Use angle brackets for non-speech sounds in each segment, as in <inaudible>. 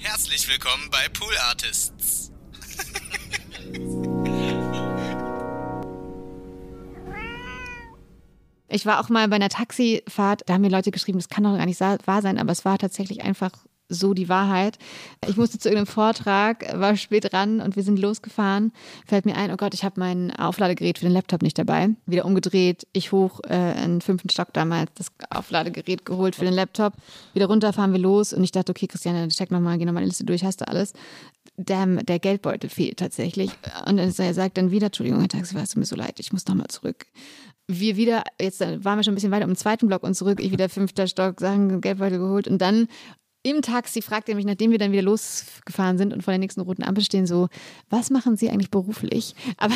Herzlich willkommen bei Pool Artists. Ich war auch mal bei einer Taxifahrt, da haben mir Leute geschrieben, das kann doch gar nicht wahr sein, aber es war tatsächlich einfach so die Wahrheit. Ich musste zu irgendeinem Vortrag, war spät dran und wir sind losgefahren. Fällt mir ein, oh Gott, ich habe mein Aufladegerät für den Laptop nicht dabei. Wieder umgedreht, ich hoch äh, in den fünften Stock damals das Aufladegerät geholt für den Laptop. Wieder runter fahren wir los und ich dachte, okay, Christiane, check nochmal, geh nochmal die Liste durch, hast du alles. Damn, der Geldbeutel fehlt tatsächlich. Und er sagt dann wieder, Entschuldigung, Herr Taxifahrer, es mir so leid, ich muss nochmal zurück wir wieder, jetzt waren wir schon ein bisschen weiter im zweiten Block und zurück, ich wieder fünfter Stock, Sachen, Geldbeutel geholt und dann im Taxi fragt er mich, nachdem wir dann wieder losgefahren sind und vor der nächsten roten Ampel stehen, so, was machen Sie eigentlich beruflich? Aber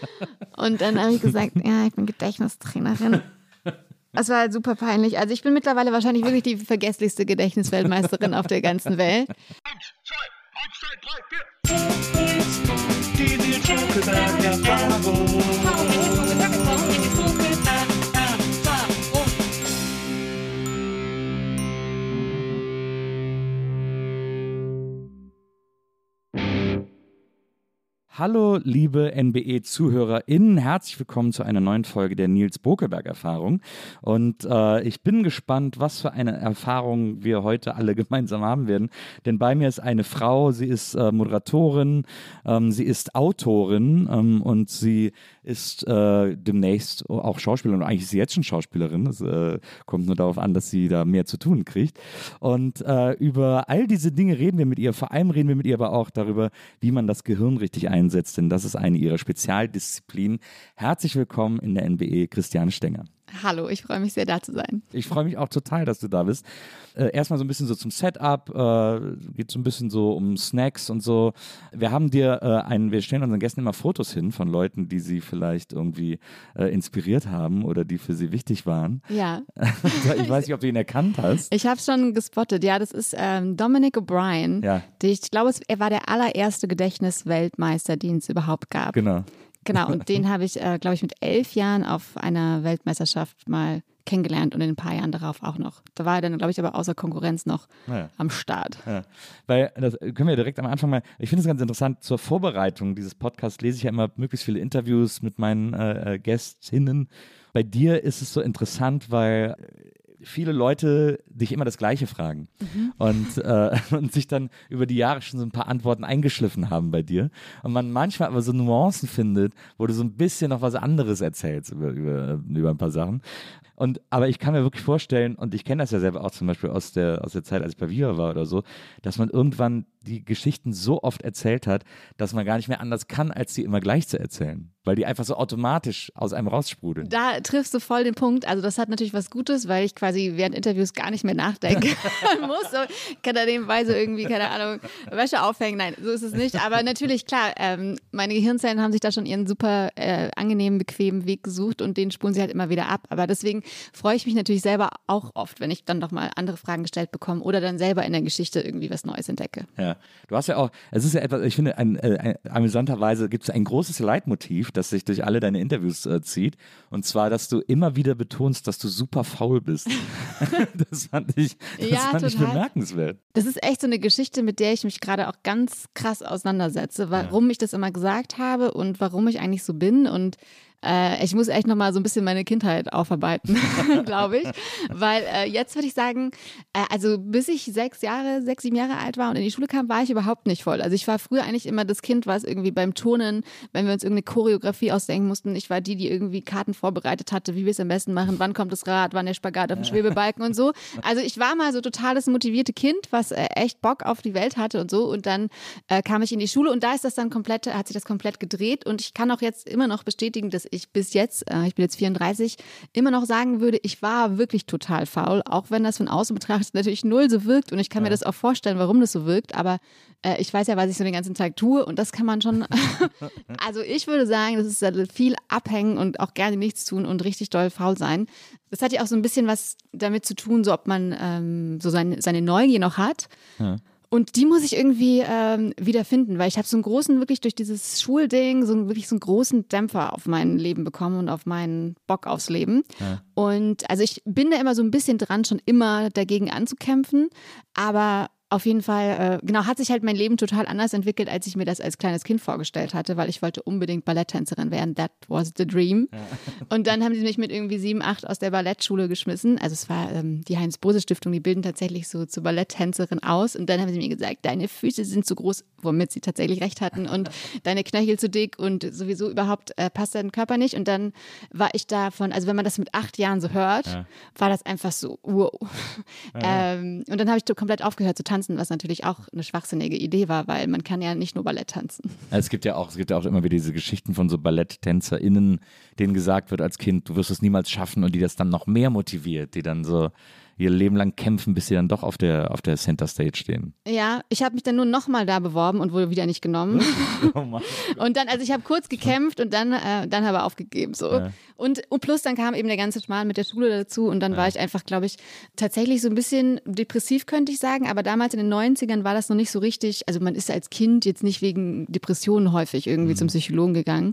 <laughs> und dann habe ich gesagt, ja, ich bin Gedächtnistrainerin. Das war halt super peinlich. Also ich bin mittlerweile wahrscheinlich wirklich die vergesslichste Gedächtnisweltmeisterin auf der ganzen Welt. Eins, zwei, eins, zwei, drei, vier. Hallo, liebe NBE-ZuhörerInnen, herzlich willkommen zu einer neuen Folge der Nils Bokelberg-Erfahrung. Und äh, ich bin gespannt, was für eine Erfahrung wir heute alle <laughs> gemeinsam haben werden. Denn bei mir ist eine Frau, sie ist äh, Moderatorin, ähm, sie ist Autorin ähm, und sie ist äh, demnächst auch Schauspielerin. Eigentlich ist sie jetzt schon Schauspielerin. Das äh, kommt nur darauf an, dass sie da mehr zu tun kriegt. Und äh, über all diese Dinge reden wir mit ihr. Vor allem reden wir mit ihr aber auch darüber, wie man das Gehirn richtig einsetzt, denn das ist eine ihrer Spezialdisziplinen. Herzlich willkommen in der NBE, Christiane Stenger. Hallo, ich freue mich sehr, da zu sein. Ich freue mich auch total, dass du da bist. Äh, erstmal so ein bisschen so zum Setup, äh, geht so ein bisschen so um Snacks und so. Wir haben dir äh, einen, wir stellen unseren Gästen immer Fotos hin von Leuten, die sie vielleicht irgendwie äh, inspiriert haben oder die für sie wichtig waren. Ja. <laughs> ich weiß nicht, ob du ihn erkannt hast. Ich habe schon gespottet, ja, das ist ähm, Dominic O'Brien. Ja. Ich glaube, er war der allererste Gedächtnisweltmeister, den es überhaupt gab. Genau. Genau, und den <laughs> habe ich, äh, glaube ich, mit elf Jahren auf einer Weltmeisterschaft mal kennengelernt und in ein paar Jahren darauf auch noch. Da war er dann, glaube ich, aber außer Konkurrenz noch Ja. am Start. Ja. Weil, das können wir direkt am Anfang mal, ich finde es ganz interessant, zur Vorbereitung dieses Podcasts lese ich ja immer möglichst viele Interviews mit meinen äh, äh, Gästinnen. Bei dir ist es so interessant, weil viele Leute dich immer das Gleiche fragen und, äh, <laughs> und sich dann über die Jahre schon so ein paar Antworten eingeschliffen haben bei dir. Und man manchmal aber so Nuancen findet, wo du so ein bisschen noch was anderes erzählst über, über, über ein paar Sachen. Und, aber ich kann mir wirklich vorstellen, und ich kenne das ja selber auch zum Beispiel aus der, aus der Zeit, als ich bei Viva war oder so, dass man irgendwann die Geschichten so oft erzählt hat, dass man gar nicht mehr anders kann, als sie immer gleich zu erzählen. Weil die einfach so automatisch aus einem raussprudeln. Da triffst du voll den Punkt. Also das hat natürlich was Gutes, weil ich quasi während Interviews gar nicht mehr nachdenken <laughs> <laughs> muss. So, kann da nebenbei so irgendwie, keine Ahnung, Wäsche aufhängen. Nein, so ist es nicht. Aber natürlich, klar, ähm, meine Gehirnzellen haben sich da schon ihren super äh, angenehmen, bequemen Weg gesucht und den spulen sie halt immer wieder ab. Aber deswegen freue ich mich natürlich selber auch oft, wenn ich dann doch mal andere Fragen gestellt bekomme oder dann selber in der Geschichte irgendwie was Neues entdecke. Ja, du hast ja auch, es ist ja etwas, ich finde, ein, äh, ein, amüsanterweise gibt es ein großes Leitmotiv, das sich durch alle deine Interviews äh, zieht. Und zwar, dass du immer wieder betonst, dass du super faul bist. <laughs> <laughs> das fand ich, das Ja, fand ich bemerkenswert. Das ist echt so eine Geschichte, mit der ich mich gerade auch ganz krass auseinandersetze, warum ich das immer gesagt habe und warum ich eigentlich so bin. Und Äh, ich muss echt nochmal so ein bisschen meine Kindheit aufarbeiten, <laughs> glaube ich. Weil äh, jetzt würde ich sagen, äh, also bis ich sechs Jahre, sechs, sieben Jahre alt war und in die Schule kam, war ich überhaupt nicht voll. Also ich war früher eigentlich immer das Kind, was irgendwie beim Turnen, wenn wir uns irgendeine Choreografie ausdenken mussten, ich war die, die irgendwie Karten vorbereitet hatte, wie wir es am besten machen, wann kommt das Rad, wann der Spagat auf dem Schwebebalken und so. Also ich war mal so total das motivierte Kind, was äh, echt Bock auf die Welt hatte und so. Und dann äh, kam ich in die Schule und da ist das dann komplett, hat sich das komplett gedreht. Und ich kann auch jetzt immer noch bestätigen, dass ich bis jetzt, äh, ich bin jetzt 34, immer noch sagen würde, ich war wirklich total faul, auch wenn das von außen betrachtet natürlich null so wirkt. Und ich kann mir das auch vorstellen, warum das so wirkt. Aber äh, ich weiß ja, was ich so den ganzen Tag tue und das kann man schon. <laughs> <laughs> also ich würde sagen, das ist viel abhängen und auch gerne nichts tun und richtig doll faul sein. Das hat ja auch so ein bisschen was damit zu tun, so ob man ähm, so seine, seine Neugier noch hat. Ja. Und die muss ich irgendwie ähm, wiederfinden, weil ich habe so einen großen, wirklich durch dieses Schulding, so einen, wirklich so einen großen Dämpfer auf mein Leben bekommen und auf meinen Bock aufs Leben. Ja. Und also ich bin da immer so ein bisschen dran, schon immer dagegen anzukämpfen, aber auf jeden Fall, äh, genau, hat sich halt mein Leben total anders entwickelt, als ich mir das als kleines Kind vorgestellt hatte, weil ich wollte unbedingt Balletttänzerin werden. That was the dream. <laughs> Und dann haben sie mich mit irgendwie sieben, acht aus der Ballettschule geschmissen. Also es war ähm, die Heinz-Bose-Stiftung, die bilden tatsächlich so zur Balletttänzerin aus. Und dann haben sie mir gesagt, deine Füße sind zu groß, womit sie tatsächlich recht hatten, und <laughs> deine Knöchel zu dick und sowieso überhaupt äh, passt dein Körper nicht. Und dann war ich davon, also wenn man das mit acht Jahren so hört, Ja. war das einfach so, wow. <laughs> Ähm, und dann habe ich komplett aufgehört zu tanzen, was natürlich auch eine schwachsinnige Idee war, weil man kann ja nicht nur Ballett tanzen. Es gibt ja auch, es gibt ja auch immer wieder diese Geschichten von so BalletttänzerInnen, denen gesagt wird als Kind, du wirst es niemals schaffen und die das dann noch mehr motiviert, die dann so ihr Leben lang kämpfen, bis sie dann doch auf der, auf der Center Stage stehen. Ja, ich habe mich dann nur nochmal da beworben und wurde wieder nicht genommen. <laughs> Oh. Und dann, also ich habe kurz gekämpft und dann, äh, dann aber aufgegeben. So. Ja. Und, und plus dann kam eben der ganze Schmarrn mit der Schule dazu und dann war ich einfach, glaube ich, tatsächlich so ein bisschen depressiv, könnte ich sagen. Aber damals in den 90ern war das noch nicht so richtig. Also man ist als Kind jetzt nicht wegen Depressionen häufig irgendwie zum Psychologen gegangen.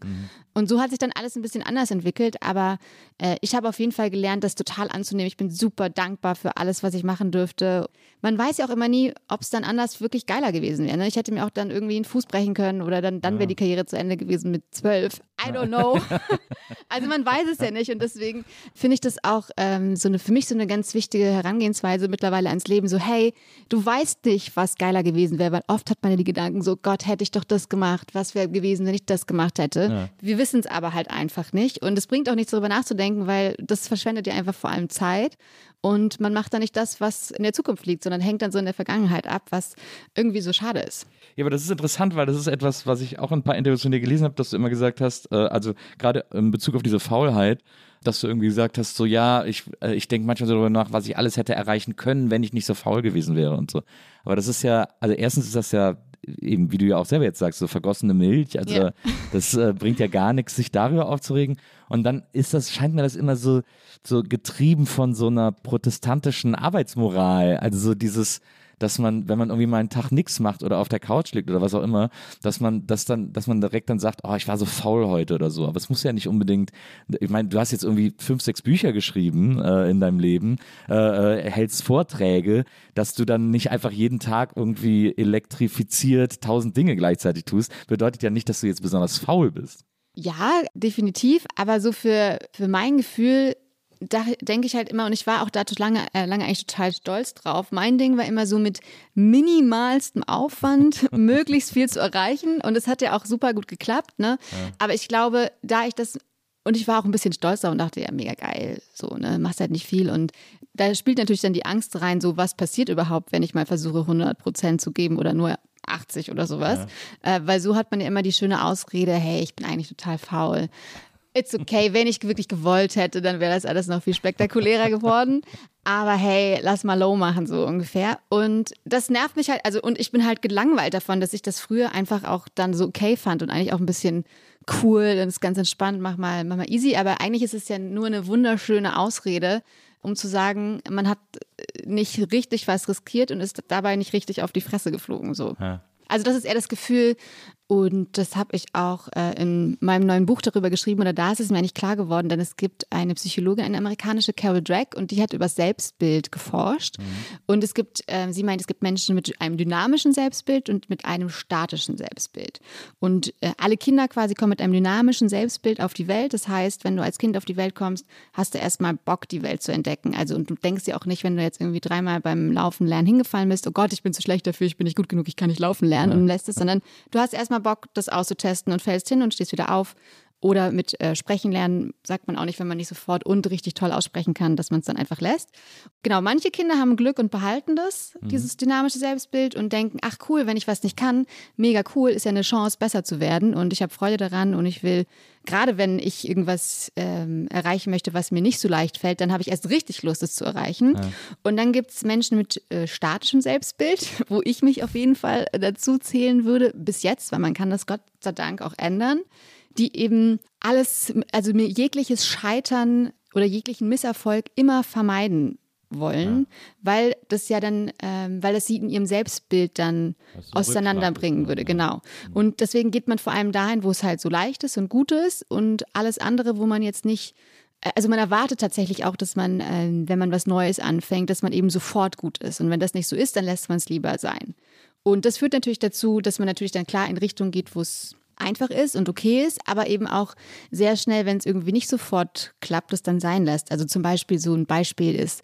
Und so hat sich dann alles ein bisschen anders entwickelt. Aber äh, ich habe auf jeden Fall gelernt, das total anzunehmen. Ich bin super dankbar für alles, was ich machen dürfte. Man weiß ja auch immer nie, ob es dann anders wirklich geiler gewesen wäre. Ne? Ich hätte mir auch dann irgendwie einen Fuß brechen können oder dann, dann wäre die Karriere zu Ende gewesen mit zwölf. I don't know. <laughs> also man weiß es ja nicht und deswegen finde ich das auch ähm, so eine, für mich so eine ganz wichtige Herangehensweise mittlerweile ans Leben. So, hey, du weißt nicht, was geiler gewesen wäre, weil oft hat man ja die Gedanken so, Gott, hätte ich doch das gemacht, was wäre gewesen, wenn ich das gemacht hätte. Wir wissen es aber halt einfach nicht und es bringt auch nichts darüber nachzudenken, weil das verschwendet ja einfach vor allem Zeit und man macht dann nicht das, was in der Zukunft liegt, sondern hängt dann so in der Vergangenheit ab, was irgendwie so schade ist. Ja, aber das ist interessant, weil das ist etwas, was ich auch in ein paar Interviews von dir gelesen habe, dass du immer gesagt hast, äh, also gerade in Bezug auf diese Faulheit, dass du irgendwie gesagt hast, so ja, ich, äh, ich denke manchmal so darüber nach, was ich alles hätte erreichen können, wenn ich nicht so faul gewesen wäre und so. Aber das ist ja, also erstens ist das ja eben, wie du ja auch selber jetzt sagst, so vergossene Milch. Also Ja. das äh, bringt ja gar nichts, sich darüber aufzuregen. Und dann ist das, scheint mir das immer so, so getrieben von so einer protestantischen Arbeitsmoral. Also so dieses, dass man, wenn man irgendwie mal einen Tag nichts macht oder auf der Couch liegt oder was auch immer, dass man das dann, dass man direkt dann sagt, oh, ich war so faul heute oder so. Aber es muss ja nicht unbedingt, ich meine, du hast jetzt irgendwie fünf, sechs Bücher geschrieben äh, in deinem Leben, äh, äh, hältst Vorträge, dass du dann nicht einfach jeden Tag irgendwie elektrifiziert tausend Dinge gleichzeitig tust, bedeutet ja nicht, dass du jetzt besonders faul bist. Ja, definitiv, aber so für, für mein Gefühl, da denke ich halt immer, und ich war auch da lange, äh, lange eigentlich total stolz drauf. Mein Ding war immer so mit minimalstem Aufwand <laughs> möglichst viel zu erreichen. Und es hat ja auch super gut geklappt, ne? Aber ich glaube, da ich das und ich war auch ein bisschen stolzer und dachte, ja, mega geil, so, ne, machst halt nicht viel. Und da spielt natürlich dann die Angst rein, so, was passiert überhaupt, wenn ich mal versuche, 100 Prozent zu geben oder nur 80 oder sowas. Äh, weil so hat man ja immer die schöne Ausrede, hey, ich bin eigentlich total faul. It's okay, wenn ich wirklich gewollt hätte, dann wäre das alles noch viel spektakulärer geworden. Aber hey, lass mal low machen, so ungefähr. Und das nervt mich halt, also, und ich bin halt gelangweilt davon, dass ich das früher einfach auch dann so okay fand und eigentlich auch ein bisschen cool und ist ganz entspannt, mach mal, mach mal easy. Aber eigentlich ist es ja nur eine wunderschöne Ausrede, um zu sagen, man hat äh, nicht richtig was riskiert und ist dabei nicht richtig auf die Fresse geflogen, so. Ja. Also das ist eher das Gefühl, Und das habe ich auch äh, in meinem neuen Buch darüber geschrieben. Oder da ist es mir eigentlich klar geworden, denn es gibt eine Psychologin, eine amerikanische Carol Drake, und die hat über Selbstbild geforscht. Mhm. Und es gibt, äh, sie meint, es gibt Menschen mit einem dynamischen Selbstbild und mit einem statischen Selbstbild. Und äh, alle Kinder quasi kommen mit einem dynamischen Selbstbild auf die Welt. Das heißt, wenn du als Kind auf die Welt kommst, hast du erstmal Bock, die Welt zu entdecken. Also, und du denkst dir auch nicht, wenn du jetzt irgendwie dreimal beim Laufen lernen hingefallen bist, oh Gott, ich bin zu schlecht dafür, ich bin nicht gut genug, ich kann nicht laufen lernen ja. und lässt es, sondern du hast erstmal Bock, das auszutesten und fällst hin und stehst wieder auf. Oder mit äh, Sprechen lernen sagt man auch nicht, wenn man nicht sofort und richtig toll aussprechen kann, dass man es dann einfach lässt. Genau, manche Kinder haben Glück und behalten das, mhm. dieses dynamische Selbstbild und denken, ach cool, wenn ich was nicht kann, mega cool, ist ja eine Chance, besser zu werden und ich habe Freude daran und ich will, gerade wenn ich irgendwas ähm, erreichen möchte, was mir nicht so leicht fällt, dann habe ich erst richtig Lust, es zu erreichen. Ja. Und dann gibt es Menschen mit äh, statischem Selbstbild, <laughs> wo ich mich auf jeden Fall dazu zählen würde, bis jetzt, weil man kann das Gott sei Dank auch ändern die eben alles, also mir jegliches Scheitern oder jeglichen Misserfolg immer vermeiden wollen, ja. weil das ja dann, ähm, weil das sie in ihrem Selbstbild dann auseinanderbringen würde, genau. Und deswegen geht man vor allem dahin, wo es halt so leicht ist und gut ist und alles andere, wo man jetzt nicht äh, also man erwartet tatsächlich auch, dass man, äh, wenn man was Neues anfängt, dass man eben sofort gut ist. Und wenn das nicht so ist, dann lässt man es lieber sein. Und das führt natürlich dazu, dass man natürlich dann klar in Richtung geht, wo es einfach ist und okay ist, aber eben auch sehr schnell, wenn es irgendwie nicht sofort klappt, es dann sein lässt. Also zum Beispiel so ein Beispiel ist,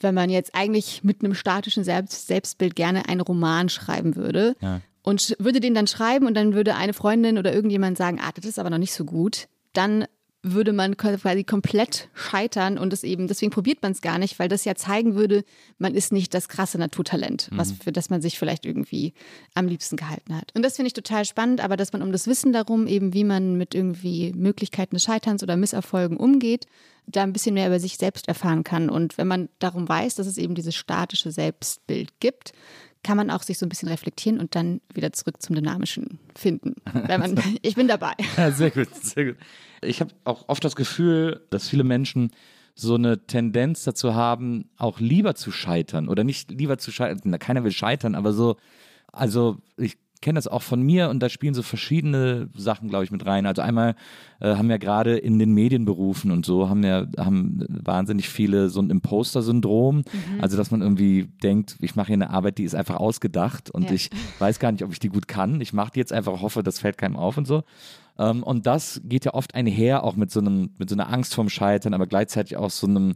wenn man jetzt eigentlich mit einem statischen Selbst Selbstbild gerne einen Roman schreiben würde ja. und würde den dann schreiben und dann würde eine Freundin oder irgendjemand sagen, ah, das ist aber noch nicht so gut, dann würde man quasi komplett scheitern und es eben, deswegen probiert man es gar nicht, weil das ja zeigen würde, man ist nicht das krasse Naturtalent, mhm. was für das man sich vielleicht irgendwie am liebsten gehalten hat. Und das finde ich total spannend, aber dass man um das Wissen darum, eben wie man mit irgendwie Möglichkeiten des Scheiterns oder Misserfolgen umgeht, da ein bisschen mehr über sich selbst erfahren kann. Und wenn man darum weiß, dass es eben dieses statische Selbstbild gibt, kann man auch sich so ein bisschen reflektieren und dann wieder zurück zum Dynamischen finden. Man, <laughs> <laughs> ich bin dabei. Ja, sehr gut, sehr gut. Ich habe auch oft das Gefühl, dass viele Menschen so eine Tendenz dazu haben, auch lieber zu scheitern oder nicht lieber zu scheitern. Keiner will scheitern, aber so, also ich kenne das auch von mir und da spielen so verschiedene Sachen, glaube ich, mit rein. Also einmal äh, haben wir gerade in den Medienberufen und so haben wir haben wahnsinnig viele so ein Imposter-Syndrom. Mhm. Also dass man irgendwie denkt, ich mache hier eine Arbeit, die ist einfach ausgedacht und ja. ich weiß gar nicht, ob ich die gut kann. Ich mache die jetzt einfach, hoffe, das fällt keinem auf und so. Ähm, und das geht ja oft einher, auch mit so einem, mit so einer Angst vorm Scheitern, aber gleichzeitig auch so einem,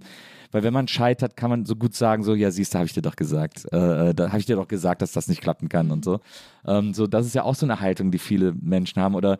weil wenn man scheitert, kann man so gut sagen, so, ja, siehst du, habe ich dir doch gesagt. Äh, äh da habe ich dir doch gesagt, dass das nicht klappen kann und so. Ähm, so, das ist ja auch so eine Haltung, die viele Menschen haben. Oder,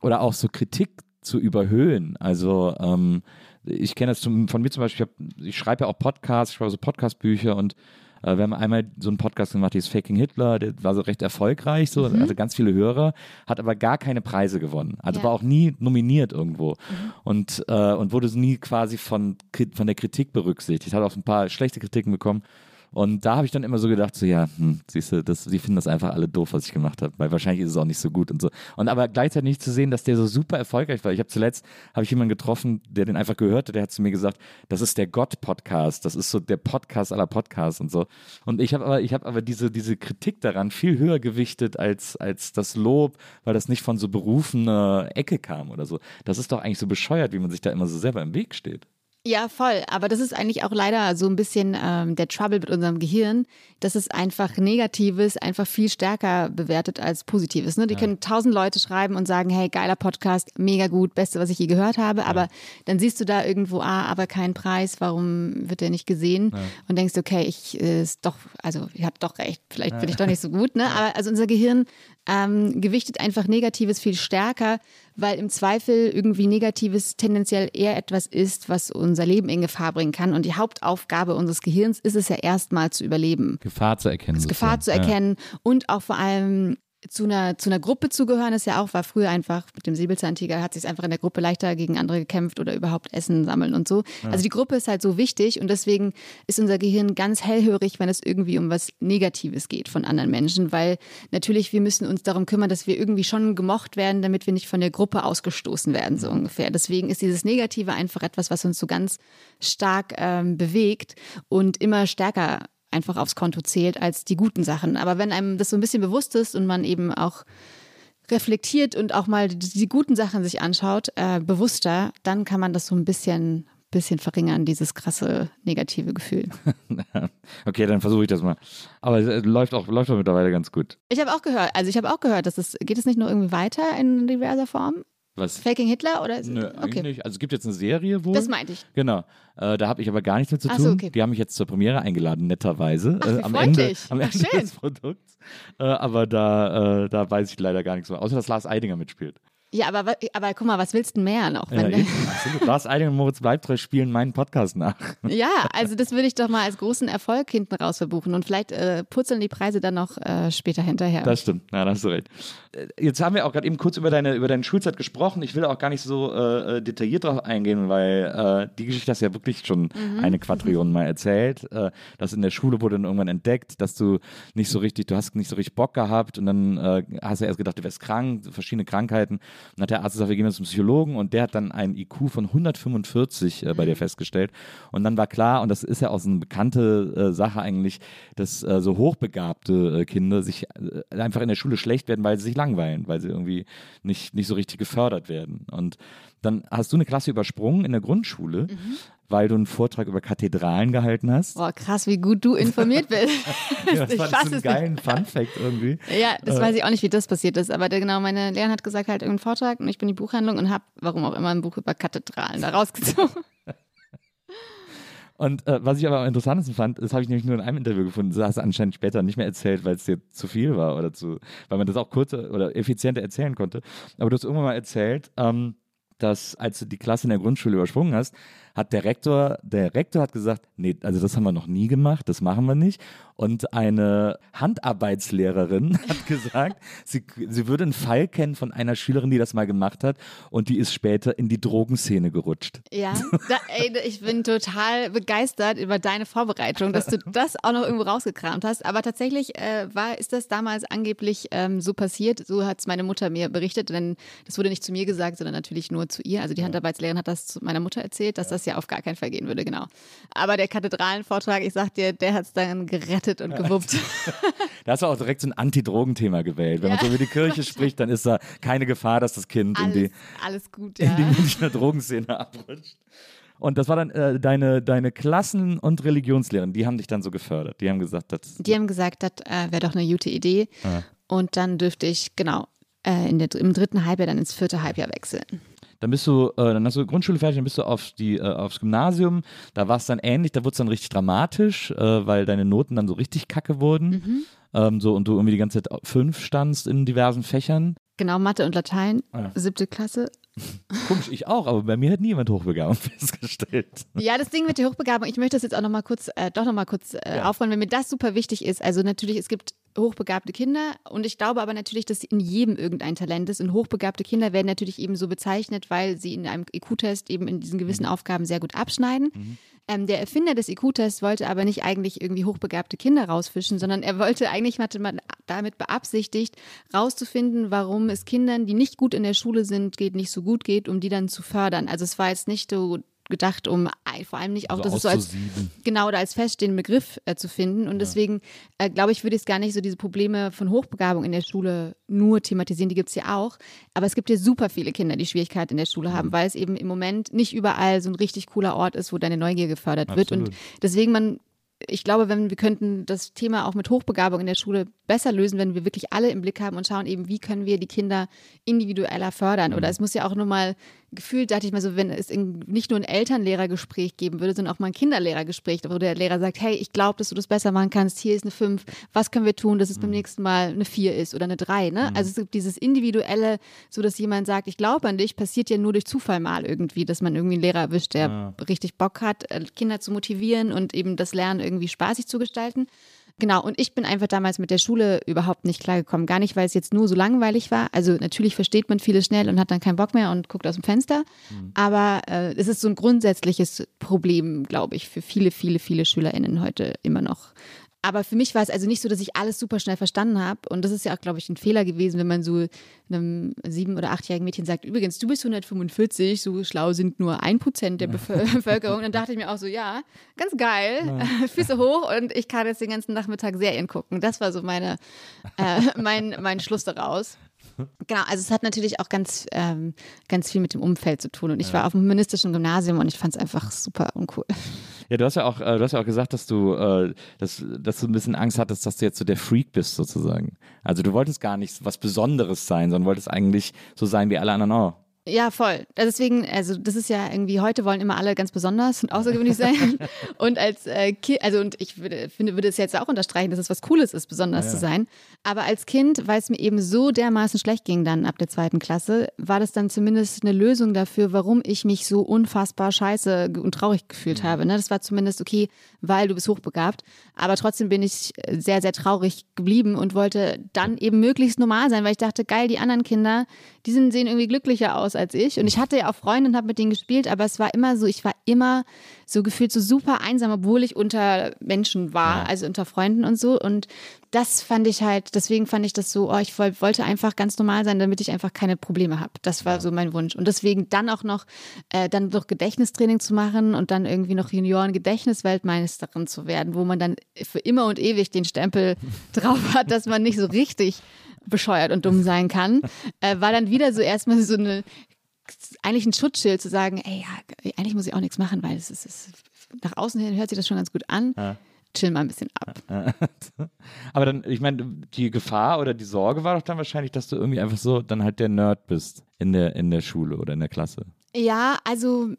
oder auch so Kritik zu überhöhen. Also ähm, ich kenne das zum, von mir zum Beispiel, ich, ich schreibe ja auch Podcasts, ich schreibe so Podcastbücher und äh, wir haben einmal so einen Podcast gemacht, die ist Faking Hitler, der war so recht erfolgreich, so, mhm. hatte ganz viele Hörer, hat aber gar keine Preise gewonnen. Also ja. war auch nie nominiert irgendwo mhm. und, äh, und wurde nie quasi von, von der Kritik berücksichtigt. Hat auch ein paar schlechte Kritiken bekommen. Und da habe ich dann immer so gedacht, so ja, hm, siehst du, das, die finden das einfach alle doof, was ich gemacht habe, weil wahrscheinlich ist es auch nicht so gut und so. Und aber gleichzeitig nicht zu sehen, dass der so super erfolgreich war. Ich habe zuletzt habe ich jemanden getroffen, der den einfach gehört hat, der hat zu mir gesagt, das ist der Gott-Podcast, das ist so der Podcast aller Podcasts und so. Und ich habe aber, ich habe aber diese diese Kritik daran viel höher gewichtet als als das Lob, weil das nicht von so berufener Ecke kam oder so. Das ist doch eigentlich so bescheuert, wie man sich da immer so selber im Weg steht. Ja, voll. Aber das ist eigentlich auch leider so ein bisschen ähm, der Trouble mit unserem Gehirn, dass es einfach Negatives einfach viel stärker bewertet als Positives. Ne? Die ja. können tausend Leute schreiben und sagen, hey, geiler Podcast, mega gut, beste, was ich je gehört habe. Ja. Aber dann siehst du da irgendwo, ah, aber keinen Preis, warum wird der nicht gesehen? Ja. Und denkst, okay, ich äh, ist doch, also ihr habt doch recht, vielleicht bin ich doch nicht so gut. Ne? Aber also unser Gehirn ähm, gewichtet einfach Negatives viel stärker, weil im Zweifel irgendwie Negatives tendenziell eher etwas ist, was unser Leben in Gefahr bringen kann. Und die Hauptaufgabe unseres Gehirns ist es ja erstmal zu überleben. Gefahr zu erkennen. Gefahr zu erkennen ja. und auch vor allem zu einer, zu einer Gruppe zugehören ist ja auch, war früher einfach mit dem Säbelzahntiger, hat sich einfach in der Gruppe leichter gegen andere gekämpft oder überhaupt Essen sammeln und so. Ja. Also die Gruppe ist halt so wichtig und deswegen ist unser Gehirn ganz hellhörig, wenn es irgendwie um was Negatives geht von anderen Menschen, weil natürlich wir müssen uns darum kümmern, dass wir irgendwie schon gemocht werden, damit wir nicht von der Gruppe ausgestoßen werden, so ungefähr. Deswegen ist dieses Negative einfach etwas, was uns so ganz stark ähm, bewegt und immer stärker einfach aufs Konto zählt als die guten Sachen. Aber wenn einem das so ein bisschen bewusst ist und man eben auch reflektiert und auch mal die, guten Sachen sich anschaut, äh, bewusster, dann kann man das so ein bisschen, bisschen verringern, dieses krasse negative Gefühl. <laughs> okay, dann versuche ich das mal. Aber es läuft auch, läuft auch mittlerweile ganz gut. Ich habe auch gehört, also ich habe auch gehört, dass es, geht es nicht nur irgendwie weiter in diverser Form? Was? Faking Hitler oder? ist- Nö, eigentlich nicht. Also es gibt jetzt eine Serie wohl. Das meinte ich. Genau. Äh, da habe ich aber gar nichts mit zu tun. so, okay. Die haben mich jetzt zur Premiere eingeladen, netterweise. Ach, wie äh, am Ende, freundlich. am Ach, Ende schön. des Produkts. Äh, aber da, äh, da weiß ich leider gar nichts mehr. Außer dass Lars Eidinger mitspielt. Ja, aber, aber guck mal, was willst du mehr noch? Ja, Wenn, eben. Absolut. Lars Eidinger und Moritz Bleibtreu spielen meinen Podcast nach. <laughs> ja, also das würde ich doch mal als großen Erfolg hinten raus verbuchen und vielleicht äh, purzeln die Preise dann noch äh, später hinterher. Das stimmt, ja, da hast du recht. Äh, Jetzt haben wir auch gerade eben kurz über deine, über deine Schulzeit gesprochen. Ich will auch gar nicht so äh, äh, detailliert drauf eingehen, weil äh, die Geschichte hast du ja wirklich schon eine Quadrillion mal erzählt. Äh, das in der Schule wurde dann irgendwann entdeckt, dass du nicht so richtig, du hast nicht so richtig Bock gehabt und dann hast du erst gedacht, du wärst krank, verschiedene Krankheiten. Und dann hat der Arzt gesagt, wir gehen jetzt zum Psychologen und der hat dann einen IQ von 145 äh, bei dir festgestellt. Und dann war klar, und das ist ja auch so eine bekannte äh, Sache eigentlich, dass äh, so hochbegabte äh, Kinder sich äh, einfach in der Schule schlecht werden, weil sie sich langweilen, weil sie irgendwie nicht, nicht so richtig gefördert werden. Und dann hast du eine Klasse übersprungen in der Grundschule, weil du einen Vortrag über Kathedralen gehalten hast. Boah, krass, wie gut du informiert <laughs> bist. Ja, das ich fand ich so einen geilen Fun-Fact irgendwie. Ja, das weiß ich auch nicht, wie das passiert ist. Aber der, genau, meine Lehrerin hat gesagt, halt irgendeinen Vortrag und ich bin in die Buchhandlung und habe, warum auch immer, ein Buch über Kathedralen da rausgezogen. <laughs> <laughs> Und äh, was ich aber am interessantesten fand, das habe ich nämlich nur in einem Interview gefunden, das hast du anscheinend später nicht mehr erzählt, weil es dir zu viel war oder zu, weil man das auch kurzer oder effizienter erzählen konnte. Aber du hast irgendwann mal erzählt, ähm, dass als du die Klasse in der Grundschule übersprungen hast, hat der Rektor, der Rektor hat gesagt, nee, also das haben wir noch nie gemacht, das machen wir nicht. Und eine Handarbeitslehrerin <laughs> hat gesagt, sie, sie würde einen Fall kennen von einer Schülerin, die das mal gemacht hat und die ist später in die Drogenszene gerutscht. Ja, <laughs> da, ey, ich bin total begeistert über deine Vorbereitung, dass du das auch noch irgendwo rausgekramt hast. Aber tatsächlich äh, war, ist das damals angeblich ähm, so passiert. So hat es meine Mutter mir berichtet, denn das wurde nicht zu mir gesagt, sondern natürlich nur zu ihr. Also die Handarbeitslehrerin hat das zu meiner Mutter erzählt, dass das ja auf gar keinen Fall gehen würde, genau. Aber der Kathedralenvortrag, ich sag dir, der hat es dann gerettet und gewuppt. <laughs> Da hast du auch direkt so ein Anti-Drogen-Thema gewählt. Wenn man Ja. so über die Kirche <laughs> spricht, dann ist da keine Gefahr, dass das Kind in alles, die, alles gut, in ja. die Münchner Drogenszene abrutscht. Und das war dann äh, deine, deine Klassen- und Religionslehrerin, die haben dich dann so gefördert. Die haben gesagt, das Die haben gesagt, das äh, wäre doch eine gute Idee. Ah. Und dann dürfte ich, genau, äh, in der, im dritten Halbjahr dann ins vierte Halbjahr wechseln. Dann bist du, äh, dann hast du Grundschule fertig, dann bist du auf die, äh, aufs Gymnasium. Da war es dann ähnlich, da wurde es dann richtig dramatisch, äh, weil deine Noten dann so richtig kacke wurden. Mhm. Ähm, so und du irgendwie die ganze Zeit fünf standst in diversen Fächern. Genau, Mathe und Latein, Ah. siebte Klasse. Komisch, ich auch, aber bei mir hat niemand Hochbegabung festgestellt. Ja, das Ding mit der Hochbegabung, ich möchte das jetzt auch nochmal kurz, äh, doch nochmal kurz äh, aufrollen, wenn mir das super wichtig ist. Also natürlich, es gibt hochbegabte Kinder und ich glaube aber natürlich, dass in jedem irgendein Talent ist und hochbegabte Kinder werden natürlich eben so bezeichnet, weil sie in einem IQ-Test eben in diesen gewissen Aufgaben sehr gut abschneiden. Ähm, der Erfinder des IQ-Tests wollte aber nicht eigentlich irgendwie hochbegabte Kinder rausfischen, sondern er wollte eigentlich hatte man damit beabsichtigt, rauszufinden, warum es Kindern, die nicht gut in der Schule sind, geht, nicht so gut geht, um die dann zu fördern. Also es war jetzt nicht so gedacht, um vor allem nicht auch, Also dass es so als genau oder als feststehenden Begriff äh, zu finden. Und deswegen äh, glaube ich, würde ich es gar nicht so diese Probleme von Hochbegabung in der Schule nur thematisieren. Die gibt es ja auch. Aber es gibt ja super viele Kinder, die Schwierigkeiten in der Schule Mhm. haben, weil es eben im Moment nicht überall so ein richtig cooler Ort ist, wo deine Neugier gefördert wird. Und Absolut. deswegen man ich glaube, wenn wir könnten das Thema auch mit Hochbegabung in der Schule besser lösen, wenn wir wirklich alle im Blick haben und schauen eben, wie können wir die Kinder individueller fördern. Mhm. Oder es muss ja auch nur mal gefühlt, dachte ich mal so, wenn es in, nicht nur ein Elternlehrergespräch geben würde, sondern auch mal ein Kinderlehrergespräch, wo der Lehrer sagt, hey, ich glaube, dass du das besser machen kannst. Hier ist eine 5. Was können wir tun, dass es Mhm. beim nächsten Mal eine 4 ist oder eine 3? Ne? Also es gibt dieses individuelle, so dass jemand sagt, ich glaube an dich, passiert ja nur durch Zufall mal irgendwie, dass man irgendwie einen Lehrer erwischt, der richtig Bock hat, äh, Kinder zu motivieren und eben das Lernen irgendwie spaßig zu gestalten. Genau, und ich bin einfach damals mit der Schule überhaupt nicht klargekommen. Gar nicht, weil es jetzt nur so langweilig war. Also natürlich versteht man vieles schnell und hat dann keinen Bock mehr und guckt aus dem Fenster. Aber äh, es ist so ein grundsätzliches Problem, glaube ich, für viele, viele, viele SchülerInnen heute immer noch. Aber für mich war es also nicht so, dass ich alles super schnell verstanden habe. Und das ist ja auch, glaube ich, ein Fehler gewesen, wenn man so einem sieben- oder achtjährigen Mädchen sagt, übrigens, du bist 145, so schlau sind nur ein Prozent der Bevö- <laughs> Bevölkerung. Dann dachte ich mir auch so, ja, ganz geil, <laughs> Füße hoch und ich kann jetzt den ganzen Nachmittag Serien gucken. Das war so meine, äh, <laughs> mein, mein Schluss daraus. Genau, also es hat natürlich auch ganz, ähm, ganz viel mit dem Umfeld zu tun. Und ich war auf dem humanistischen Gymnasium und ich fand es einfach super uncool. Ja, du hast ja auch, äh, du hast ja auch gesagt, dass du, äh, dass, dass du ein bisschen Angst hattest, dass du jetzt so der Freak bist, sozusagen. Also du wolltest gar nicht was Besonderes sein, sondern wolltest eigentlich so sein wie alle anderen auch. Ja, voll. Deswegen, also das ist ja irgendwie, heute wollen immer alle ganz besonders und außergewöhnlich <laughs> sein. und als äh, Kind, also und ich würde, finde, würde es jetzt auch unterstreichen, dass es was Cooles ist, besonders Ja, zu sein. Aber als Kind, weil es mir eben so dermaßen schlecht ging dann ab der zweiten Klasse, war das dann zumindest eine Lösung dafür, warum ich mich so unfassbar scheiße und traurig gefühlt habe. Ne? Das war zumindest okay, weil du bist hochbegabt. Aber trotzdem bin ich sehr, sehr traurig geblieben und wollte dann eben möglichst normal sein, weil ich dachte, geil, die anderen Kinder, die sind, sehen irgendwie glücklicher aus als ich. Und ich hatte ja auch Freunde und habe mit denen gespielt, aber es war immer so, ich war immer so gefühlt so super einsam, obwohl ich unter Menschen war, also unter Freunden und so. Und das fand ich halt, deswegen fand ich das so, oh, ich woll- wollte einfach ganz normal sein, damit ich einfach keine Probleme habe. Das war so mein Wunsch. Und deswegen dann auch noch, äh, dann noch Gedächtnistraining zu machen und dann irgendwie noch Junioren-Gedächtnisweltmeisterin zu werden, wo man dann für immer und ewig den Stempel <laughs> drauf hat, dass man nicht so richtig bescheuert und dumm sein kann, äh, war dann wieder so erstmal so eine, eigentlich ein Schutzschild zu sagen, ey, ja, eigentlich muss ich auch nichts machen, weil es ist, es ist nach außen hin hört sich das schon ganz gut an. Chill mal ein bisschen ab. <laughs> Aber dann, ich meine, die Gefahr oder die Sorge war doch dann wahrscheinlich, dass du irgendwie einfach so dann halt der Nerd bist in der, in der Schule oder in der Klasse. Ja, also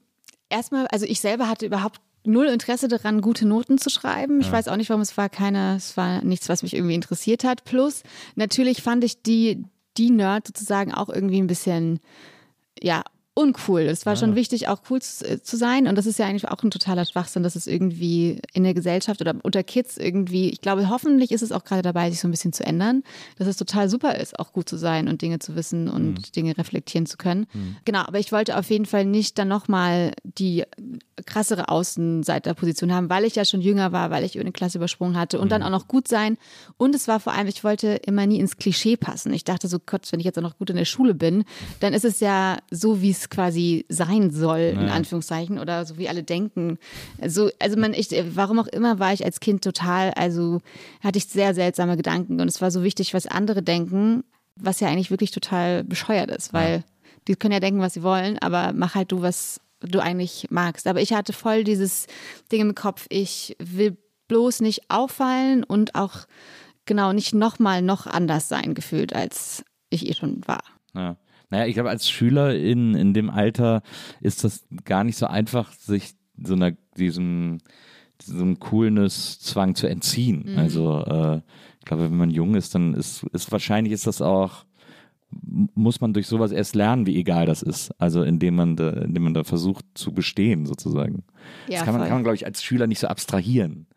erstmal, also ich selber hatte überhaupt null Interesse daran, gute Noten zu schreiben. Ich weiß auch nicht, warum es war keine, es war nichts, was mich irgendwie interessiert hat. Plus, natürlich fand ich die, die Nerd sozusagen auch irgendwie ein bisschen, ja, uncool. Es war schon wichtig, auch cool zu, äh, zu sein. Und das ist ja eigentlich auch ein totaler Schwachsinn, dass es irgendwie in der Gesellschaft oder unter Kids irgendwie, ich glaube, hoffentlich ist es auch gerade dabei, sich so ein bisschen zu ändern, dass es total super ist, auch gut zu sein und Dinge zu wissen und Dinge reflektieren zu können. Genau, aber ich wollte auf jeden Fall nicht dann nochmal die krassere Außenseiterposition haben, weil ich ja schon jünger war, weil ich eine Klasse übersprungen hatte und dann auch noch gut sein. Und es war vor allem, ich wollte immer nie ins Klischee passen. Ich dachte so, Gott, wenn ich jetzt auch noch gut in der Schule bin, dann ist es ja so, wie es quasi sein soll, in Anführungszeichen, oder so wie alle denken. Also, also man, ich, warum auch immer war ich als Kind total, also hatte ich sehr seltsame Gedanken und es war so wichtig, was andere denken, was ja eigentlich wirklich total bescheuert ist, weil die können ja denken, was sie wollen, aber mach halt du, was du eigentlich magst. Aber ich hatte voll dieses Ding im Kopf, ich will bloß nicht auffallen und auch genau nicht nochmal noch anders sein gefühlt, als ich eh schon war. Ja. Naja, ich glaube, als Schüler in, in dem Alter ist das gar nicht so einfach, sich so einer, diesem, diesem Coolness-Zwang zu entziehen. Also, äh, ich glaube, wenn man jung ist, dann ist, ist wahrscheinlich ist das auch, muss man durch sowas erst lernen, wie egal das ist. Also, indem man da, indem man da versucht zu bestehen, sozusagen. Ja, das kann man, voll. kann man, glaube ich, als Schüler nicht so abstrahieren,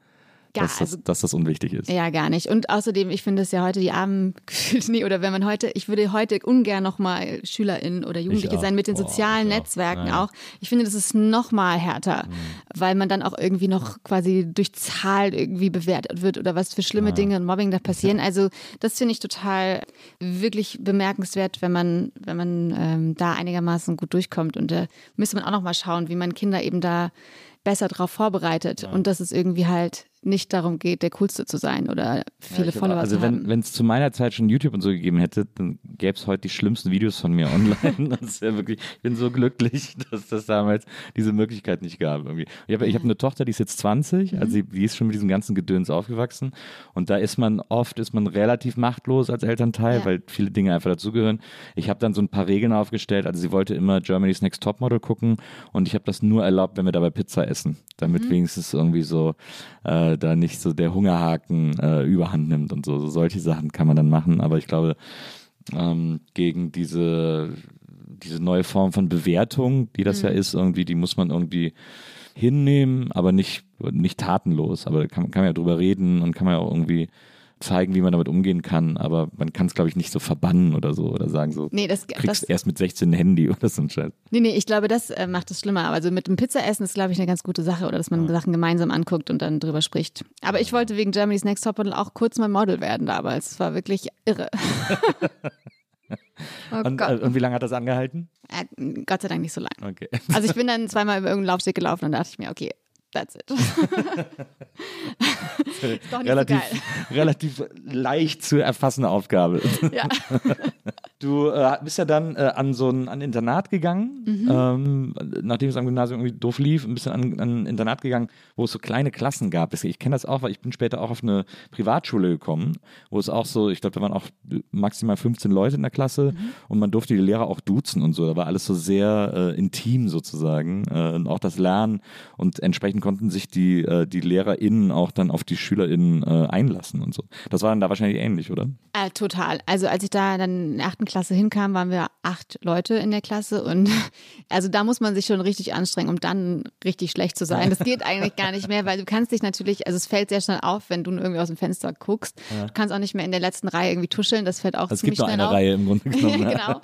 Ja, dass, das, also dass das unwichtig ist. Ja, gar nicht. Und außerdem, ich finde es ja heute die armen gefühlt <laughs> nie, oder wenn man heute, ich würde heute ungern nochmal SchülerInnen oder Jugendliche sein mit den Boah, sozialen. Netzwerken Ja. Mhm. auch. Ich finde, das ist nochmal härter, weil man dann auch irgendwie noch quasi durch Zahlen irgendwie bewertet wird oder was für schlimme Dinge und Mobbing da <laughs> passieren. Also das finde ich total wirklich bemerkenswert, wenn man, wenn man ähm, da einigermaßen gut durchkommt. Und da müsste man auch nochmal schauen, wie man Kinder eben da besser darauf vorbereitet und dass es irgendwie halt nicht darum geht, der Coolste zu sein oder viele Ich Follower also zu wenn haben. wenn es zu meiner Zeit schon YouTube und so gegeben hätte, dann gäbe es heute die schlimmsten Videos von mir <laughs> online. Das ist ja wirklich, ich bin so glücklich, <laughs> dass das damals diese Möglichkeit nicht gab. Irgendwie. Ich habe ich hab eine Tochter, die ist jetzt 20, also sie, die ist schon mit diesem ganzen Gedöns aufgewachsen und da ist man oft, ist man relativ machtlos als Elternteil, Ja. weil viele Dinge einfach dazugehören. Ich habe dann so ein paar Regeln aufgestellt, also sie wollte immer Germany's Next Topmodel gucken und ich habe das nur erlaubt, wenn wir dabei Pizza essen, damit wenigstens irgendwie so äh, da nicht so der Hungerhaken äh, überhand nimmt und so. so. Solche Sachen kann man dann machen, aber ich glaube, ähm, gegen diese, diese neue Form von Bewertung, die das ja ist, irgendwie, die muss man irgendwie hinnehmen, aber nicht, nicht tatenlos. Aber da kann, kann man ja drüber reden und kann man ja auch irgendwie zeigen, wie man damit umgehen kann, aber man kann es, glaube ich, nicht so verbannen oder so oder sagen so, Nee, das, kriegst das, erst mit 16 ein Handy oder so ein Scheiß. nee, nee, ich glaube, das äh, macht es schlimmer. Also mit dem Pizzaessen ist, glaube ich, eine ganz gute Sache oder dass man Sachen gemeinsam anguckt und dann drüber spricht. Aber ich wollte wegen Germany's Next Topmodel auch kurz mal Model werden damals. Es war wirklich irre. <laughs> oh Und, und wie lange hat das angehalten? Äh, Gott sei Dank nicht so lang. Okay. Also ich bin dann zweimal über irgendeinen Laufsteg gelaufen und dachte ich mir, okay, that's it. <laughs> <laughs> relativ, so <laughs> relativ leicht zu erfassende Aufgabe. Ja. Du äh, bist ja dann äh, an so ein an Internat gegangen, Mhm. ähm, nachdem es am Gymnasium irgendwie doof lief, ein bisschen an, an ein Internat gegangen, wo es so kleine Klassen gab. Ich kenne das auch, weil ich bin später auch auf eine Privatschule gekommen, wo es auch so, ich glaube, da waren auch maximal 15 Leute in der Klasse Mhm. und man durfte die Lehrer auch duzen und so. Da war alles so sehr äh, intim sozusagen äh, und auch das Lernen und entsprechend konnten sich die, äh, die LehrerInnen auch dann auf die SchülerInnen äh, einlassen und so. Das war dann da wahrscheinlich ähnlich, oder? Äh, total. Also als ich da dann in der achten Klasse hinkam, waren wir acht Leute in der Klasse und <laughs> also da muss man sich schon richtig anstrengen, um dann richtig schlecht zu sein. Das geht eigentlich gar nicht mehr, weil du kannst dich natürlich, also es fällt sehr schnell auf, wenn du irgendwie aus dem Fenster guckst. Du kannst auch nicht mehr in der letzten Reihe irgendwie tuscheln, das fällt auch Also es ziemlich gibt nur schnell eine auf. Reihe im Grunde <laughs> genommen. genau.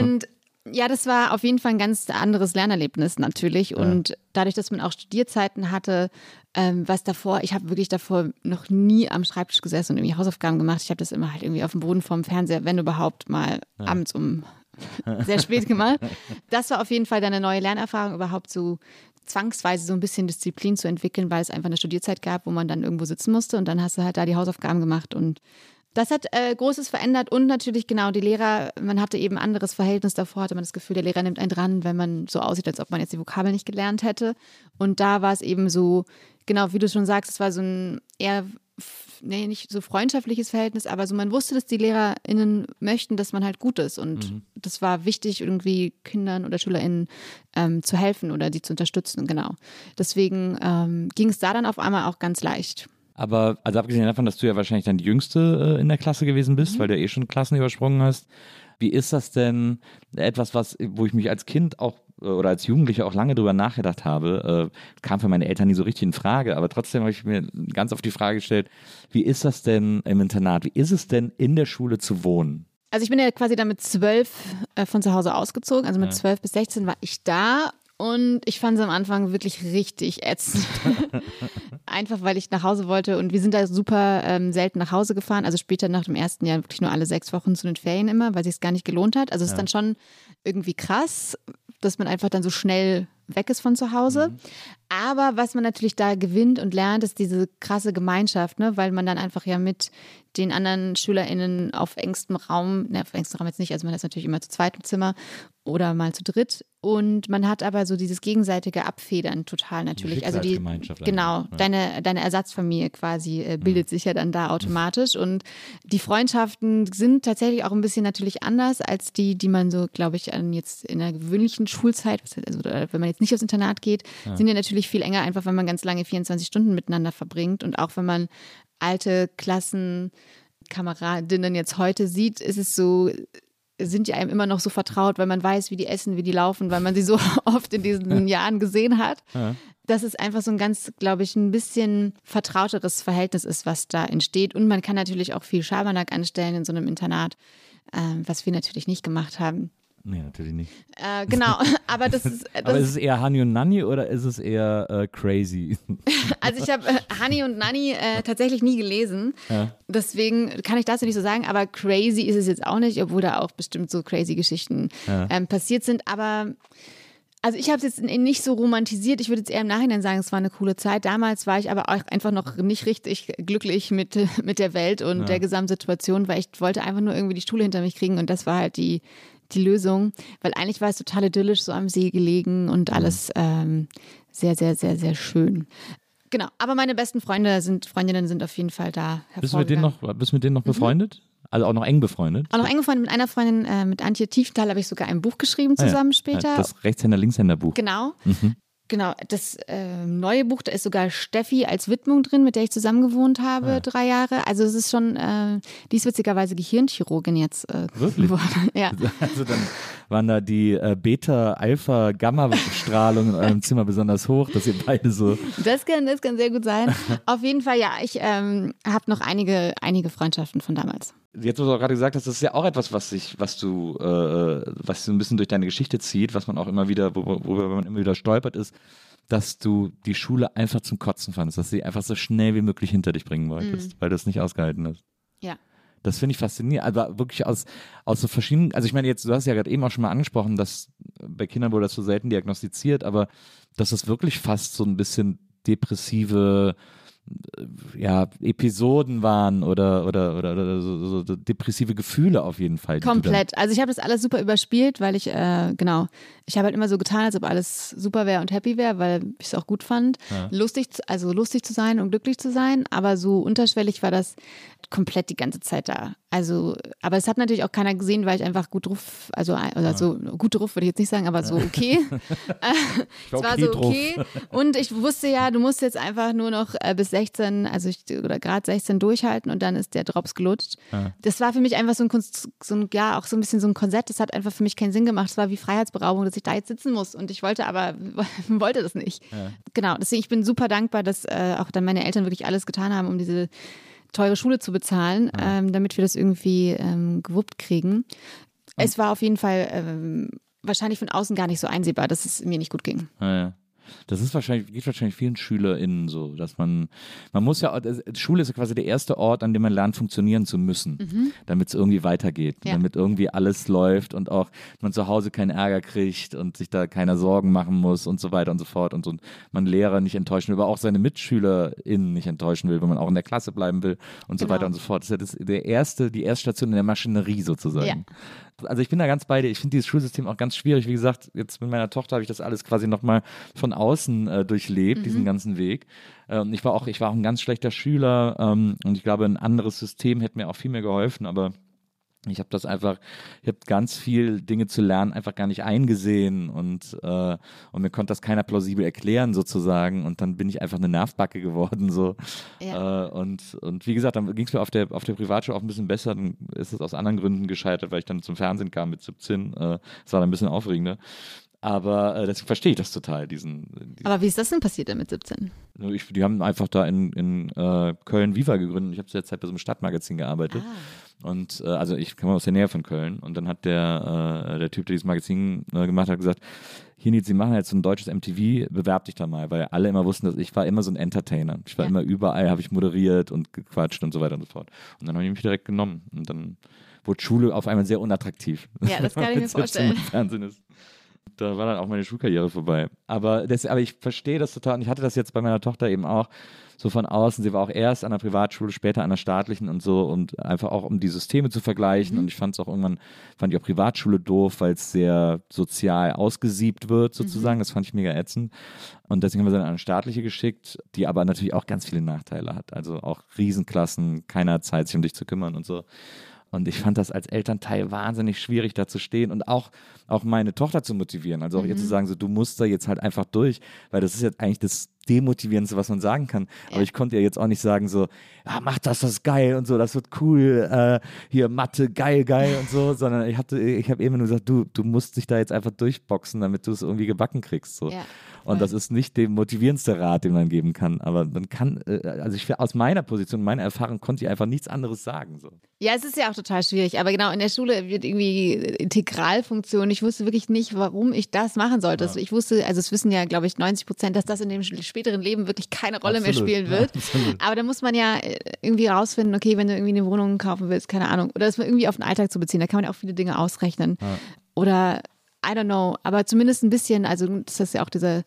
Und ja, das war auf jeden Fall ein ganz anderes Lernerlebnis natürlich. Und dadurch, dass man auch Studierzeiten hatte, ähm, was davor, ich habe wirklich davor noch nie am Schreibtisch gesessen und irgendwie Hausaufgaben gemacht. Ich habe das immer halt irgendwie auf dem Boden vorm Fernseher, wenn überhaupt mal abends um <laughs> sehr spät gemacht. Das war auf jeden Fall dann eine neue Lernerfahrung, überhaupt so zwangsweise so ein bisschen Disziplin zu entwickeln, weil es einfach eine Studierzeit gab, wo man dann irgendwo sitzen musste und dann hast du halt da die Hausaufgaben gemacht und das hat äh, Großes verändert und natürlich genau die Lehrer, man hatte eben ein anderes Verhältnis davor, hatte man das Gefühl, der Lehrer nimmt einen dran, wenn man so aussieht, als ob man jetzt die Vokabel nicht gelernt hätte. Und da war es eben so, genau wie du schon sagst, es war so ein eher, nee, nicht so freundschaftliches Verhältnis, aber so man wusste, dass die LehrerInnen möchten, dass man halt gut ist. Und das war wichtig, irgendwie Kindern oder SchülerInnen ähm, zu helfen oder die zu unterstützen, genau. Deswegen ähm, ging es da dann auf einmal auch ganz leicht. Aber also abgesehen davon, dass du ja wahrscheinlich dann die Jüngste äh, in der Klasse gewesen bist, Mhm. weil du ja eh schon Klassen übersprungen hast. Wie ist das denn etwas, was, wo ich mich als Kind auch äh, oder als Jugendlicher auch lange drüber nachgedacht habe, äh, kam für meine Eltern nie so richtig in Frage, aber trotzdem habe ich mir ganz oft die Frage gestellt, wie ist das denn im Internat? Wie ist es denn in der Schule zu wohnen? Also ich bin ja quasi dann mit zwölf äh, von zu Hause ausgezogen. Also mit zwölf bis 16 war ich da und ich fand es am Anfang wirklich richtig ätzend. <laughs> Einfach weil ich nach Hause wollte und wir sind da super ähm, selten nach Hause gefahren. Also später nach dem ersten Jahr wirklich nur alle sechs Wochen zu den Ferien immer, weil sich es gar nicht gelohnt hat. Also es ist dann schon irgendwie krass, dass man einfach dann so schnell weg ist von zu Hause. Aber was man natürlich da gewinnt und lernt, ist diese krasse Gemeinschaft, ne? weil man dann einfach ja mit den anderen SchülerInnen auf engstem Raum, ne, auf engstem Raum jetzt nicht, also man ist natürlich immer zu zweit im Zimmer oder mal zu dritt. Und man hat aber so dieses gegenseitige Abfedern total natürlich. Also die, genau, ja. deine, deine Ersatzfamilie quasi äh, bildet sich ja dann da automatisch. Und die Freundschaften sind tatsächlich auch ein bisschen natürlich anders als die, die man so, glaube ich, an jetzt in der gewöhnlichen Schulzeit, also wenn man jetzt nicht aufs Internat geht, sind ja natürlich viel enger, einfach wenn man ganz lange 24 Stunden miteinander verbringt. Und auch wenn man alte Klassenkameradinnen jetzt heute sieht, ist es so, sind die einem immer noch so vertraut, weil man weiß, wie die essen, wie die laufen, weil man sie so <laughs> oft in diesen Jahren gesehen hat. Dass es einfach so ein ganz, glaube ich, ein bisschen vertrauteres Verhältnis ist, was da entsteht. Und man kann natürlich auch viel Schabernack anstellen in so einem Internat, ähm, was wir natürlich nicht gemacht haben. Nee, natürlich nicht. Äh, genau, <laughs> aber das ist, das Aber ist es eher Hani und Nanni oder ist es eher äh, crazy? <laughs> Also ich habe äh, Hani und Nanni äh, tatsächlich nie gelesen. Deswegen kann ich dazu nicht so sagen, aber crazy ist es jetzt auch nicht, obwohl da auch bestimmt so crazy Geschichten ähm, passiert sind. Aber also ich habe es jetzt nicht so romantisiert. Ich würde jetzt eher im Nachhinein sagen, es war eine coole Zeit. Damals war ich aber auch einfach noch nicht richtig glücklich mit, <laughs> mit der Welt und der Gesamtsituation, weil ich wollte einfach nur irgendwie die Schule hinter mich kriegen und das war halt die, die Lösung. Weil eigentlich war es total idyllisch, so am See gelegen und alles ähm, sehr, sehr, sehr, sehr schön. Genau, aber meine besten Freunde sind, Freundinnen sind auf jeden Fall da. bist, du mit denen noch, bist mit denen noch befreundet? Also auch noch eng befreundet? Auch noch eng befreundet mit einer Freundin, äh, mit Antje Tiefenthal, habe ich sogar ein Buch geschrieben zusammen später. Ja, das Rechtshänder-Linkshänder-Buch. Genau. Genau, das äh, neue Buch, da ist sogar Steffi als Widmung drin, mit der ich zusammen gewohnt habe, drei Jahre. Also es ist schon, äh, die ist witzigerweise Gehirnchirurgin jetzt äh, Wirklich? geworden. <laughs> Ja. Also dann waren da die äh, Beta, Alpha, Gamma-Strahlung in eurem Zimmer besonders hoch, dass ihr beide so. Das kann, das kann sehr gut sein. Auf jeden Fall, ja, ich ähm, habe noch einige, einige Freundschaften von damals. Jetzt, wo du auch gerade gesagt hast, das ist ja auch etwas, was sich, was du, äh, was so ein bisschen durch deine Geschichte zieht, was man auch immer wieder, wo- worüber man immer wieder stolpert, ist, dass du die Schule einfach zum Kotzen fandest, dass du sie einfach so schnell wie möglich hinter dich bringen wolltest, weil du es nicht ausgehalten hast. Ja. Das finde ich faszinierend, aber wirklich aus, aus so verschiedenen, also ich meine jetzt, du hast ja gerade eben auch schon mal angesprochen, dass bei Kindern wurde das so selten diagnostiziert, aber dass es wirklich fast so ein bisschen depressive äh, ja, Episoden waren oder, oder, oder, oder so, so, depressive Gefühle auf jeden Fall. Komplett. Also ich habe das alles super überspielt, weil ich, äh, genau, ich habe halt immer so getan, als ob alles super wäre und happy wäre, weil ich es auch gut fand. Lustig, zu- also lustig zu sein und glücklich zu sein, aber so unterschwellig war das komplett die ganze Zeit da. Also, aber es hat natürlich auch keiner gesehen, weil ich einfach gut drauf, also, oder so gut drauf würde ich jetzt nicht sagen, aber so okay. <laughs> es war so okay. Und ich wusste ja, du musst jetzt einfach nur noch äh, bis 16, also ich, oder gerade 16 durchhalten und dann ist der Drops gelutscht. Das war für mich einfach so ein, Kunst, so ein, ja, auch so ein bisschen so ein Korsett. Das hat einfach für mich keinen Sinn gemacht. Es war wie Freiheitsberaubung, dass ich da jetzt sitzen muss. Und ich wollte aber, <laughs> wollte das nicht. Genau. Deswegen, ich bin super dankbar, dass äh, auch dann meine Eltern wirklich alles getan haben, um diese teure Schule zu bezahlen, ähm, damit wir das irgendwie ähm, gewuppt kriegen. Es war auf jeden Fall ähm, wahrscheinlich von außen gar nicht so einsehbar, dass es mir nicht gut ging. Ja, ja. Das ist wahrscheinlich, geht wahrscheinlich vielen SchülerInnen so, dass man, man muss ja, das- Schule ist ja quasi der erste Ort, an dem man lernt, funktionieren zu müssen, damit es irgendwie weitergeht, Ja. damit irgendwie alles läuft und auch man zu Hause keinen Ärger kriegt und sich da keiner Sorgen machen muss und so weiter und so fort und, so. und man Lehrer nicht enttäuschen will, aber auch seine MitschülerInnen nicht enttäuschen will, wenn man auch in der Klasse bleiben will und so Genau. weiter und so fort. Das ist ja das, der erste, die Erststation in der Maschinerie sozusagen. Ja. Also ich bin da ganz bei dir. Ich finde dieses Schulsystem auch ganz schwierig. Wie gesagt, jetzt mit meiner Tochter habe ich das alles quasi nochmal von außen äh, durchlebt, diesen ganzen Weg. Äh, und ich war auch, ich war auch ein ganz schlechter Schüler ähm, und ich glaube, ein anderes System hätte mir auch viel mehr geholfen, aber ich habe das einfach, ich habe ganz viel Dinge zu lernen einfach gar nicht eingesehen und, äh, und mir konnte das keiner plausibel erklären sozusagen und dann bin ich einfach eine Nervbacke geworden so Ja. äh, und, und wie gesagt, dann ging es mir auf der, auf der Privatschule auch ein bisschen besser, dann ist es aus anderen Gründen gescheitert, weil ich dann zum Fernsehen kam mit 17, äh, es war dann ein bisschen aufregender. Aber äh, deswegen verstehe ich das total, diesen, diesen Aber wie ist das denn passiert dann mit 17? ich, die haben einfach da in, in äh, Köln Viva gegründet. Ich habe zu der Zeit bei so einem Stadtmagazin gearbeitet. Und äh, also ich komme aus der Nähe von Köln. Und dann hat der, äh, der Typ, der dieses Magazin äh, gemacht hat, gesagt, hier Nils, Sie machen jetzt so ein deutsches MTV, bewerb dich da mal, weil alle immer wussten, dass ich war immer so ein Entertainer. Ich war Ja. immer überall, habe ich moderiert und gequatscht und so weiter und so fort. Und dann haben die mich direkt genommen. Und dann wurde Schule auf einmal sehr unattraktiv. Ja, das kann ich mir <laughs> Mit 17 vorstellen. im Fernsehen ist. Da war dann auch meine Schulkarriere vorbei. Aber, das, aber ich verstehe das total und ich hatte das jetzt bei meiner Tochter eben auch so von außen. Sie war auch erst an der Privatschule, später an der staatlichen und so und einfach auch um die Systeme zu vergleichen. Mhm. Und ich fand es auch irgendwann, fand ich auch Privatschule doof, weil es sehr sozial ausgesiebt wird Mhm. sozusagen. Das fand ich mega ätzend. Und deswegen haben wir sie dann an eine staatliche geschickt, die aber natürlich auch ganz viele Nachteile hat. Also auch Riesenklassen, keiner Zeit, sich um dich zu kümmern und so. Und ich fand das als Elternteil wahnsinnig schwierig, da zu stehen und auch, auch meine Tochter zu motivieren. Also auch ihr zu sagen, so, du musst da jetzt halt einfach durch, weil das ist jetzt eigentlich das Demotivierendste, was man sagen kann. Aber ich konnte ja jetzt auch nicht sagen, so, ja, mach das, das ist geil und so, das wird cool, äh, hier Mathe, geil, geil und so, <laughs> sondern ich hatte, ich habe eben nur gesagt, du, du musst dich da jetzt einfach durchboxen, damit du es irgendwie gebacken kriegst. So. Ja, Und das ist nicht der motivierendste Rat, den man geben kann. Aber man kann, äh, also ich aus meiner Position, meiner Erfahrung konnte ich einfach nichts anderes sagen. So. Ja, es ist ja auch total schwierig. Aber genau, in der Schule wird irgendwie Integralfunktion. Ich wusste wirklich nicht, warum ich das machen sollte. Also Ich wusste, also es wissen ja, glaube ich, 90 Prozent, dass das in dem späteren Leben wirklich keine Rolle Absolut, mehr spielen ja, wird. absolut. Aber da muss man ja äh, irgendwie rausfinden, okay, wenn du irgendwie eine Wohnung kaufen willst, keine Ahnung, oder das mal irgendwie auf den Alltag zu beziehen, da kann man ja auch viele Dinge ausrechnen. Oder I don't know, aber zumindest ein bisschen, also das ist ja auch dieser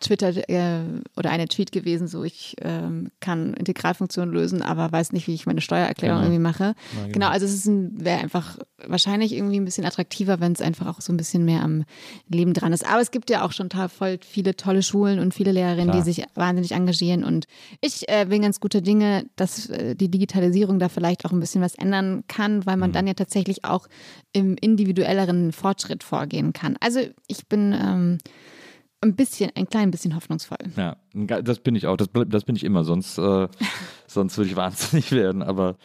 Twitter äh, oder eine Tweet gewesen, so ich ähm, kann Integralfunktionen lösen, aber weiß nicht, wie ich meine Steuererklärung Genau. irgendwie mache. genau. also es ist ein- wäre einfach wahrscheinlich irgendwie ein bisschen attraktiver, wenn es einfach auch so ein bisschen mehr am Leben dran ist. Aber es gibt ja auch schon voll viele tolle Schulen und viele Lehrerinnen, Klar. die sich wahnsinnig engagieren und ich äh, bin ganz guter Dinge, dass äh, die Digitalisierung da vielleicht auch ein bisschen was ändern kann, weil man dann ja tatsächlich auch im individuelleren Fortschritt vorgehen kann. Also ich bin ähm, ein bisschen, ein klein bisschen hoffnungsvoll. Ja, das bin ich auch. Das, das bin ich immer. Sonst, äh, <laughs> sonst würde ich wahnsinnig werden. Aber,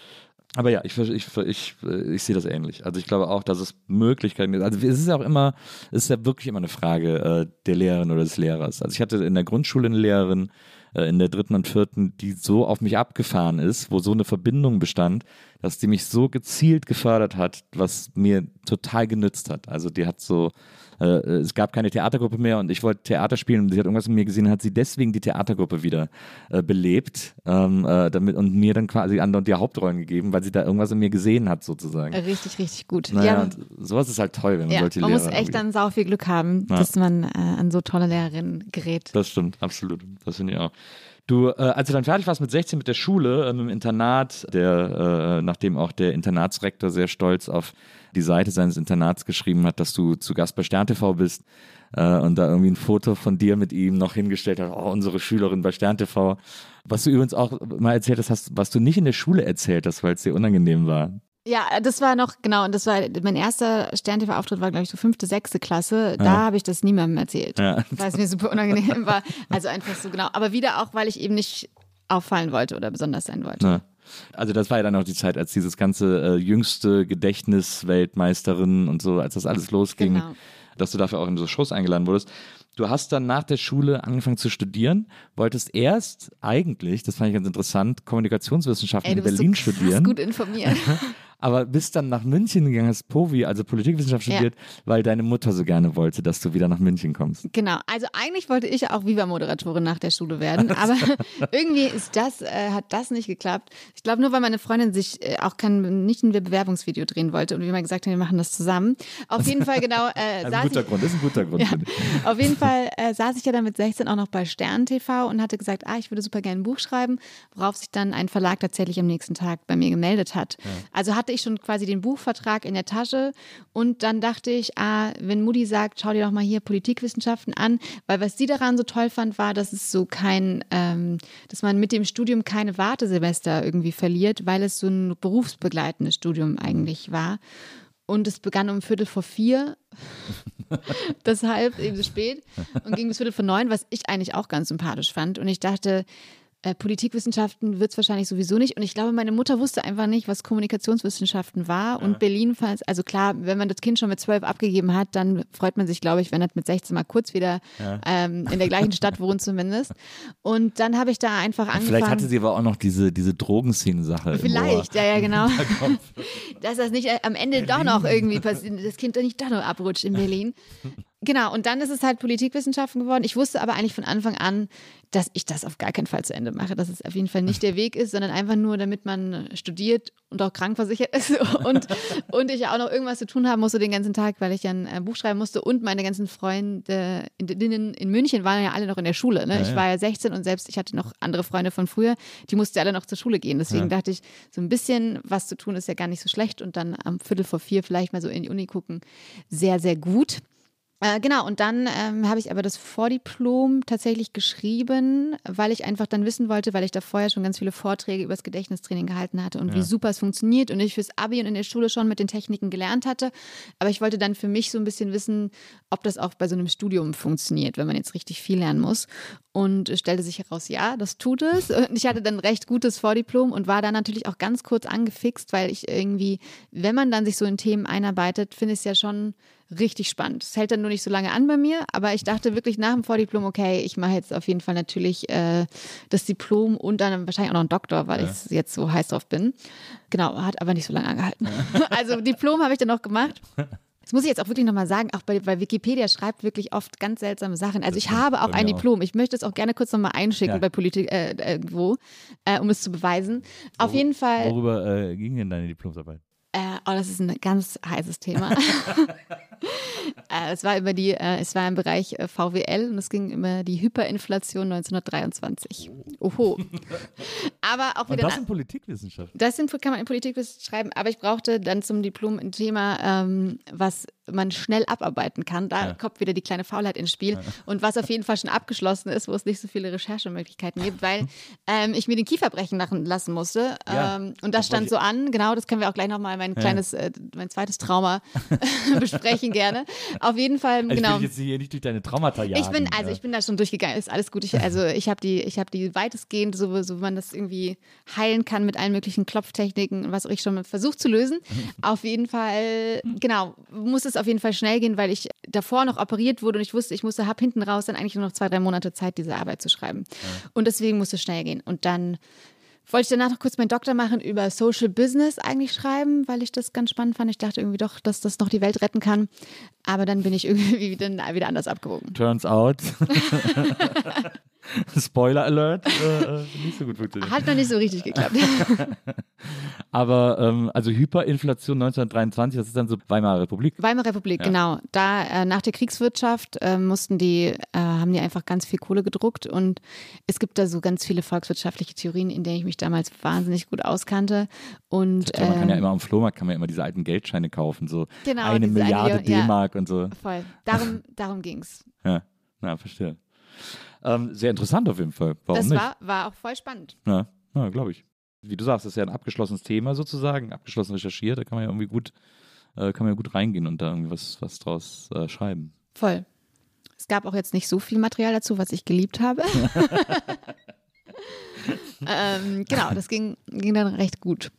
aber ja, ich, ich, ich, ich sehe das ähnlich. Also ich glaube auch, dass es Möglichkeiten gibt. Also es ist ja auch immer, es ist ja wirklich immer eine Frage äh, der Lehrerin oder des Lehrers. Also ich hatte in der Grundschule eine Lehrerin, äh, in der dritten und vierten, die so auf mich abgefahren ist, wo so eine Verbindung bestand, dass die mich so gezielt gefördert hat, was mir total genützt hat. Also die hat so, äh, es gab keine Theatergruppe mehr und ich wollte Theater spielen und sie hat irgendwas in mir gesehen, hat sie deswegen die Theatergruppe wieder äh, belebt ähm, äh, damit, und mir dann quasi andauernd die Hauptrollen gegeben, weil sie da irgendwas in mir gesehen hat sozusagen. Richtig, richtig gut. Naja, ja, und sowas ist halt toll, wenn man ja, solche man Lehrer muss echt dann sau viel Glück haben, Ja. dass man äh, an so tolle Lehrerinnen gerät. Das stimmt, absolut. Das finde ich auch. Du, äh, als du dann fertig warst mit 16 mit der Schule, äh, mit dem Internat, der, äh, nachdem auch der Internatsrektor sehr stolz auf die Seite seines Internats geschrieben hat, dass du zu Gast bei Stern TV bist äh, und da irgendwie ein Foto von dir mit ihm noch hingestellt hat, oh, unsere Schülerin bei Stern TV. Was du übrigens auch mal erzählt hast, hast was du nicht in der Schule erzählt hast, weil es dir unangenehm war. Ja, das war noch, genau, und das war, mein erster Stern-TV-Auftritt war, glaube ich, so fünfte, sechste Klasse. Da Ja. habe ich das niemandem erzählt, Ja. weil es mir super unangenehm war. Also einfach so genau. Aber wieder auch, weil ich eben nicht auffallen wollte oder besonders sein wollte. Ne? Also das war ja dann auch die Zeit, als dieses ganze äh, jüngste Gedächtnisweltmeisterin und so, als das alles losging, Genau. dass du dafür auch in so Shows eingeladen wurdest. Du hast dann nach der Schule angefangen zu studieren, wolltest erst eigentlich, das fand ich ganz interessant, Kommunikationswissenschaften Ey, in Berlin so studieren, gut informiert. <laughs> aber bist dann nach München gegangen, hast POVI, also Politikwissenschaft Ja. studiert, weil deine Mutter so gerne wollte, dass du wieder nach München kommst. Genau, also eigentlich wollte ich auch Viva-Moderatorin nach der Schule werden, <laughs> aber <laughs> irgendwie ist das, äh, hat das nicht geklappt. Ich glaube nur, weil meine Freundin sich äh, auch kein, nicht ein Bewerbungsvideo drehen wollte und wir mal gesagt haben, wir machen das zusammen. Auf jeden Fall genau, äh, <laughs> saß ein guter ich, Grund, ist ein guter Grund. Ja, auf jeden Fall äh, saß ich ja dann mit 16 auch noch bei Stern TV und hatte gesagt, ah, ich würde super gerne ein Buch schreiben, worauf sich dann ein Verlag tatsächlich am nächsten Tag bei mir gemeldet hat. Also hatte ich schon quasi den Buchvertrag in der Tasche und dann dachte ich, ah, wenn Mutti sagt, schau dir doch mal hier Politikwissenschaften an, weil was sie daran so toll fand, war, dass es so kein, ähm, dass man mit dem Studium keine Wartesemester irgendwie verliert, weil es so ein berufsbegleitendes Studium eigentlich war. Und es begann um Viertel vor vier <laughs> deshalb eben so spät und ging bis Viertel vor neun, was ich eigentlich auch ganz sympathisch fand. Und ich dachte, äh, Politikwissenschaften wird es wahrscheinlich sowieso nicht. Und ich glaube, meine Mutter wusste einfach nicht, was Kommunikationswissenschaften war. Und Berlin fand es, also klar, wenn man das Kind schon mit zwölf abgegeben hat, dann freut man sich, glaube ich, wenn er mit 16 mal kurz wieder ähm, in der gleichen Stadt wohnt <laughs> zumindest. Und dann habe ich da einfach angefangen. Vielleicht hatte sie aber auch noch diese, diese Drogenszenen-Sache. Vielleicht, ja, ja, genau. <laughs> Dass das nicht äh, am Ende doch noch irgendwie passiert, das Kind doch nicht doch noch abrutscht in Berlin. <laughs> Genau, und dann ist es halt Politikwissenschaften geworden. Ich wusste aber eigentlich von Anfang an, dass ich das auf gar keinen Fall zu Ende mache, dass es auf jeden Fall nicht der Weg ist, sondern einfach nur, damit man studiert und auch krankversichert ist <laughs> und, und ich ja auch noch irgendwas zu tun haben musste den ganzen Tag, weil ich ja ein äh, Buch schreiben musste und meine ganzen Freunde in, in München waren ja alle noch in der Schule. Ne? Ich war ja 16 und selbst ich hatte noch andere Freunde von früher, die mussten ja alle noch zur Schule gehen. Deswegen dachte ich, so ein bisschen was zu tun ist ja gar nicht so schlecht und dann am Viertel vor vier vielleicht mal so in die Uni gucken, sehr, sehr gut. Äh, genau, und dann ähm, habe ich aber das Vordiplom tatsächlich geschrieben, weil ich einfach dann wissen wollte, weil ich da vorher schon ganz viele Vorträge über das Gedächtnistraining gehalten hatte und wie super es funktioniert und ich fürs Abi und in der Schule schon mit den Techniken gelernt hatte. Aber ich wollte dann für mich so ein bisschen wissen, ob das auch bei so einem Studium funktioniert, wenn man jetzt richtig viel lernen muss. Und es stellte sich heraus, ja, das tut es. <laughs> Und ich hatte dann recht gutes Vordiplom und war dann natürlich auch ganz kurz angefixt, weil ich irgendwie, wenn man dann sich so in Themen einarbeitet, finde ich es ja schon richtig spannend. Es hält dann nur nicht so lange an bei mir, aber ich dachte wirklich nach dem Vordiplom, okay, ich mache jetzt auf jeden Fall natürlich äh, das Diplom und dann wahrscheinlich auch noch einen Doktor, weil ich jetzt so heiß drauf bin. Genau, hat aber nicht so lange angehalten. <laughs> also Diplom habe ich dann noch gemacht. Das muss ich jetzt auch wirklich nochmal sagen, auch bei, bei Wikipedia schreibt wirklich oft ganz seltsame Sachen. Also ich habe auch ein auch. Diplom. Ich möchte es auch gerne kurz nochmal einschicken Ja. bei Politik äh, irgendwo, äh, um es zu beweisen. Auf jeden Fall. Worüber äh, ging denn deine Diplomsarbeit? Oh, das ist ein ganz heißes Thema. <laughs> äh, es war über die, äh, es war im Bereich äh, VWL und es ging über die Hyperinflation 1923. Oho. Aber auch Und wieder. das in Politikwissenschaft. Das sind, kann man in Politikwissen schreiben, aber ich brauchte dann zum Diplom ein Thema, ähm, was man schnell abarbeiten kann. Da kommt wieder die kleine Faulheit ins Spiel und was auf jeden Fall schon abgeschlossen ist, wo es nicht so viele Recherchemöglichkeiten gibt, weil ähm, ich mir den Kiefer brechen lassen musste. Ja. Ähm, und das stand so an, genau, das können wir auch gleich nochmal mein kleines, äh, mein zweites Trauma <laughs> besprechen gerne. Auf jeden Fall, Also genau. Ich will jetzt hier nicht durch deine Traumata jagen. Ich bin, also ich bin da schon durchgegangen, ist alles gut. Ich, <laughs> also ich habe die, ich habe die weitestgehend, so, so wie man das irgendwie heilen kann mit allen möglichen Klopftechniken und was auch ich schon versucht zu lösen. <laughs> Auf jeden Fall, genau, muss es auf jeden Fall schnell gehen, weil ich davor noch operiert wurde und ich wusste, ich musste, hab hinten raus dann eigentlich nur noch zwei, drei Monate Zeit, diese Arbeit zu schreiben. Und deswegen musste es schnell gehen. Und dann wollte ich danach noch kurz meinen Doktor machen über Social Business eigentlich schreiben, weil ich das ganz spannend fand. Ich dachte irgendwie doch, dass das noch die Welt retten kann. Aber dann bin ich irgendwie <laughs> wieder, wieder anders abgewogen. Turns out. <laughs> <laughs> Spoiler Alert, äh, äh, nicht so gut funktioniert. Hat noch nicht so richtig geklappt. <laughs> Aber ähm, also Hyperinflation 1923, das ist dann so Weimarer Republik. Weimarer Republik, Ja. genau. Da äh, nach der Kriegswirtschaft äh, mussten die, äh, haben die einfach ganz viel Kohle gedruckt und es gibt da so ganz viele volkswirtschaftliche Theorien, in denen ich mich damals wahnsinnig gut auskannte. Und Ja, man kann ja ähm, immer am Flohmarkt kann man ja immer diese alten Geldscheine kaufen, so Genau, eine Milliarde Million, ja. D-Mark und so. voll. Darum, <laughs> darum ging's. Ja, na, verstehe. Ähm, sehr interessant auf jeden Fall. Warum das nicht? war, war auch voll spannend. Ja, ja glaube ich. Wie du sagst, das ist ja ein abgeschlossenes Thema sozusagen, abgeschlossen recherchiert, da kann man ja irgendwie gut, äh, kann man ja gut reingehen und da irgendwie was, was draus äh, schreiben. Voll. Es gab auch jetzt nicht so viel Material dazu, was ich geliebt habe. <laughs> <laughs> ähm, genau, das ging, ging dann recht gut.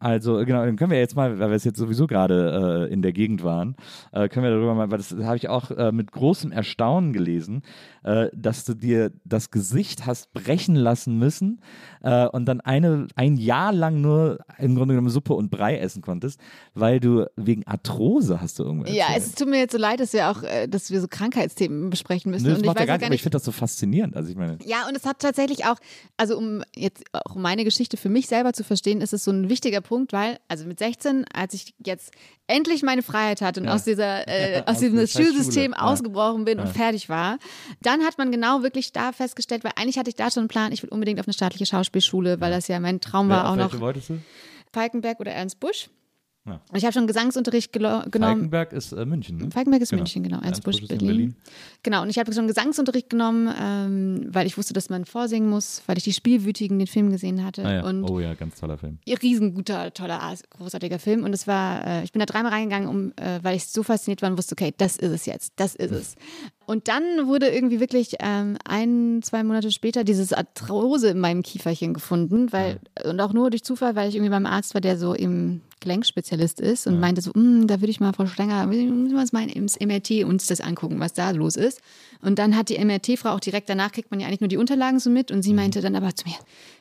Also genau, dann können wir jetzt mal, weil wir es jetzt sowieso gerade äh, in der Gegend waren, äh, können wir darüber mal, weil das habe ich auch äh, mit großem Erstaunen gelesen, äh, dass du dir das Gesicht hast brechen lassen müssen äh, und dann eine, ein Jahr lang nur im Grunde genommen Suppe und Brei essen konntest, weil du wegen Arthrose hast du irgendwas. Ja, es tut mir jetzt so leid, dass wir auch, äh, dass wir so Krankheitsthemen besprechen müssen. Nö, das und ich macht ja weiß gar auch nicht, aber ich finde das so faszinierend. Also ich meine, Ja, und es hat tatsächlich auch, also um jetzt auch meine Geschichte für mich selber zu verstehen, ist es so ein wichtiger Punkt, weil, also mit 16, als ich jetzt endlich meine Freiheit hatte und Ja. aus dieser, <laughs> äh, aus Aus diesem Schulsystem. Ja. ausgebrochen bin und Ja. fertig war, dann hat man genau wirklich da festgestellt, weil eigentlich hatte ich da schon einen Plan, ich will unbedingt auf eine staatliche Schauspielschule, weil das ja mein Traum war auch noch wolltest du? Falkenberg oder Ernst Busch. Ja. Ich habe schon Gesangsunterricht genommen. Falkenberg ist äh, München, ne? Falkenberg ist Genau. München, genau. Ernst Busch, Busch ist in Berlin. Berlin. Genau, und ich habe schon Gesangsunterricht genommen, ähm, weil ich wusste, dass man vorsingen muss, weil ich die Spielwütigen den Film gesehen hatte. Ah, ja. Und oh ja, ganz toller Film. riesenguter, toller, großartiger Film. Und es war, äh, ich bin da dreimal reingegangen, um, äh, weil ich so fasziniert war und wusste, okay, das ist es jetzt, das ist es. Und dann wurde irgendwie wirklich ähm, ein, zwei Monate später dieses Arthrose in meinem Kieferchen gefunden, weil, und auch nur durch Zufall, weil ich irgendwie beim Arzt war, der so im Gelenkspezialist ist und meinte so, "Mm, da würde ich mal, Frau Stenger, müssen wir uns mal ins MRT uns das angucken, was da los ist. Und dann hat die MRT-Frau auch direkt danach, kriegt man ja eigentlich nur die Unterlagen so mit und sie meinte dann aber zu mir,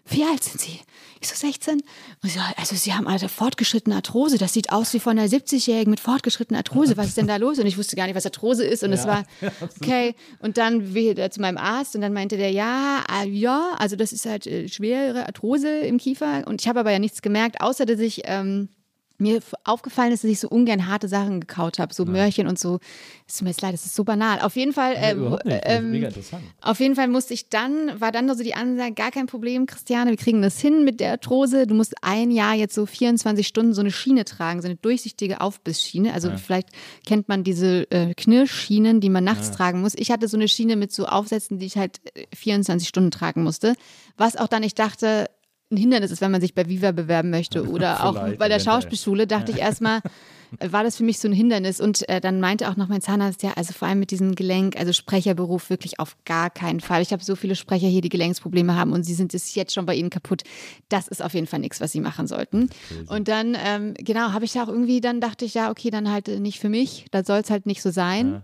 wie alt sind Sie? Ich so 16. Und so, also Sie haben also fortgeschrittene Arthrose, das sieht aus wie von einer 70-Jährigen mit fortgeschrittener Arthrose, was ist denn da los? Und ich wusste gar nicht, was Arthrose ist und es war, <laughs> <laughs> okay. Und dann wieder zu meinem Arzt und dann meinte der, ja, ah, ja, also das ist halt äh, schwere Arthrose im Kiefer und ich habe aber ja nichts gemerkt, außer dass ich... Ähm, mir aufgefallen ist, dass ich so ungern harte Sachen gekaut habe, so Möhrchen und so. Es tut mir jetzt leid, das ist so banal. Auf jeden Fall, ähm. Das ist ähm, mega interessant. auf jeden Fall musste ich dann, war dann so die Ansage, gar kein Problem, Christiane, wir kriegen das hin mit der Arthrose. Du musst ein Jahr jetzt so 24 Stunden so eine Schiene tragen, so eine durchsichtige Aufbissschiene. Also vielleicht kennt man diese äh, Knirschschienen, die man nachts tragen muss. Ich hatte so eine Schiene mit so Aufsätzen, die ich halt äh, 24 Stunden tragen musste. Was auch dann, ich dachte, ein Hindernis ist, wenn man sich bei Viva bewerben möchte <laughs> oder auch bei der. Schauspielschule, dachte ich erstmal, <laughs> war das für mich so ein Hindernis. Und äh, dann meinte auch noch mein Zahnarzt, ja, also vor allem mit diesem Gelenk, also Sprecherberuf wirklich auf gar keinen Fall. Ich habe so viele Sprecher hier, die Gelenksprobleme haben und sie sind es jetzt schon bei ihnen kaputt. Das ist auf jeden Fall nichts, was sie machen sollten. Und dann, ähm, genau, habe ich da auch irgendwie, dann dachte ich, ja, okay, dann halt äh, nicht für mich, da soll es halt nicht so sein.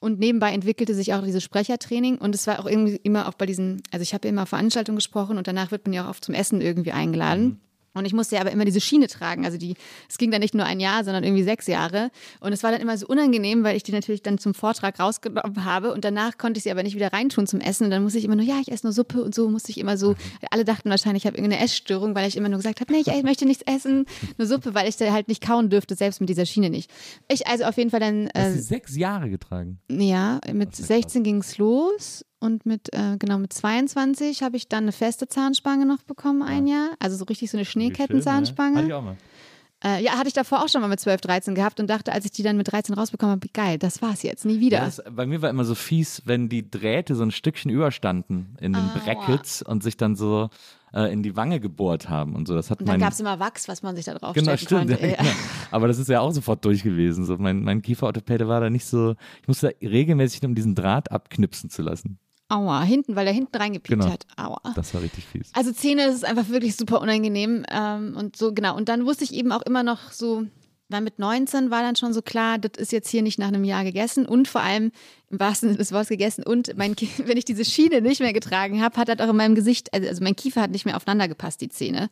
Und nebenbei entwickelte sich auch dieses Sprechertraining und es war auch irgendwie immer auch bei diesen, also ich habe immer Veranstaltungen gesprochen und danach wird man ja auch oft zum Essen irgendwie eingeladen. Und ich musste ja aber immer diese Schiene tragen. Also die, es ging dann nicht nur ein Jahr, sondern irgendwie sechs Jahre. Und es war dann immer so unangenehm, weil ich die natürlich dann zum Vortrag rausgenommen habe. Und danach konnte ich sie aber nicht wieder reintun zum Essen. Und dann musste ich immer nur, ja, ich esse nur Suppe und so musste ich immer so. Alle dachten wahrscheinlich, ich habe irgendeine Essstörung, weil ich immer nur gesagt habe, nee, ich möchte nichts essen, nur Suppe, weil ich da halt nicht kauen dürfte, selbst mit dieser Schiene nicht. Ich also auf jeden Fall dann. Hast Äh, du sechs Jahre getragen? ja, mit 16 ging es los und mit, äh, genau, mit 22 habe ich dann eine feste Zahnspange noch bekommen, ein Jahr. Also so richtig so eine schön, ne? Schneekettenzahnspange. Hatte ich auch mal. Äh, ja, hatte ich davor auch schon mal mit 12, 13 gehabt und dachte, als ich die dann mit 13 rausbekommen habe, geil, das war's jetzt, nie wieder. Ja, das, bei mir war immer so fies, wenn die Drähte so ein Stückchen überstanden in den Brackets und sich dann so äh, in die Wange gebohrt haben und so. Das hat und dann gab es immer Wachs, was man sich da drauf Genau, stimmt. konnte. <laughs> Ja, Ja. genau. Aber das ist ja auch sofort durch gewesen. So, mein, mein Kieferorthopäde war da nicht so. Ich musste da regelmäßig, um diesen Draht abknipsen zu lassen. Aua, hinten, weil er hinten reingepiekt Genau. hat. Aua. Das war richtig fies. Also Zähne, das ist einfach wirklich super unangenehm. Ähm, und so, genau. Und dann wusste ich eben auch immer noch so, weil mit 19 war dann schon so klar, das ist jetzt hier nicht nach einem Jahr gegessen und vor allem im wahrsten Sinne des Wortes gegessen. Und mein, Ki- <laughs> wenn ich diese Schiene nicht mehr getragen habe, hat das auch in meinem Gesicht, also, also mein Kiefer hat nicht mehr aufeinander gepasst, die Zähne.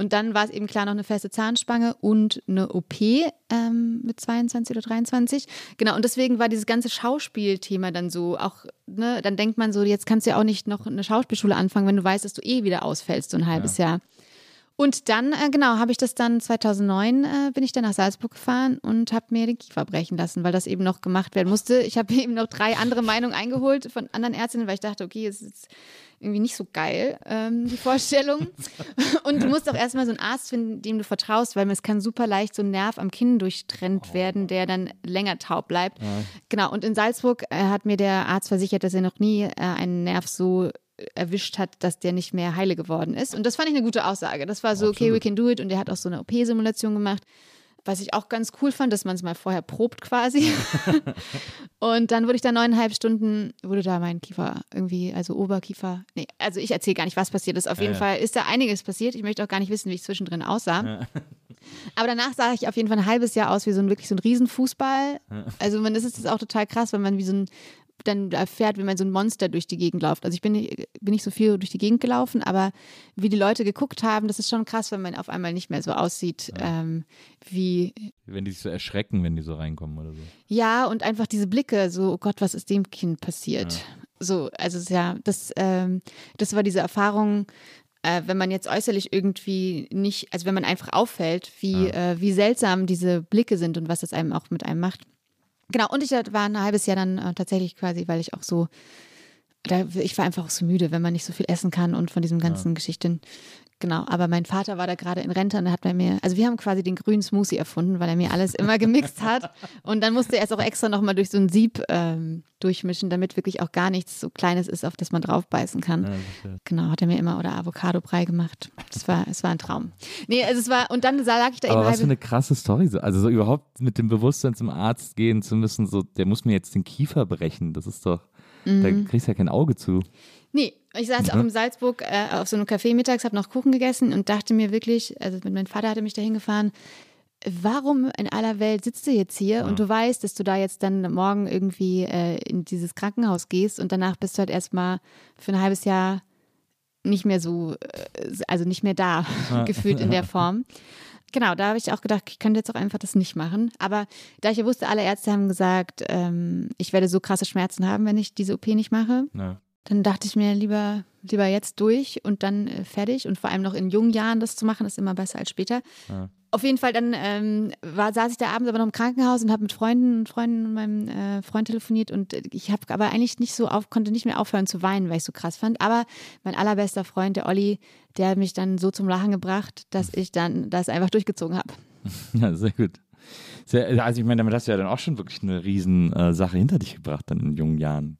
Und dann war es eben klar noch eine feste Zahnspange und eine OP ähm, mit 22 oder 23. Genau, und deswegen war dieses ganze Schauspielthema dann so auch, ne, dann denkt man so, jetzt kannst du ja auch nicht noch eine Schauspielschule anfangen, wenn du weißt, dass du eh wieder ausfällst, so ein halbes ja. Jahr. Und dann, äh, genau, habe ich das dann 2009, äh, bin ich dann nach Salzburg gefahren und habe mir den Kiefer brechen lassen, weil das eben noch gemacht werden musste. Ich habe <laughs> eben noch drei andere Meinungen eingeholt von anderen Ärztinnen, weil ich dachte, okay, es ist irgendwie nicht so geil, ähm, die Vorstellung. <laughs> und du musst auch erstmal so einen Arzt finden, dem du vertraust, weil es kann super leicht so ein Nerv am Kinn durchtrennt oh. werden, der dann länger taub bleibt. Ja. Genau, und in Salzburg äh, hat mir der Arzt versichert, dass er noch nie äh, einen Nerv so erwischt hat, dass der nicht mehr heile geworden ist. Und das fand ich eine gute Aussage. Das war so, Absolut. okay, we can do it. Und der hat auch so eine OP-Simulation gemacht. Was ich auch ganz cool fand, dass man es mal vorher probt quasi. <laughs> und dann wurde ich da neuneinhalb Stunden, wurde da mein Kiefer irgendwie, also Oberkiefer, nee, also ich erzähle gar nicht, was passiert ist. Auf jeden ja, Fall ist da einiges passiert. Ich möchte auch gar nicht wissen, wie ich zwischendrin aussah. Aber danach sah ich auf jeden Fall ein halbes Jahr aus wie so ein wirklich so ein Riesenfußball. Also man das ist auch total krass, wenn man wie so ein dann erfährt, wie man so ein Monster durch die Gegend läuft. Also ich bin, bin nicht so viel durch die Gegend gelaufen, aber wie die Leute geguckt haben, das ist schon krass, wenn man auf einmal nicht mehr so aussieht ja. ähm, wie. Wenn die sich so erschrecken, wenn die so reinkommen oder so. Ja, und einfach diese Blicke, so, oh Gott, was ist dem Kind passiert? Ja. So, also ja, das, ähm, das war diese Erfahrung, äh, wenn man jetzt äußerlich irgendwie nicht, also wenn man einfach auffällt, wie, ja. äh, wie seltsam diese Blicke sind und was das einem auch mit einem macht. Genau, und ich war ein halbes Jahr dann äh, tatsächlich quasi, weil ich auch so, da, ich war einfach auch so müde, wenn man nicht so viel essen kann und von diesen ganzen ja. Geschichten. Genau, aber mein Vater war da gerade in Rente und er hat bei mir, also wir haben quasi den grünen Smoothie erfunden, weil er mir alles immer gemixt hat. Und dann musste er es auch extra nochmal durch so ein Sieb ähm, durchmischen, damit wirklich auch gar nichts so Kleines ist, auf das man drauf beißen kann. Ja, genau, hat er mir immer oder Avocado-Brei gemacht. Das war, es war ein Traum. Nee, also es war, und dann lag ich da aber eben. Was für eine krasse Story. Also so überhaupt mit dem Bewusstsein zum Arzt gehen zu müssen, so, der muss mir jetzt den Kiefer brechen. Das ist doch, mhm. da kriegst du ja kein Auge zu. Nee, ich saß mhm. auch in Salzburg äh, auf so einem Café mittags, habe noch Kuchen gegessen und dachte mir wirklich, also mein Vater hatte mich dahin gefahren, warum in aller Welt sitzt du jetzt hier ja. und du weißt, dass du da jetzt dann morgen irgendwie äh, in dieses Krankenhaus gehst und danach bist du halt erstmal für ein halbes Jahr nicht mehr so, äh, also nicht mehr da, <laughs> gefühlt in der <laughs> Form. Genau, da habe ich auch gedacht, ich könnte jetzt auch einfach das nicht machen. Aber da ich ja wusste, alle Ärzte haben gesagt, ähm, ich werde so krasse Schmerzen haben, wenn ich diese OP nicht mache. Ja. Dann dachte ich mir lieber, lieber jetzt durch und dann äh, fertig. Und vor allem noch in jungen Jahren das zu machen, ist immer besser als später. Ja. Auf jeden Fall, dann ähm, war, saß ich da abends aber noch im Krankenhaus und habe mit Freunden und Freunden und meinem äh, Freund telefoniert und ich habe aber eigentlich nicht so auf, konnte nicht mehr aufhören zu weinen, weil ich so krass fand. Aber mein allerbester Freund, der Olli, der hat mich dann so zum Lachen gebracht, dass ich dann das einfach durchgezogen habe. <laughs> Ja, sehr gut. Sehr, also ich meine, damit hast du ja dann auch schon wirklich eine Riesensache äh, hinter dich gebracht dann in jungen Jahren.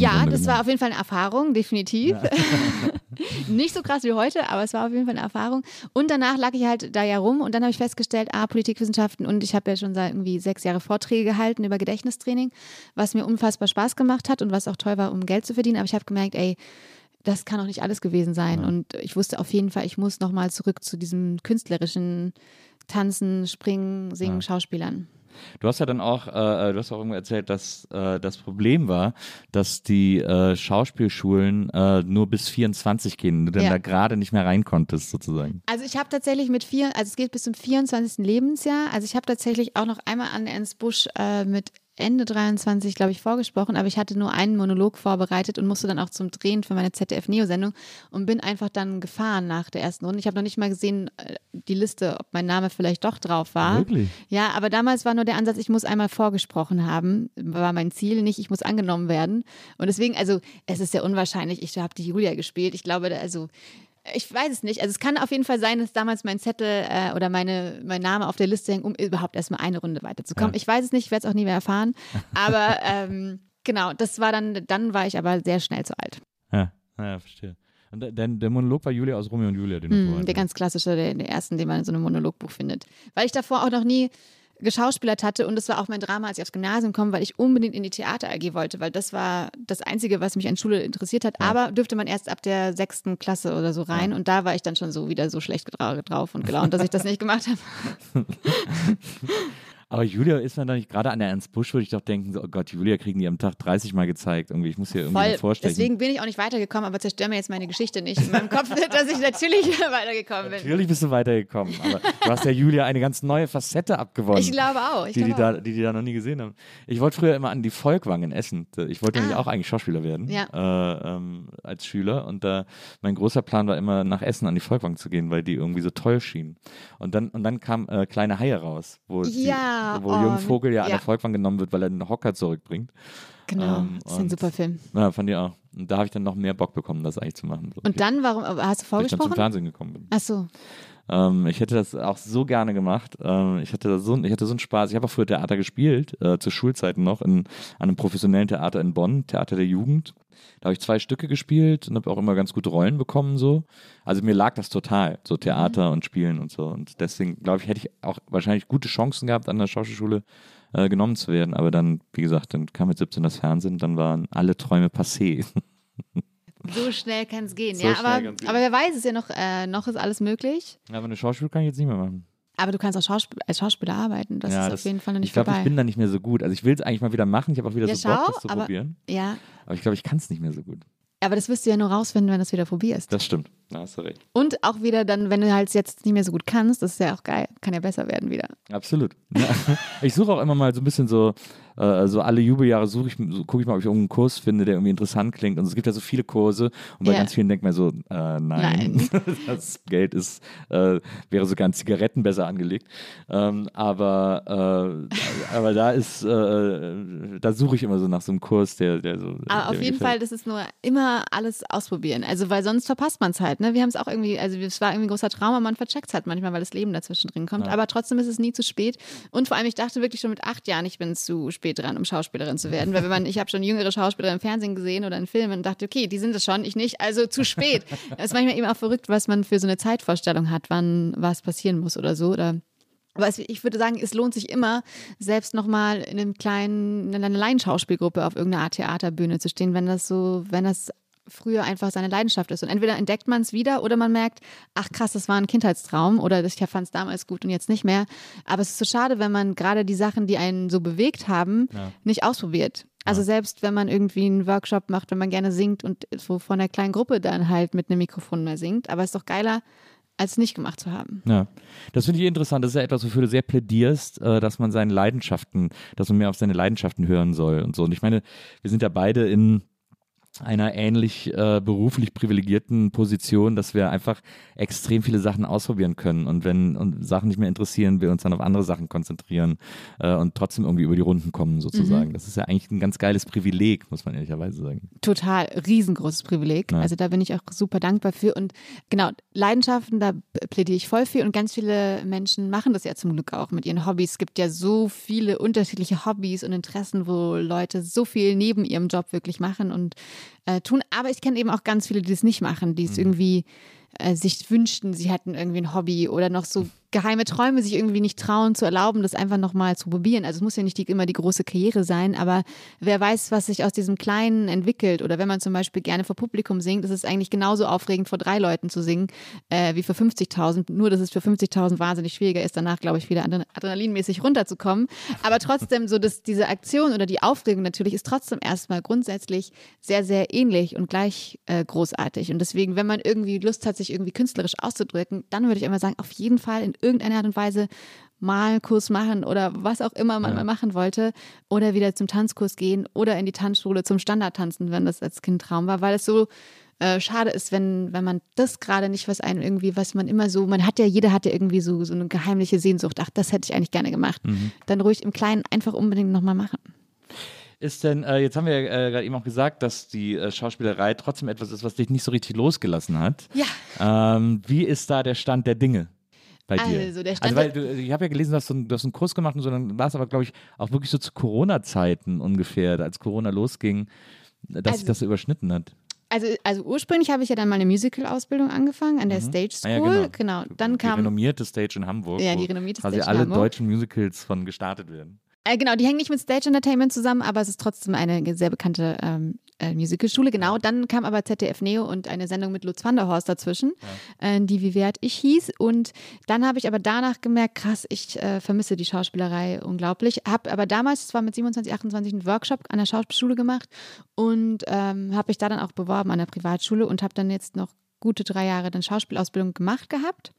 Ja, Grunde das war auf jeden Fall eine Erfahrung, definitiv. Ja. <laughs> <laughs> Nicht so krass wie heute, aber es war auf jeden Fall eine Erfahrung. Und danach lag ich halt da ja rum und dann habe ich festgestellt, ah, Politikwissenschaften und ich habe ja schon seit irgendwie sechs Jahre Vorträge gehalten über Gedächtnistraining, was mir unfassbar Spaß gemacht hat und was auch toll war, um Geld zu verdienen. Aber ich habe gemerkt, ey, das kann auch nicht alles gewesen sein. Ja. Und ich wusste auf jeden Fall, ich muss nochmal zurück zu diesem künstlerischen Tanzen, Springen, Singen, ja. Schauspielern. Du hast ja dann auch, äh, äh, du hast auch irgendwo erzählt, dass äh, das Problem war, dass die äh, Schauspielschulen äh, nur bis 24 gehen, du dann ja. da gerade nicht mehr rein konntest sozusagen. Also ich habe tatsächlich mit vier, also es geht bis zum 24. Lebensjahr. Also ich habe tatsächlich auch noch einmal an Ernst Busch äh, mit Ende 23, glaube ich, vorgesprochen, aber ich hatte nur einen Monolog vorbereitet und musste dann auch zum Drehen für meine ZDF-Neo-Sendung und bin einfach dann gefahren nach der ersten Runde. Ich habe noch nicht mal gesehen, äh, die Liste, ob mein Name vielleicht doch drauf war. Wirklich? Ja, aber damals war nur der Ansatz, ich muss einmal vorgesprochen haben, war mein Ziel, nicht ich muss angenommen werden. Und deswegen, also es ist ja unwahrscheinlich, ich habe die Julia gespielt. Ich glaube, also ich weiß es nicht. Also es kann auf jeden Fall sein, dass damals mein Zettel äh, oder meine, mein Name auf der Liste hängt, um überhaupt erstmal eine Runde weiterzukommen. Ja. Ich weiß es nicht, ich werde es auch nie mehr erfahren. Aber ähm, genau, das war dann, dann war ich aber sehr schnell zu alt. Ja, ja verstehe. Und der, der Monolog war Julia aus Romeo und Julia, den du mm, Der ganz klassische, der, der ersten, den man in so einem Monologbuch findet. Weil ich davor auch noch nie geschauspielert hatte und das war auch mein Drama, als ich aufs Gymnasium komme, weil ich unbedingt in die Theater AG wollte, weil das war das Einzige, was mich an Schule interessiert hat. Ja. Aber dürfte man erst ab der sechsten Klasse oder so rein ja. und da war ich dann schon so wieder so schlecht drauf und gelaunt, dass ich das nicht gemacht habe. <laughs> Aber Julia ist man da nicht, gerade an der Ernst Busch würde ich doch denken, so, oh Gott, Julia kriegen die am Tag 30 Mal gezeigt. Irgendwie, ich muss hier irgendwie Voll. vorstellen. Deswegen bin ich auch nicht weitergekommen, aber zerstör mir jetzt meine Geschichte nicht in meinem Kopf, <laughs> dass ich natürlich <laughs> weitergekommen bin. Natürlich bist du weitergekommen, aber du hast ja Julia eine ganz neue Facette abgewonnen. Ich glaube auch. Ich die, die, glaube da, die die da noch nie gesehen haben. Ich wollte früher immer an die Volkwang in Essen. Ich wollte nämlich Ah. auch eigentlich Schauspieler werden Ja. äh, ähm, als Schüler. Und äh, mein großer Plan war immer nach Essen an die Volkwang zu gehen, weil die irgendwie so toll schienen. Und dann, und dann kam äh, Kleine Haie raus, wo, Ja, die, wo oh, Jung Vogel ja, an ja. der Volkwang genommen wird, weil er einen Hocker zurückbringt. Genau. Ähm, das ist ein super Film. Ja, fand ich auch. Und da habe ich dann noch mehr Bock bekommen, das eigentlich zu machen. So. Und dann, warum, hast du Weil ich dann zum vorgesprochen? Fernsehen gekommen bin. Ach so. Ähm, ich hätte das auch so gerne gemacht. Ähm, ich, hatte so, ich hatte so einen Spaß. Ich habe auch früher Theater gespielt, äh, zu Schulzeiten noch, in, an einem professionellen Theater in Bonn, Theater der Jugend. Da habe ich zwei Stücke gespielt und habe auch immer ganz gute Rollen bekommen. so. Also mir lag das total, so Theater und Spielen und so. Und deswegen, glaube ich, hätte ich auch wahrscheinlich gute Chancen gehabt, an der Schauspielschule äh, genommen zu werden. Aber dann, wie gesagt, dann kam mit 17 das Fernsehen, dann waren alle Träume passé. <laughs> So schnell kann es gehen, So ja. Aber, gehen. aber wer weiß, es ist ja noch, äh, noch ist alles möglich. Aber eine Schauspiel kann ich jetzt nicht mehr machen. Aber du kannst auch Schauspiel als Schauspieler arbeiten. Das Ja, ist auf jeden Fall noch nicht ich glaube, vorbei. ich bin da nicht mehr so gut. Also ich will es eigentlich mal wieder machen. Ich habe auch wieder Ja, so Bock, schau, das zu aber- probieren. ja, Aber ich glaube, ich kann es nicht mehr so gut. aber das wirst du ja nur rausfinden, wenn du es wieder probierst. Das stimmt. Da hast du recht. Und auch wieder dann, wenn du halt jetzt nicht mehr so gut kannst, das ist ja auch geil, kann ja besser werden wieder. Absolut. <laughs> Ich suche auch immer mal so ein bisschen so, äh, so alle Jubeljahre suche ich, so, gucke ich mal, ob ich irgendeinen Kurs finde, der irgendwie interessant klingt. Und es gibt ja so viele Kurse und bei Ja. ganz vielen denkt man so, äh, nein, <laughs> das Geld ist, äh, wäre sogar an Zigaretten besser angelegt. Ähm, aber, äh, aber da ist, äh, da suche ich immer so nach so einem Kurs, der, der so. Aber der auf jeden gefällt. Fall, das ist nur immer alles ausprobieren. Also, weil sonst verpasst man es halt. Ne? Wir haben es auch irgendwie, also es war irgendwie ein großer Traum, aber man vercheckt es halt manchmal, weil das Leben dazwischen drin kommt. Ja. Aber trotzdem ist es nie zu spät. Und vor allem, ich dachte wirklich schon mit acht Jahren, ich bin zu spät dran, um Schauspielerin zu werden. Weil wenn man, ich habe schon jüngere Schauspieler im Fernsehen gesehen oder in Filmen und dachte, okay, die sind es schon, ich nicht, also zu spät. <laughs> Es ist manchmal eben auch verrückt, was man für so eine Zeitvorstellung hat, wann was passieren muss oder so. Oder aber ich würde sagen, es lohnt sich immer, selbst nochmal in einem kleinen, in einer Laienschauspielgruppe auf irgendeiner Art Theaterbühne zu stehen, wenn das so, wenn das früher einfach seine Leidenschaft ist. Und entweder entdeckt man es wieder oder man merkt, ach krass, das war ein Kindheitstraum oder ich fand es damals gut und jetzt nicht mehr. Aber es ist so schade, wenn man gerade die Sachen, die einen so bewegt haben, nicht ausprobiert. Also selbst wenn man irgendwie einen Workshop macht, wenn man gerne singt und so von einer kleinen Gruppe dann halt mit einem Mikrofon mal singt. Aber es ist doch geiler, als nicht gemacht zu haben. Ja, das finde ich interessant. Das ist ja etwas, wofür du sehr plädierst, äh, dass man seine Leidenschaften, dass man mehr auf seine Leidenschaften hören soll und so. Und ich meine, wir sind ja beide in einer ähnlich äh, beruflich privilegierten Position, dass wir einfach extrem viele Sachen ausprobieren können und wenn und Sachen nicht mehr interessieren, wir uns dann auf andere Sachen konzentrieren äh, und trotzdem irgendwie über die Runden kommen sozusagen. Das ist ja eigentlich ein ganz geiles Privileg, muss man ehrlicherweise sagen. total riesengroßes Privileg. Ja. Also da bin ich auch super dankbar für. Und genau, Leidenschaften, da plädiere ich voll für. Und ganz viele Menschen machen das ja zum Glück auch mit ihren Hobbys. Es gibt ja so viele unterschiedliche Hobbys und Interessen, wo Leute so viel neben ihrem Job wirklich machen und äh, tun. Aber ich kenne eben auch ganz viele, die das nicht machen, die es irgendwie äh, sich wünschten, sie hätten irgendwie ein Hobby oder noch so geheime Träume sich irgendwie nicht trauen zu erlauben, das einfach nochmal zu probieren. Also es muss ja nicht die, immer die große Karriere sein, aber wer weiß, was sich aus diesem Kleinen entwickelt. Oder wenn man zum Beispiel gerne vor Publikum singt, ist es eigentlich genauso aufregend, vor drei Leuten zu singen, äh, wie für 50.000. Nur, dass es für 50.000 wahnsinnig schwieriger ist, danach, glaube ich, wieder adren- adrenalinmäßig runterzukommen. Aber trotzdem, so dass diese Aktion oder die Aufregung natürlich ist trotzdem erstmal grundsätzlich sehr, sehr ähnlich und gleich äh, großartig. Und deswegen, wenn man irgendwie Lust hat, sich irgendwie künstlerisch auszudrücken, dann würde ich immer sagen, auf jeden Fall in irgendeiner Art und Weise mal einen Kurs machen oder was auch immer man mal machen wollte oder wieder zum Tanzkurs gehen oder in die Tanzschule zum Standardtanzen, wenn das als Kind Traum war, weil es so äh, schade ist, wenn, wenn man das gerade nicht, was einem irgendwie, was man immer so, man hat ja, jeder hat ja irgendwie so, so eine geheimliche Sehnsucht, ach, das hätte ich eigentlich gerne gemacht. Dann ruhig im Kleinen einfach unbedingt nochmal machen. Ist denn, äh, jetzt haben wir ja äh, gerade eben auch gesagt, dass die äh, Schauspielerei trotzdem etwas ist, was dich nicht so richtig losgelassen hat. Ja. Ähm, wie ist da der Stand der Dinge bei dir? Also, der also weil du, ich habe ja gelesen, du hast, so einen, du hast einen Kurs gemacht und so, dann war es aber, glaube ich, auch wirklich so zu Corona-Zeiten ungefähr, als Corona losging, dass sich Also- das so überschnitten hat. Also, also ursprünglich habe ich ja dann mal eine Musical-Ausbildung angefangen an der Stage Ah ja, School. genau. Dann die kam renommierte Stage in Hamburg. Ja, die renommierte quasi Stage in alle Hamburg. deutschen Musicals von gestartet werden. Äh, genau, die hängen nicht mit Stage Entertainment zusammen, aber es ist trotzdem eine sehr bekannte ähm, äh, Musicalschule. Genau, dann kam aber ZDF Neo und eine Sendung mit Lutz van der Horst dazwischen, äh, die Wie wert ich hieß. Und dann habe ich aber danach gemerkt, krass, ich äh, vermisse die Schauspielerei unglaublich. Habe aber damals, es war mit 27, 28, einen Workshop an der Schauspielschule gemacht und ähm, habe mich da dann auch beworben an der Privatschule und habe dann jetzt noch gute drei Jahre dann Schauspielausbildung gemacht gehabt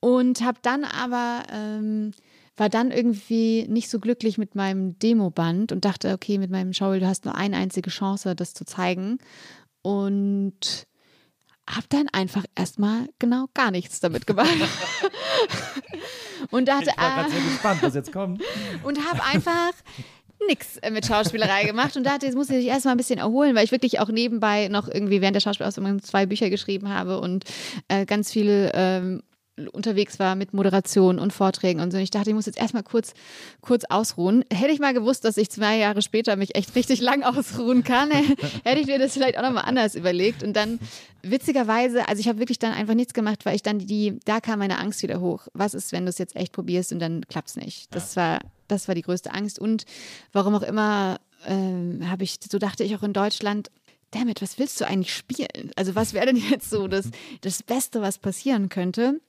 und habe dann aber ähm, war dann irgendwie nicht so glücklich mit meinem Demoband und dachte, okay, mit meinem Schauspiel, du hast nur eine einzige Chance, das zu zeigen und habe dann einfach erstmal genau gar nichts damit gemacht. <laughs> und dachte, Ich war ah, gerade sehr gespannt, was jetzt kommt. und habe einfach nix mit Schauspielerei gemacht und dachte, jetzt muss ich mich erstmal ein bisschen erholen, weil ich wirklich auch nebenbei noch irgendwie während der Schauspielausbildung zwei Bücher geschrieben habe und äh, ganz viel ähm, unterwegs war mit Moderation und Vorträgen und so. Und ich dachte, ich muss jetzt erstmal kurz, kurz ausruhen. Hätte ich mal gewusst, dass ich zwei Jahre später mich echt richtig lang ausruhen kann, <laughs> hätte ich mir das vielleicht auch nochmal anders überlegt. Und dann witzigerweise, also ich habe wirklich dann einfach nichts gemacht, weil ich dann die, da kam meine Angst wieder hoch. Was ist, wenn du es jetzt echt probierst und dann klappt es nicht? Das war, das war die größte Angst. Und warum auch immer, ähm, habe ich, so dachte ich auch in Deutschland, damit, was willst du eigentlich spielen? Also was wäre denn jetzt so das, das Beste, was passieren könnte?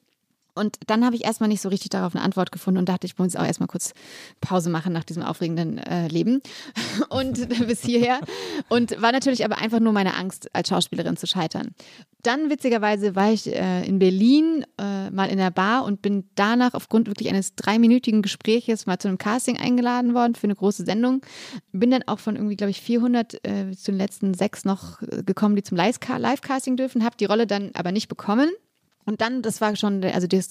Und dann habe ich erstmal nicht so richtig darauf eine Antwort gefunden und dachte, ich muss auch erstmal kurz Pause machen nach diesem aufregenden äh, Leben <laughs> und <laughs> bis hierher. Und war natürlich aber einfach nur meine Angst, als Schauspielerin zu scheitern. Dann witzigerweise war ich äh, in Berlin äh, mal in der Bar und bin danach aufgrund wirklich eines dreiminütigen Gespräches mal zu einem Casting eingeladen worden für eine große Sendung. Bin dann auch von irgendwie, glaube ich, 400 äh, zu den letzten sechs noch äh, gekommen, die zum Live- Live-Casting dürfen, habe die Rolle dann aber nicht bekommen. Und dann, das war schon, der- also der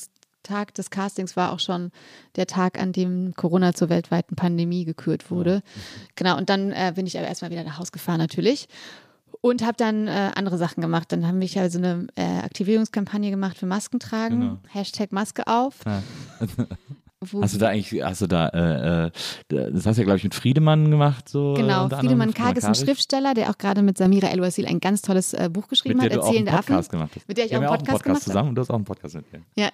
Tag des Castings war auch schon der Tag, an dem Corona zur weltweiten Pandemie gekürt wurde. Genau, und dann äh, bin ich aber erstmal wieder nach Hause gefahren natürlich und habe dann äh, andere Sachen gemacht. Dann haben wir also eine äh, Aktivierungskampagne gemacht für Masken tragen, Genau. Hashtag Maske auf. Ja. <laughs> Wo, Hast du da eigentlich, hast du da, äh, äh, das hast du ja, glaube ich, mit Friedemann gemacht, so. äh, Genau, Friedemann Karg ist ein Schriftsteller, der auch gerade mit Samira El-Wasil ein ganz tolles äh, Buch geschrieben mit der hat, du auch einen Erzählende Affen. Podcast gemacht hast. Mit der ich auch einen ja Podcast gemacht habe. zusammen und du hast auch einen Podcast mit mir. Ja.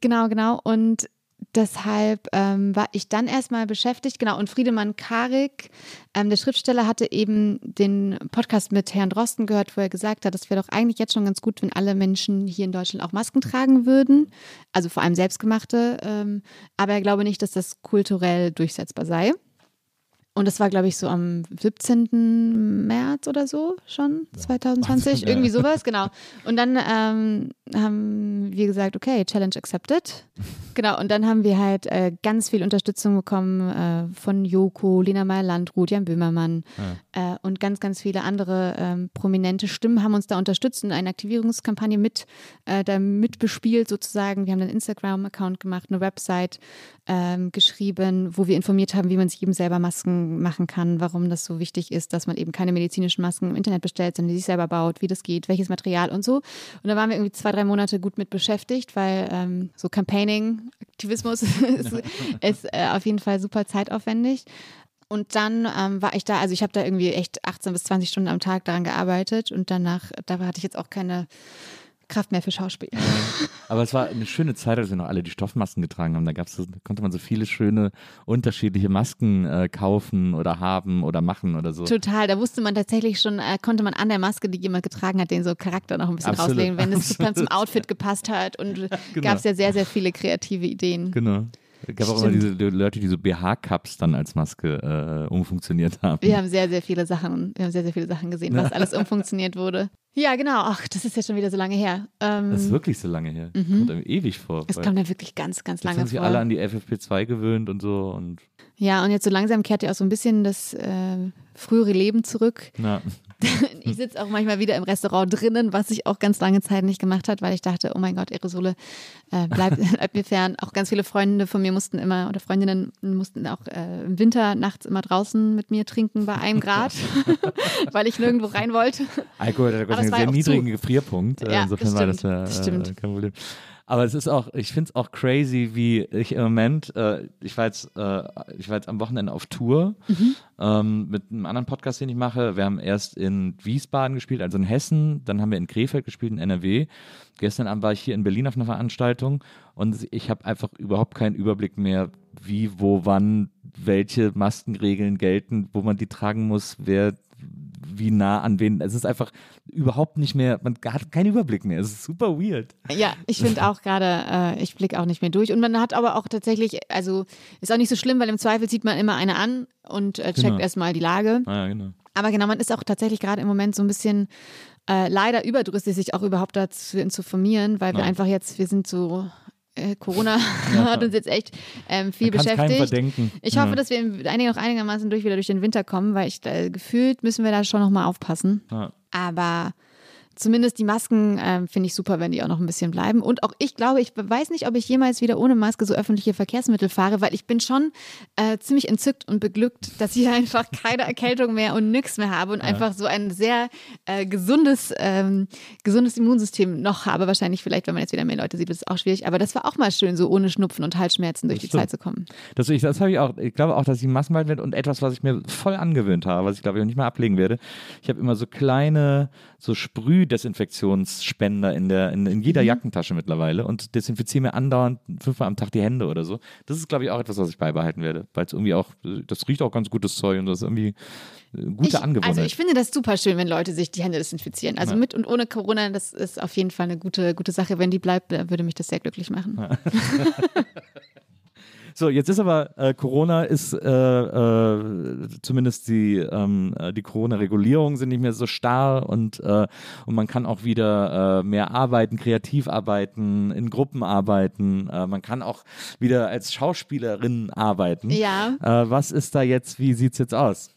Genau, genau. Und deshalb ähm, war ich dann erstmal beschäftigt. Genau, und Friedemann Karik, ähm, der Schriftsteller, hatte eben den Podcast mit Herrn Drosten gehört, wo er gesagt hat, es wäre doch eigentlich jetzt schon ganz gut, wenn alle Menschen hier in Deutschland auch Masken tragen würden. Also vor allem selbstgemachte. Ähm, aber er glaube nicht, dass das kulturell durchsetzbar sei. Und das war, glaube ich, so am 17. März oder so schon, 2020, Wahnsinn, <laughs> ja. irgendwie sowas, genau. Und dann ähm, haben wir gesagt, okay, Challenge accepted. Genau, und dann haben wir halt äh, ganz viel Unterstützung bekommen äh, von Joko, Lena Meyer-Landrut, Jan Böhmermann äh, und ganz, ganz viele andere ähm, prominente Stimmen haben uns da unterstützt und eine Aktivierungskampagne mit, äh, da mitbespielt sozusagen. Wir haben einen Instagram-Account gemacht, eine Website ähm, geschrieben, wo wir informiert haben, wie man sich eben selber Masken machen kann, warum das so wichtig ist, dass man eben keine medizinischen Masken im Internet bestellt, sondern die sich selber baut, wie das geht, welches Material und so. Und da waren wir irgendwie zwei, drei Monate gut mit beschäftigt, weil ähm, so Campaigning, Aktivismus <laughs> ist, <laughs> ist äh, auf jeden Fall super zeitaufwendig. Und dann ähm, war ich da, also ich habe da irgendwie echt 18 bis 20 Stunden am Tag daran gearbeitet und danach, da hatte ich jetzt auch keine Kraft mehr für Schauspiel. Aber es war eine schöne Zeit, als wir noch alle die Stoffmasken getragen haben. Da gab's so, konnte man so viele schöne, unterschiedliche Masken äh, kaufen oder haben oder machen oder so. Total, da wusste man tatsächlich schon, äh, konnte man an der Maske, die jemand getragen hat, den so Charakter noch ein bisschen Absolut, rauslegen, wenn es dann zum. <laughs> Outfit gepasst hat. Und genau. gab es ja sehr, sehr viele kreative Ideen. Genau. Es gab auch immer Stimmt. diese Leute, die so BH-Cups dann als Maske äh, umfunktioniert haben. Wir haben sehr, sehr viele Sachen, wir haben sehr, sehr viele Sachen gesehen, was alles umfunktioniert wurde. Ja, genau. Ach, das ist ja schon wieder so lange her. Ähm, Das ist wirklich so lange her. Kommt einem ewig vor. es kommt mir wirklich ganz, ganz jetzt lange sind sich vor. alle an die FFP2 gewöhnt und so und Ja, und jetzt so langsam kehrt ja auch so ein bisschen das äh, frühere Leben zurück. na, <laughs> Ich sitze auch manchmal wieder im Restaurant drinnen, was ich auch ganz lange Zeit nicht gemacht hat, weil ich dachte, oh mein Gott, Aerosole, äh, bleib, <laughs> bleib mir fern. Auch ganz viele Freunde von mir mussten immer, oder Freundinnen mussten auch äh, im Winter nachts immer draußen mit mir trinken bei einem <laughs> Grad, weil ich nirgendwo rein wollte. Alkohol hat einen war sehr niedrigen zu. Gefrierpunkt. Äh, Ja, Insofern das war das, stimmt, ja, das äh, stimmt. kein Problem. Aber es ist auch, ich finde es auch crazy, wie ich im Moment, äh, ich war jetzt, äh, ich war jetzt am Wochenende auf Tour Mhm. ähm, mit einem anderen Podcast, den ich mache. Wir haben erst in Wiesbaden gespielt, also in Hessen, dann haben wir in Krefeld gespielt, in NRW. Gestern Abend war ich hier in Berlin auf einer Veranstaltung und ich habe einfach überhaupt keinen Überblick mehr, wie, wo, wann welche Maskenregeln gelten, wo man die tragen muss, wer wie nah an wen. Es ist einfach überhaupt nicht mehr, man hat keinen Überblick mehr. Es ist super weird. Ja, ich finde auch gerade, äh, ich blicke auch nicht mehr durch. Und man hat aber auch tatsächlich, also ist auch nicht so schlimm, weil im Zweifel zieht man immer eine an und äh, checkt Genau. erstmal die Lage. Ah, ja, genau. Aber genau, man ist auch tatsächlich gerade im Moment so ein bisschen äh, leider überdrüssig, sich auch überhaupt dazu zu informieren, weil wir einfach jetzt, wir sind so, äh, Corona <laughs> hat uns jetzt echt ähm, viel beschäftigt. verdenken. Ich hoffe, Ja. dass wir einige noch einigermaßen durch wieder durch den Winter kommen, weil ich äh, gefühlt müssen wir da schon nochmal aufpassen. Ja. Aber zumindest die Masken ähm, finde ich super, wenn die auch noch ein bisschen bleiben. Und auch ich glaube, ich weiß nicht, ob ich jemals wieder ohne Maske so öffentliche Verkehrsmittel fahre, weil ich bin schon äh, ziemlich entzückt und beglückt, <laughs> dass ich einfach keine Erkältung mehr und nix mehr habe und einfach so ein sehr äh, gesundes, ähm, gesundes Immunsystem noch habe. Wahrscheinlich vielleicht, wenn man jetzt wieder mehr Leute sieht, ist es auch schwierig. Aber das war auch mal schön, so ohne Schnupfen und Halsschmerzen durch Das die stimmt. Zeit zu kommen. Das, ich, das habe ich auch. Ich glaube auch, dass ich Masken bald werde und etwas, was ich mir voll angewöhnt habe, was ich glaube ich auch nicht mehr ablegen werde. Ich habe immer so kleine, so Sprühdesinfektionsspender in der, in, in Mhm. jeder Jackentasche mittlerweile und desinfiziere mir andauernd fünfmal am Tag die Hände oder so. Das ist glaube ich auch etwas, was ich beibehalten werde, weil es irgendwie auch, das riecht auch ganz gutes Zeug und das ist irgendwie eine gute Ich, Angewohnheit. also ich finde das super schön, wenn Leute sich die Hände desinfizieren. Also Ja. mit und ohne Corona, das ist auf jeden Fall eine gute, gute Sache. Wenn die bleibt, äh, würde mich das sehr glücklich machen. <laughs> So, jetzt ist aber äh, Corona ist äh, äh, zumindest die ähm, äh, die Corona-Regulierungen sind nicht mehr so starr und äh, und man kann auch wieder äh, mehr arbeiten, kreativ arbeiten, in Gruppen arbeiten. Man kann auch wieder als Schauspielerin arbeiten. Ja. Was ist da jetzt? Wie sieht's jetzt aus?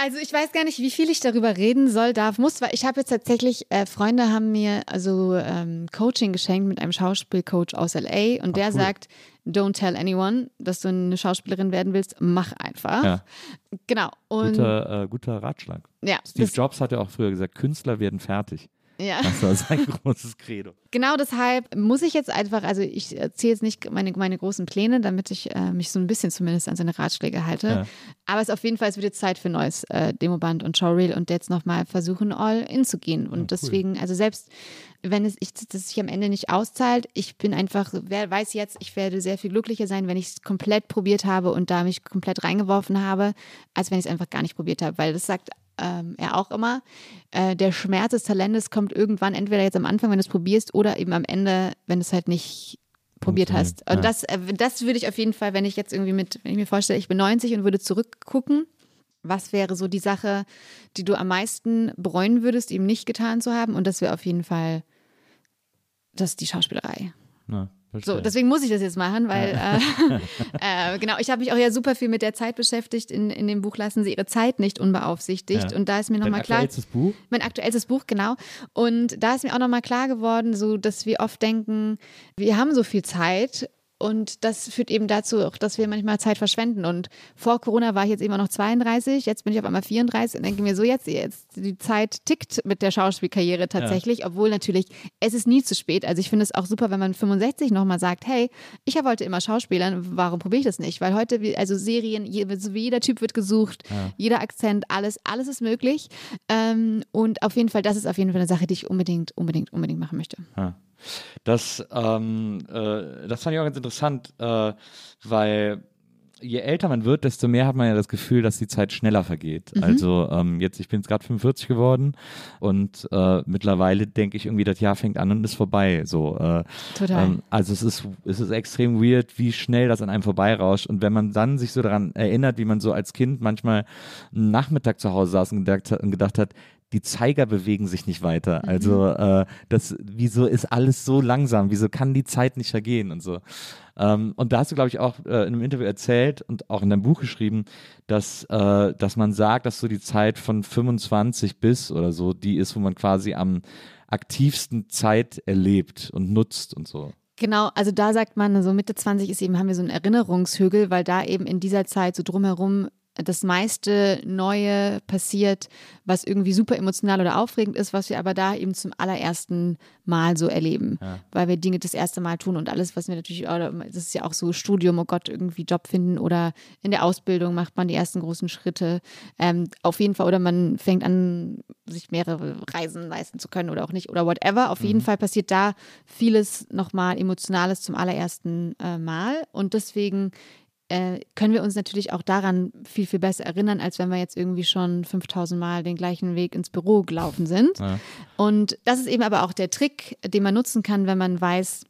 Also ich weiß gar nicht, wie viel ich darüber reden soll, darf, muss, weil ich habe jetzt tatsächlich, äh, Freunde haben mir also ähm, Coaching geschenkt mit einem Schauspielcoach aus LA und der cool. sagt, don't tell anyone, dass du eine Schauspielerin werden willst, mach einfach. Ja. Genau. Und Guter, äh, guter Ratschlag. ja, Steve Jobs hat ja auch früher gesagt, Künstler werden fertig. ja. Das war sein <laughs> großes Credo. Genau deshalb muss ich jetzt einfach, also ich erzähle jetzt nicht meine, meine großen Pläne, damit ich äh, mich so ein bisschen zumindest an seine Ratschläge halte. Ja. Aber es ist auf jeden Fall, es wird jetzt Zeit für neues äh, Demoband und Showreel und jetzt nochmal versuchen, all in zu gehen. Und deswegen, also selbst wenn es ich, das sich am Ende nicht auszahlt, ich bin einfach, wer weiß jetzt, ich werde sehr viel glücklicher sein, wenn ich es komplett probiert habe und da mich komplett reingeworfen habe, als wenn ich es einfach gar nicht probiert habe. Weil das sagt ähm, er auch immer, äh, der Schmerz des Talentes kommt irgendwann entweder jetzt am Anfang, wenn du es probierst, oder eben am Ende, wenn du es halt nicht probiert hast. Und das, äh, das würde ich auf jeden Fall, wenn ich jetzt irgendwie mit, wenn ich mir vorstelle, ich bin 90 und würde zurückgucken, was wäre so die Sache, die du am meisten bereuen würdest, eben nicht getan zu haben? Und das wäre auf jeden Fall das die Schauspielerei. Na, So, deswegen muss ich das jetzt machen, weil äh, <laughs> äh, genau, ich habe mich auch ja super viel mit der Zeit beschäftigt. In, in dem Buch lassen sie ihre Zeit nicht unbeaufsichtigt. Ja. Und da ist mir nochmal klar. aktuellstes Buch? Mein aktuellstes Buch, genau. Und da ist mir auch nochmal klar geworden, so dass wir oft denken, wir haben so viel Zeit. Und das führt eben dazu, auch, dass wir manchmal Zeit verschwenden. Und vor Corona war ich jetzt immer noch 32, jetzt bin ich auf einmal 34 und denke mir so, jetzt, jetzt die Zeit tickt mit der Schauspielkarriere tatsächlich, obwohl natürlich, es ist nie zu spät. Also ich finde es auch super, wenn man 65 nochmal sagt, hey, ich wollte immer Schauspielern, warum probiere ich das nicht? Weil heute, also Serien, jeder Typ wird gesucht, jeder Akzent, alles, alles ist möglich. Ähm, und auf jeden Fall, das ist auf jeden Fall eine Sache, die ich unbedingt, unbedingt, unbedingt machen möchte. Ja. Das, ähm, äh, das fand ich auch ganz interessant, äh, weil je älter man wird, desto mehr hat man ja das Gefühl, dass die Zeit schneller vergeht. Also ähm, jetzt, ich bin jetzt gerade 45 geworden und äh, mittlerweile denke ich irgendwie, das Jahr fängt an und ist vorbei. So, äh, Total. ähm, also es ist, es ist extrem weird, wie schnell das an einem vorbeirauscht. Und wenn man dann sich so daran erinnert, wie man so als Kind manchmal einen Nachmittag zu Hause saß und gedacht, und gedacht hat, die Zeiger bewegen sich nicht weiter. Also äh, das, wieso ist alles so langsam? Wieso kann die Zeit nicht vergehen und so? Ähm, und da hast du, glaube ich, auch äh, in einem Interview erzählt und auch in deinem Buch geschrieben, dass, äh, dass man sagt, dass so die Zeit von 25 bis oder so, die ist, wo man quasi am aktivsten Zeit erlebt und nutzt und so. Genau, also da sagt man, so Mitte 20 ist eben, haben wir so einen Erinnerungshügel, weil da eben in dieser Zeit so drumherum das meiste Neue passiert, was irgendwie super emotional oder aufregend ist, was wir aber da eben zum allerersten Mal so erleben, weil wir Dinge das erste Mal tun und alles, was wir natürlich, oder das ist ja auch so Studium, oh Gott, irgendwie Job finden oder in der Ausbildung macht man die ersten großen Schritte. Ähm, auf jeden Fall, oder man fängt an, sich mehrere Reisen leisten zu können oder auch nicht oder whatever. Auf jeden Fall passiert da vieles nochmal Emotionales zum allerersten äh, Mal und deswegen äh, können wir uns natürlich auch daran viel, viel besser erinnern, als wenn wir jetzt irgendwie schon 5000 Mal den gleichen Weg ins Büro gelaufen sind. Ja. Und das ist eben aber auch der Trick, den man nutzen kann, wenn man weiß,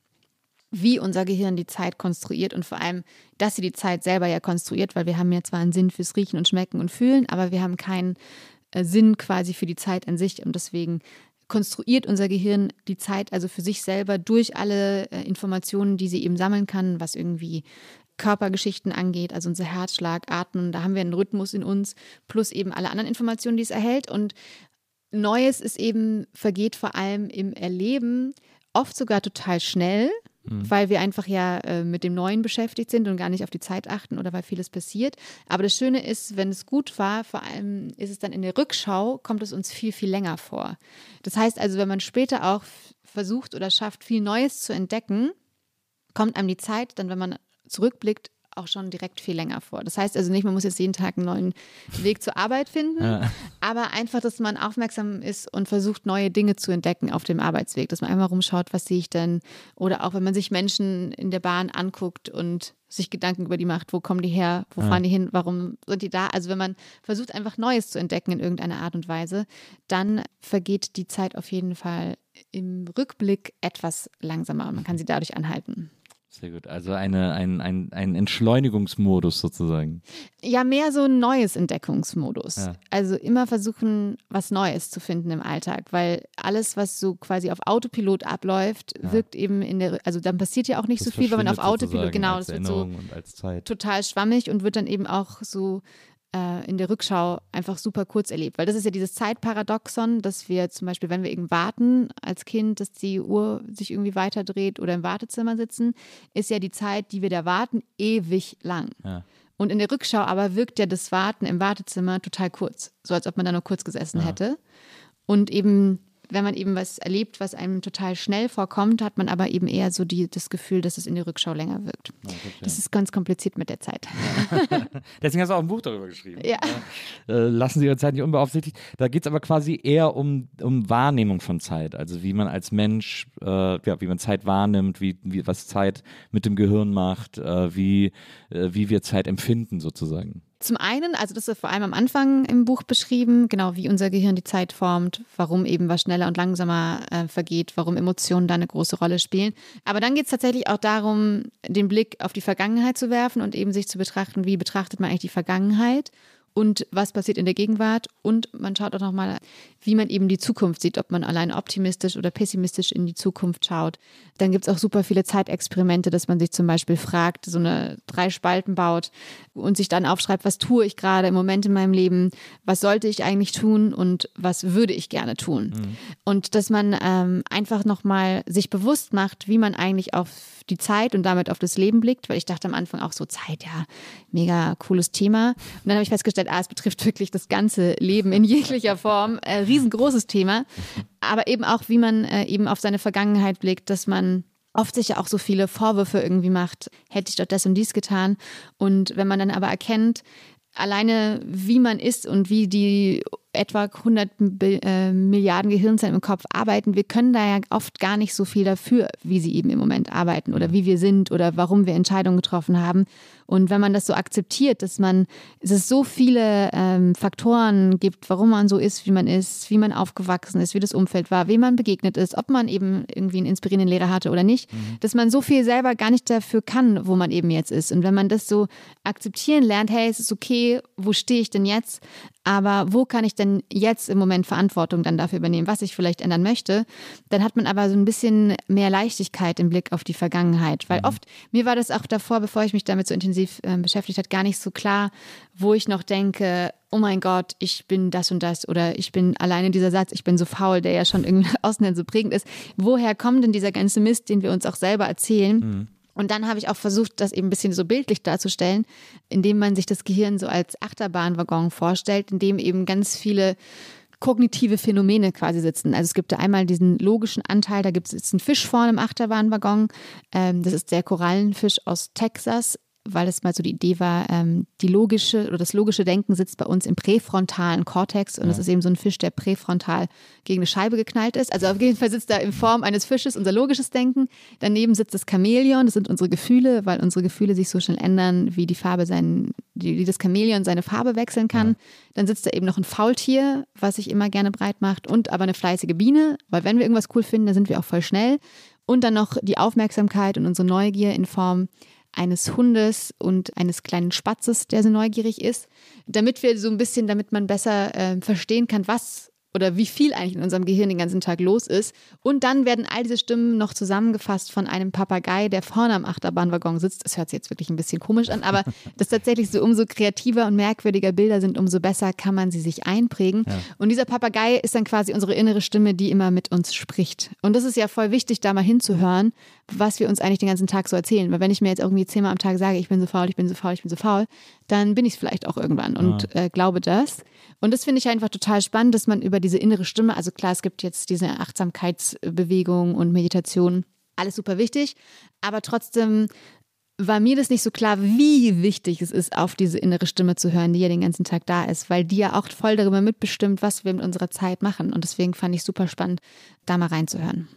wie unser Gehirn die Zeit konstruiert und vor allem, dass sie die Zeit selber ja konstruiert, weil wir haben ja zwar einen Sinn fürs Riechen und Schmecken und Fühlen, aber wir haben keinen äh, Sinn quasi für die Zeit an sich und deswegen konstruiert unser Gehirn die Zeit also für sich selber durch alle äh, Informationen, die sie eben sammeln kann, was irgendwie Körpergeschichten angeht, also unser Herzschlag, Atmen, da haben wir einen Rhythmus in uns, plus eben alle anderen Informationen, die es erhält. Und Neues ist eben, vergeht vor allem im Erleben, oft sogar total schnell, weil wir einfach ja äh, mit dem Neuen beschäftigt sind und gar nicht auf die Zeit achten oder weil vieles passiert. Aber das Schöne ist, wenn es gut war, vor allem ist es dann in der Rückschau, kommt es uns viel, viel länger vor. Das heißt also, wenn man später auch versucht oder schafft, viel Neues zu entdecken, kommt einem die Zeit dann, wenn man zurückblickt, auch schon direkt viel länger vor. Das heißt also nicht, man muss jetzt jeden Tag einen neuen Weg zur Arbeit finden, aber einfach, dass man aufmerksam ist und versucht, neue Dinge zu entdecken auf dem Arbeitsweg, dass man einmal rumschaut, was sehe ich denn? Oder auch, wenn man sich Menschen in der Bahn anguckt und sich Gedanken über die macht, wo kommen die her, wo fahren die hin, warum sind die da? Also wenn man versucht, einfach Neues zu entdecken in irgendeiner Art und Weise, dann vergeht die Zeit auf jeden Fall im Rückblick etwas langsamer und man kann sie dadurch anhalten. Sehr gut. Also eine, ein, ein, ein Entschleunigungsmodus sozusagen. Ja, mehr so ein neues Entdeckungsmodus. Ja. Also immer versuchen, was Neues zu finden im Alltag, weil alles, was so quasi auf Autopilot abläuft, wirkt eben in der, also dann passiert ja auch nicht Das so viel, weil man auf Autopilot, genau, das wird so Erinnerung und als Zeit. total schwammig und wird dann eben auch so in der Rückschau einfach super kurz erlebt. Weil das ist ja dieses Zeitparadoxon, dass wir zum Beispiel, wenn wir eben warten als Kind, dass die Uhr sich irgendwie weiterdreht oder im Wartezimmer sitzen, ist ja die Zeit, die wir da warten, ewig lang. Ja. Und in der Rückschau aber wirkt ja das Warten im Wartezimmer total kurz, so als ob man da nur kurz gesessen hätte. Und eben, wenn man eben was erlebt, was einem total schnell vorkommt, hat man aber eben eher so die, das Gefühl, dass es in der Rückschau länger wirkt. Das ist ganz kompliziert mit der Zeit. <laughs> Deswegen hast du auch ein Buch darüber geschrieben. Ja. Äh, lassen Sie Ihre Zeit nicht unbeaufsichtigt. Da geht es aber quasi eher um, um Wahrnehmung von Zeit. Also wie man als Mensch, äh, ja, wie man Zeit wahrnimmt, wie, wie, was Zeit mit dem Gehirn macht, äh, wie, äh, wie wir Zeit empfinden sozusagen. Zum einen, also das ist vor allem am Anfang im Buch beschrieben, genau wie unser Gehirn die Zeit formt, warum eben was schneller und langsamer äh, vergeht, warum Emotionen da eine große Rolle spielen. Aber dann geht es tatsächlich auch darum, den Blick auf die Vergangenheit zu werfen und eben sich zu betrachten, wie betrachtet man eigentlich die Vergangenheit und was passiert in der Gegenwart. Und man schaut auch nochmal, wie man eben die Zukunft sieht, ob man allein optimistisch oder pessimistisch in die Zukunft schaut. Dann gibt es auch super viele Zeitexperimente, dass man sich zum Beispiel fragt, so eine drei Spalten baut und sich dann aufschreibt, was tue ich gerade im Moment in meinem Leben, was sollte ich eigentlich tun und was würde ich gerne tun. Und dass man ähm, einfach nochmal sich bewusst macht, wie man eigentlich auf die Zeit und damit auf das Leben blickt, weil ich dachte am Anfang auch so Zeit, ja, mega cooles Thema. Und dann habe ich festgestellt, ah, es betrifft wirklich das ganze Leben in jeglicher Form. Äh, riesengroßes Thema. Aber eben auch, wie man äh, eben auf seine Vergangenheit blickt, dass man oft sich ja auch so viele Vorwürfe irgendwie macht, hätte ich doch das und dies getan. Und wenn man dann aber erkennt, alleine wie man ist und wie die etwa 100 Bi- äh, Milliarden Gehirnzellen im Kopf arbeiten, wir können da ja oft gar nicht so viel dafür, wie sie eben im Moment arbeiten oder wie wir sind oder warum wir Entscheidungen getroffen haben. Und wenn man das so akzeptiert, dass man, dass es so viele ähm, Faktoren gibt, warum man so ist, wie man ist, wie man aufgewachsen ist, wie das Umfeld war, wem man begegnet ist, ob man eben irgendwie einen inspirierenden Lehrer hatte oder nicht, dass man so viel selber gar nicht dafür kann, wo man eben jetzt ist. Und wenn man das so akzeptieren lernt, hey, es ist okay, wo stehe ich denn jetzt? Aber wo kann ich denn jetzt im Moment Verantwortung dann dafür übernehmen, was ich vielleicht ändern möchte? Dann hat man aber so ein bisschen mehr Leichtigkeit im Blick auf die Vergangenheit. Weil oft, mir war das auch davor, bevor ich mich damit so intensiv äh, beschäftigt hat, gar nicht so klar, wo ich noch denke, oh mein Gott, ich bin das und das oder ich bin alleine dieser Satz, ich bin so faul, der ja schon irgendwie <laughs> außen so prägend ist. Woher kommt denn dieser ganze Mist, den wir uns auch selber erzählen? Und dann habe ich auch versucht, das eben ein bisschen so bildlich darzustellen, indem man sich das Gehirn so als Achterbahnwaggon vorstellt, in dem eben ganz viele kognitive Phänomene quasi sitzen. Also es gibt da einmal diesen logischen Anteil, da gibt es einen Fisch vorne im Achterbahnwaggon. Ähm, das ist der Korallenfisch aus Texas. Weil es mal so die Idee war, ähm, die logische oder das logische Denken sitzt bei uns im präfrontalen Kortex und es ist eben so ein Fisch, der präfrontal gegen eine Scheibe geknallt ist. Also auf jeden Fall sitzt da in Form eines Fisches unser logisches Denken. Daneben sitzt das Chamäleon, das sind unsere Gefühle, weil unsere Gefühle sich so schnell ändern, wie die Farbe sein, wie das Chamäleon seine Farbe wechseln kann. Dann sitzt da eben noch ein Faultier, was sich immer gerne breit macht und aber eine fleißige Biene, weil wenn wir irgendwas cool finden, dann sind wir auch voll schnell. Und dann noch die Aufmerksamkeit und unsere Neugier in Form eines Hundes und eines kleinen Spatzes, der so neugierig ist, damit wir so ein bisschen, damit man besser äh, verstehen kann, was oder wie viel eigentlich in unserem Gehirn den ganzen Tag los ist. Und dann werden all diese Stimmen noch zusammengefasst von einem Papagei, der vorne am Achterbahnwaggon sitzt. Das hört sich jetzt wirklich ein bisschen komisch an, aber <laughs> das ist tatsächlich so, umso kreativer und merkwürdiger Bilder sind, umso besser kann man sie sich einprägen. Und dieser Papagei ist dann quasi unsere innere Stimme, die immer mit uns spricht. Und das ist ja voll wichtig, da mal hinzuhören, was wir uns eigentlich den ganzen Tag so erzählen. Weil wenn ich mir jetzt irgendwie zehnmal am Tag sage, ich bin so faul, ich bin so faul, ich bin so faul, dann bin ich es vielleicht auch irgendwann und äh, glaube das. Und das finde ich einfach total spannend, dass man über diese innere Stimme, also klar, es gibt jetzt diese Achtsamkeitsbewegung und Meditation, alles super wichtig, aber trotzdem war mir das nicht so klar, wie wichtig es ist, auf diese innere Stimme zu hören, die ja den ganzen Tag da ist, weil die ja auch voll darüber mitbestimmt, was wir mit unserer Zeit machen. Und deswegen fand ich super spannend, da mal reinzuhören.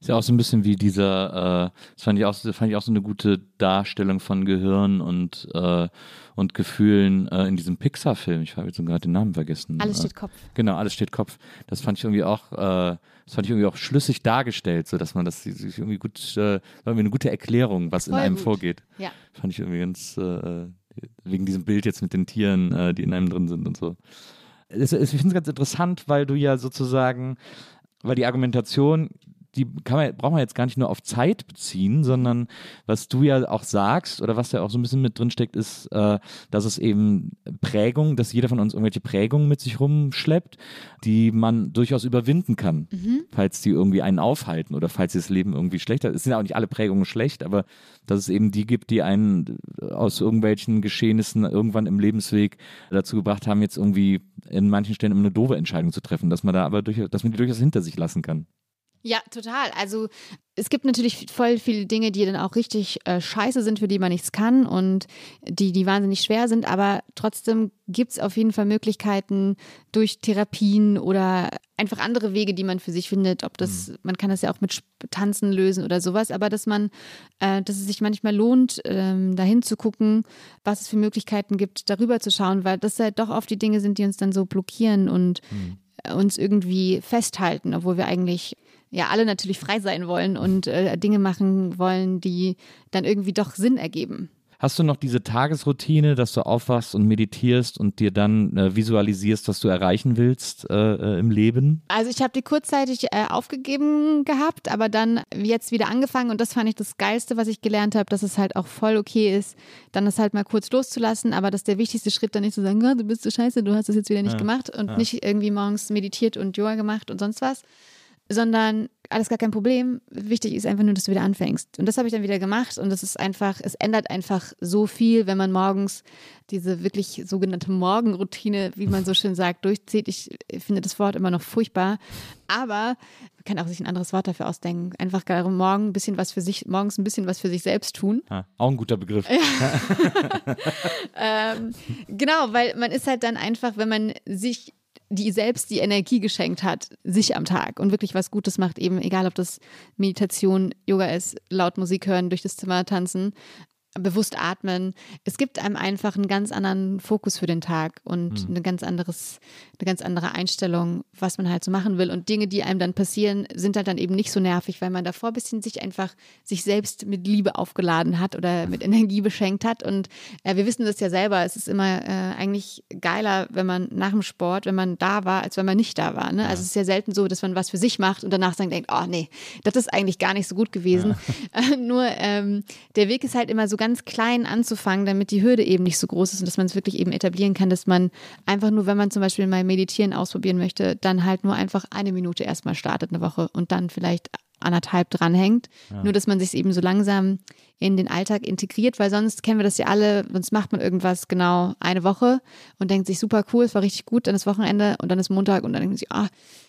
Ist ja auch so ein bisschen wie dieser, äh, das fand ich auch, fand ich auch so eine gute Darstellung von Gehirn und, äh, und Gefühlen äh, in diesem Pixar-Film. Ich habe jetzt gerade den Namen vergessen. Alles Äh, steht Kopf. Genau, alles steht Kopf. Das fand ich irgendwie auch, äh, das fand ich irgendwie auch schlüssig dargestellt, so dass man das sich irgendwie gut, äh, irgendwie eine gute Erklärung, was in Voll einem gut. vorgeht. Ja. Fand ich irgendwie ganz, äh, wegen diesem Bild jetzt mit den Tieren, äh, die in einem drin sind und so. Ich finde es ganz interessant, weil du ja sozusagen, weil die Argumentation, die kann man, braucht man jetzt gar nicht nur auf Zeit beziehen, sondern was du ja auch sagst oder was ja auch so ein bisschen mit drin steckt, ist, äh, dass es eben Prägung, dass jeder von uns irgendwelche Prägungen mit sich rumschleppt, die man durchaus überwinden kann, falls die irgendwie einen aufhalten oder falls das Leben irgendwie schlechter ist. Es sind ja auch nicht alle Prägungen schlecht, aber dass es eben die gibt, die einen aus irgendwelchen Geschehnissen irgendwann im Lebensweg dazu gebracht haben, jetzt irgendwie in manchen Stellen eine doofe Entscheidung zu treffen, dass man da aber durchaus, dass man die durchaus hinter sich lassen kann. Ja, total. Also es gibt natürlich voll viele Dinge, die dann auch richtig äh, scheiße sind, für die man nichts kann und die, die wahnsinnig schwer sind, aber trotzdem gibt es auf jeden Fall Möglichkeiten durch Therapien oder einfach andere Wege, die man für sich findet. Ob das, man kann das ja auch mit Tanzen lösen oder sowas, aber dass man, äh, dass es sich manchmal lohnt, ähm, dahin zu gucken, was es für Möglichkeiten gibt, darüber zu schauen, weil das halt doch oft die Dinge sind, die uns dann so blockieren und äh, uns irgendwie festhalten, obwohl wir eigentlich ja alle natürlich frei sein wollen und äh, Dinge machen wollen, die dann irgendwie doch Sinn ergeben. Hast du noch diese Tagesroutine, dass du aufwachst und meditierst und dir dann äh, visualisierst, was du erreichen willst äh, äh, im Leben? Also ich habe die kurzzeitig äh, aufgegeben gehabt, aber dann jetzt wieder angefangen und das fand ich das Geilste, was ich gelernt habe, dass es halt auch voll okay ist, dann das halt mal kurz loszulassen, aber dass der wichtigste Schritt dann nicht zu sagen, "Ah, du bist so scheiße, du hast das jetzt wieder nicht gemacht und nicht irgendwie morgens meditiert und Yoga gemacht und sonst was, sondern alles gar kein Problem. Wichtig ist einfach nur, dass du wieder anfängst. Und das habe ich dann wieder gemacht und das ist einfach, es ändert einfach so viel, wenn man morgens diese wirklich sogenannte Morgenroutine, wie man so schön sagt, durchzieht. Ich finde das Wort immer noch furchtbar, aber man kann auch sich ein anderes Wort dafür ausdenken. Einfach darum, morgen ein bisschen was für sich, morgens ein bisschen was für sich selbst tun. Ja, auch ein guter Begriff. <laughs> Ähm, genau, weil man ist halt dann einfach, wenn man sich die selbst die Energie geschenkt hat, sich am Tag. Und wirklich was Gutes macht, eben egal ob das Meditation, Yoga ist, laut Musik hören, durch das Zimmer tanzen, bewusst atmen. Es gibt einem einfach einen ganz anderen Fokus für den Tag und eine ganz anderes, eine ganz andere Einstellung, was man halt so machen will. Und Dinge, die einem dann passieren, sind halt dann eben nicht so nervig, weil man davor ein bisschen sich einfach sich selbst mit Liebe aufgeladen hat oder mit Energie beschenkt hat. Und äh, wir wissen das ja selber. Es ist immer äh, eigentlich geiler, wenn man nach dem Sport, wenn man da war, als wenn man nicht da war. Ne? Also es ist ja selten so, dass man was für sich macht und danach dann denkt, oh nee, das ist eigentlich gar nicht so gut gewesen. Äh, <laughs> nur ähm, der Weg ist halt immer so ganz klein anzufangen, damit die Hürde eben nicht so groß ist und dass man es wirklich eben etablieren kann, dass man einfach nur, wenn man zum Beispiel mal meditieren ausprobieren möchte, dann halt nur einfach eine Minute erstmal startet eine Woche und dann vielleicht anderthalb dranhängt. Nur, dass man sich eben so langsam in den Alltag integriert, weil sonst kennen wir das ja alle, sonst macht man irgendwas genau eine Woche und denkt sich super cool, es war richtig gut, dann ist Wochenende und dann ist Montag und dann denkt man sich, ah,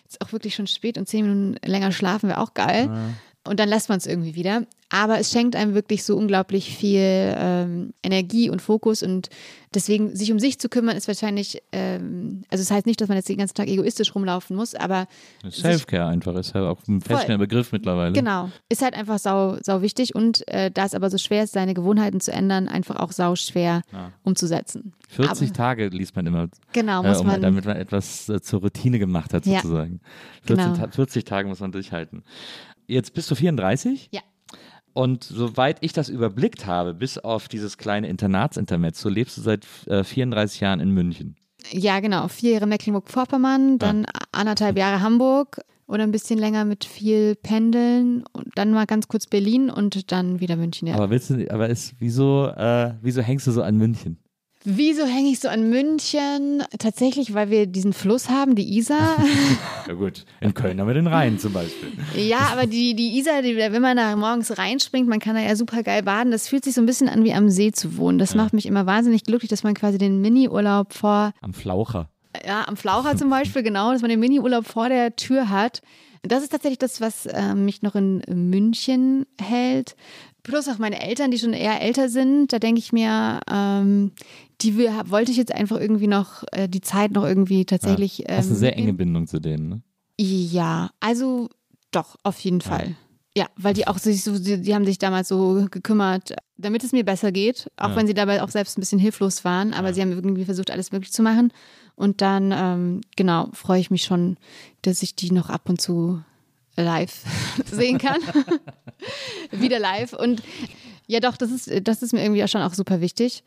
ist auch wirklich schon spät und zehn Minuten länger schlafen wäre auch geil. Und dann lässt man es irgendwie wieder. Aber es schenkt einem wirklich so unglaublich viel ähm, Energie und Fokus und deswegen sich um sich zu kümmern ist wahrscheinlich, ähm, also das heißt nicht, dass man jetzt den ganzen Tag egoistisch rumlaufen muss, aber Selfcare einfach ist ja auch ein feststehender Begriff mittlerweile. Genau, ist halt einfach sau, sau wichtig und äh, da es aber so schwer ist, seine Gewohnheiten zu ändern, einfach auch sau schwer umzusetzen. 40 aber, Tage liest man immer, Genau, äh, muss um, man. damit man etwas äh, zur Routine gemacht hat, Ja, sozusagen. 14 genau. Ta 40 Tage muss man durchhalten. Jetzt bist du 34? Ja. Und soweit ich das überblickt habe, bis auf dieses kleine Internatsintermezzo, lebst du seit äh, 34 Jahren in München. Ja, genau. Vier Jahre Mecklenburg-Vorpommern, dann anderthalb Jahre Hamburg oder ein bisschen länger mit viel Pendeln und dann mal ganz kurz Berlin und dann wieder München. Ja. Aber willst du, aber ist, wieso, äh, wieso hängst du so an München? Wieso hänge ich so an München? Tatsächlich, weil wir diesen Fluss haben, die Isar. <laughs> Ja gut, in Köln haben wir den Rhein zum Beispiel. ja, aber die, die Isar, die, wenn man da morgens reinspringt, man kann da ja super geil baden. Das fühlt sich so ein bisschen an wie am See zu wohnen. Das macht mich immer wahnsinnig glücklich, dass man quasi den Mini-Urlaub vor Am Flaucher. ja, am Flaucher zum Beispiel, genau, dass man den Mini-Urlaub vor der Tür hat. Das ist tatsächlich das, was äh, mich noch in München hält. Plus auch meine Eltern, die schon eher älter sind, da denke ich mir, ähm, die will, wollte ich jetzt einfach irgendwie noch äh, die Zeit noch irgendwie tatsächlich. Hast eine ähm, sehr enge. Bindung zu denen, ne? Ja, also doch, auf jeden Fall. Ja, weil die auch sich so, die, die haben sich damals so gekümmert, damit es mir besser geht, auch Ja. wenn sie dabei auch selbst ein bisschen hilflos waren, aber sie haben irgendwie versucht, alles möglich zu machen. Und dann, ähm, genau, freue ich mich schon, dass ich die noch ab und zu live <laughs> sehen kann. <laughs> Wieder live. Und ja, doch, das ist, das ist mir irgendwie auch schon auch super wichtig.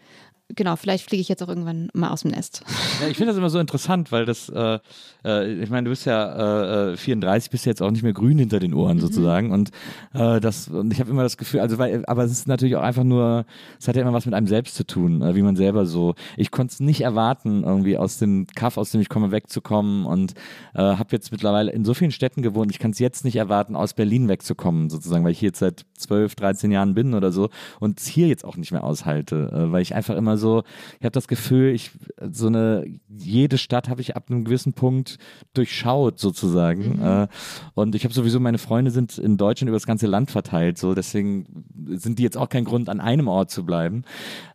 Genau, vielleicht fliege ich jetzt auch irgendwann mal aus dem Nest. <laughs> Ja, ich finde das immer so interessant, weil das, äh, äh, ich meine, du bist ja äh, äh, 34, bist ja jetzt auch nicht mehr grün hinter den Mhm. Ohren sozusagen und äh, das und ich habe immer das Gefühl, also weil, aber es ist natürlich auch einfach nur, es hat ja immer was mit einem selbst zu tun, äh, wie man selber so. Ich konnte es nicht erwarten, irgendwie aus dem Kaff, aus dem ich komme, wegzukommen und äh, habe jetzt mittlerweile in so vielen Städten gewohnt. Ich kann es jetzt nicht erwarten, aus Berlin wegzukommen sozusagen, weil ich hier jetzt seit 12, 13 Jahren bin oder so und es hier jetzt auch nicht mehr aushalte, äh, weil ich einfach immer so, ich habe das Gefühl, ich so eine jede Stadt habe ich ab einem gewissen Punkt durchschaut sozusagen äh, und ich habe sowieso meine Freunde sind in Deutschland über das ganze Land verteilt, so deswegen sind die jetzt auch kein Grund an einem Ort zu bleiben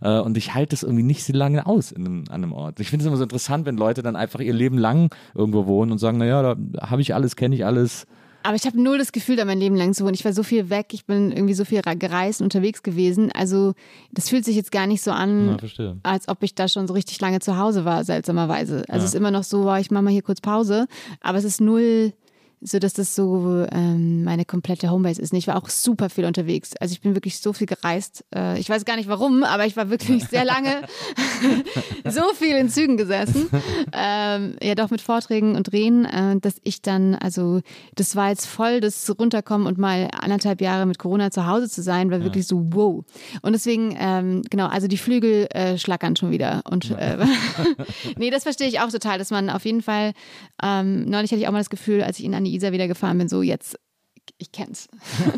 äh, und ich halte es irgendwie nicht so lange aus in einem, an einem Ort. Ich finde es immer so interessant, wenn Leute dann einfach ihr Leben lang irgendwo wohnen und sagen, naja, da habe ich alles, kenne ich alles. Aber ich habe null das Gefühl, da mein Leben lang zu wohnen. Ich war so viel weg, ich bin irgendwie so viel gereist und unterwegs gewesen. Also das fühlt sich jetzt gar nicht so an, Ja, als ob ich da schon so richtig lange zu Hause war, seltsamerweise. Also es ist immer noch so, ich mache mal hier kurz Pause. Aber es ist null so, dass das so ähm, meine komplette Homebase ist. Und Ich war auch super viel unterwegs. Also ich bin wirklich so viel gereist. Äh, ich weiß gar nicht warum, aber ich war wirklich sehr lange <laughs> so viel in Zügen gesessen. Ähm, ja, doch mit Vorträgen und Drehen, äh, dass ich dann, also das war jetzt voll das Runterkommen und mal anderthalb Jahre mit Corona zu Hause zu sein, war wirklich so wow. Und deswegen, ähm, genau, also die Flügel äh, schlackern schon wieder. Und äh, <laughs> nee, das verstehe ich auch total, dass man auf jeden Fall, ähm, neulich hatte ich auch mal das Gefühl, als ich in an die Isar wieder gefahren bin, so jetzt ich kenn's.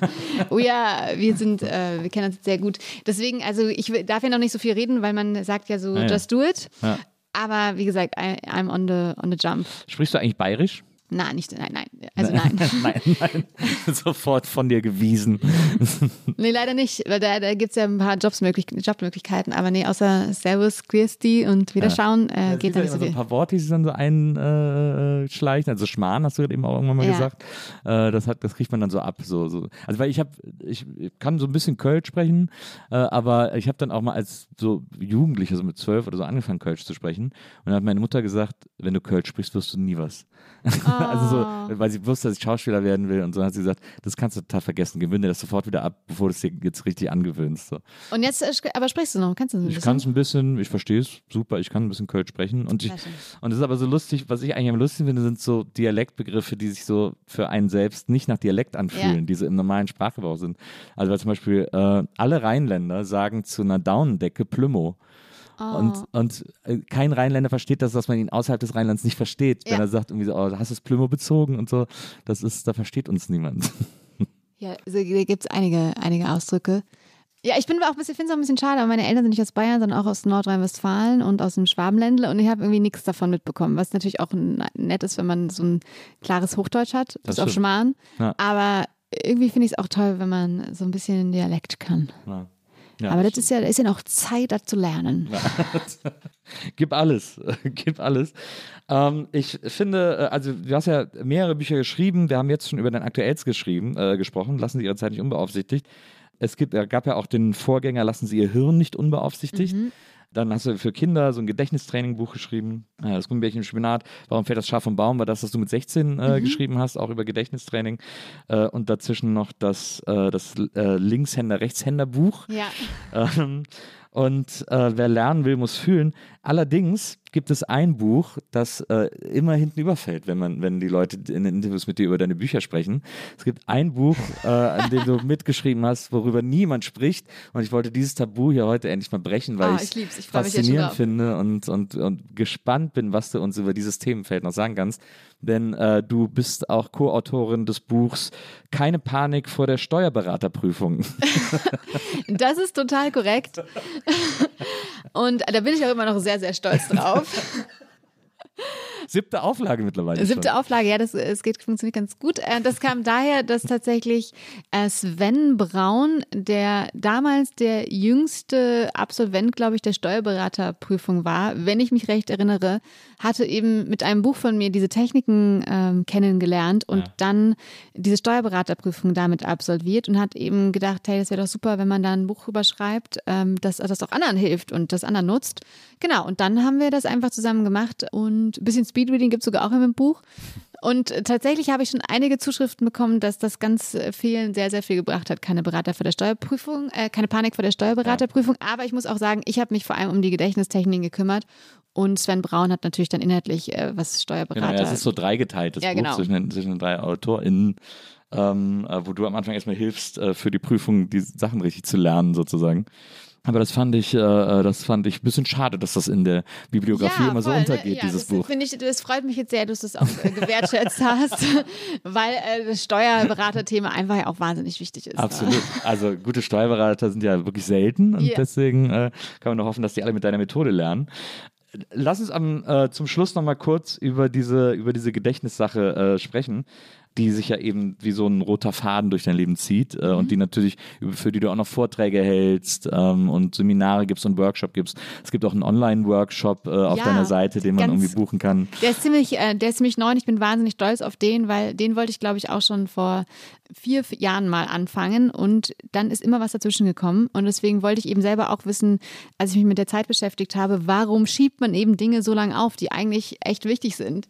<laughs> oh ja, wir sind, äh, wir kennen uns sehr gut. Deswegen, also ich darf ja noch nicht so viel reden, weil man sagt ja so, Ah, ja. just do it. Ja. Aber wie gesagt, I, I'm on the, on the jump. Sprichst du eigentlich bayerisch? Na, nicht, nein, nein. Also <laughs> nein. nein, nein. <laughs> Sofort von dir gewiesen. <laughs> nee, leider nicht, weil da, da gibt es ja ein paar Jobsmöglich Jobmöglichkeiten. Aber nee, außer Servus, grüß die und wieder schauen, äh, geht da nicht so so ein viel. paar Worte, die sich dann so einschleichen. Also Schmarrn hast du eben auch irgendwann mal Ja. gesagt. Äh, das, hat, das kriegt man dann so ab. So, so. Also weil ich habe, ich kann so ein bisschen Kölsch sprechen, äh, aber ich habe dann auch mal als so Jugendlicher, so mit zwölf oder so angefangen Kölsch zu sprechen. Und dann hat meine Mutter gesagt, wenn du Kölsch sprichst, wirst du nie was. Also so, weil sie wusste, dass ich Schauspieler werden will und so hat sie gesagt, das kannst du total vergessen, gewöhne dir das sofort wieder ab, bevor du es dir jetzt richtig angewöhnst. So. Und jetzt, äh, aber sprichst du noch? Kannst du ein Ich bisschen? kann es ein bisschen, ich verstehe es super, ich kann ein bisschen Kölsch sprechen. Und, ich, und das ist aber so lustig, was ich eigentlich am lustigsten finde, sind so Dialektbegriffe, die sich so für einen selbst nicht nach Dialekt anfühlen, Ja. die so im normalen Sprachgebrauch sind. Also zum Beispiel äh, alle Rheinländer sagen zu einer Daunendecke Plümo. Oh. Und, und äh, kein Rheinländer versteht das, dass man ihn außerhalb des Rheinlands nicht versteht. Wenn Ja. er sagt irgendwie so, oh, hast du das Plümo bezogen und so, das ist, da versteht uns niemand. Ja, also, da gibt es einige, einige Ausdrücke. Ja, ich bin auch ein bisschen, finde es auch ein bisschen schade, aber meine Eltern sind nicht aus Bayern, sondern auch aus Nordrhein-Westfalen und aus dem Schwabenländle und ich habe irgendwie nichts davon mitbekommen, was natürlich auch nett ist, wenn man so ein klares Hochdeutsch hat, Das bis auf stimmt. Schmarrn. Ja. Aber irgendwie finde ich es auch toll, wenn man so ein bisschen Dialekt kann. Ja. Ja, Aber das ist ja, ist ja noch Zeit, das zu lernen. <laughs> Gib alles, <laughs> gib alles. Ähm, ich finde, äh, also du hast ja mehrere Bücher geschrieben. Wir haben jetzt schon über dein aktuellst geschrieben, äh, gesprochen. Lassen Sie Ihre Zeit nicht unbeaufsichtigt. Es gibt, äh, gab ja auch den Vorgänger, lassen Sie Ihr Hirn nicht unbeaufsichtigt. Dann hast du für Kinder so ein Gedächtnistraining-Buch geschrieben, äh, das Gummibärchen im Spinat. Warum fällt das Schaf vom Baum? War das, was du mit 16 äh, geschrieben hast, auch über Gedächtnistraining. Äh, und dazwischen noch das, äh, das äh, Linkshänder-Rechtshänder-Buch. Ja. Ähm, und äh, wer lernen will, muss fühlen. Allerdings gibt es ein Buch, das äh, immer hinten überfällt, wenn man, wenn die Leute in den Interviews mit dir über deine Bücher sprechen. Es gibt ein Buch, äh, an dem du mitgeschrieben hast, worüber niemand spricht. Und ich wollte dieses Tabu hier heute endlich mal brechen, weil Ah, ich es faszinierend finde und, und, und gespannt bin, was du uns über dieses Themenfeld noch sagen kannst. Denn äh, du bist auch Co-Autorin des Buchs Keine Panik vor der Steuerberaterprüfung. <laughs> Das ist total korrekt. <laughs> Und da bin ich auch immer noch sehr, sehr stolz drauf. <laughs> Siebte Auflage mittlerweile. Siebte schon. Auflage, ja, das es geht, funktioniert ganz gut. Äh, Das kam daher, dass tatsächlich äh, Sven Braun, der damals der jüngste Absolvent, glaube ich, der Steuerberaterprüfung war, wenn ich mich recht erinnere, hatte eben mit einem Buch von mir diese Techniken ähm, kennengelernt und Ja. dann diese Steuerberaterprüfung damit absolviert und hat eben gedacht, hey, das wäre doch super, wenn man da ein Buch überschreibt, ähm, dass das auch anderen hilft und das anderen nutzt. Genau, und dann haben wir das einfach zusammen gemacht und ein bisschen Speedreading gibt es sogar auch in dem Buch. Und tatsächlich habe ich schon einige Zuschriften bekommen, dass das ganz vielen sehr, sehr viel gebracht hat. Keine Berater vor der Steuerprüfung, äh, keine Panik vor der Steuerberaterprüfung. Aber ich muss auch sagen, ich habe mich vor allem um die Gedächtnistechniken gekümmert. Und Sven Braun hat natürlich dann inhaltlich äh, was Steuerberater. Genau, ja, es ist so dreigeteiltes Ja, Buch genau. zwischen, den, zwischen den drei AutorInnen, ähm, äh, wo du am Anfang erstmal hilfst, äh, für die Prüfung die Sachen richtig zu lernen, sozusagen. Aber das fand ich, äh, äh, das fand ich ein bisschen schade, dass das in der Bibliografie immer so voll, ne? untergeht, ja, dieses das, Buch. Finde ich, das freut mich jetzt sehr, dass du es auch äh, gewertschätzt hast, <laughs> weil äh, das Steuerberaterthema einfach ja auch wahnsinnig wichtig ist. ne? Absolut. Also gute Steuerberater sind ja wirklich selten und Ja. deswegen äh, kann man nur hoffen, dass die alle mit deiner Methode lernen. Lass uns am, äh, zum Schluss nochmal kurz über diese, über diese Gedächtnissache sprechen, die sich ja eben wie so ein roter Faden durch dein Leben zieht äh, Mhm. und die natürlich, über- für die du auch noch Vorträge hältst ähm, und Seminare gibst und Workshop gibst. Es gibt auch einen Online-Workshop äh, auf Ja, deiner Seite, den man irgendwie buchen kann. Der ist ziemlich, äh, der ist ziemlich neu und ich bin wahnsinnig stolz auf den, weil den wollte ich, glaube ich, auch schon vor vier Jahren mal anfangen und dann ist immer was dazwischen gekommen und deswegen wollte ich eben selber auch wissen, als ich mich mit der Zeit beschäftigt habe, warum schiebt man eben Dinge so lange auf, die eigentlich echt wichtig sind.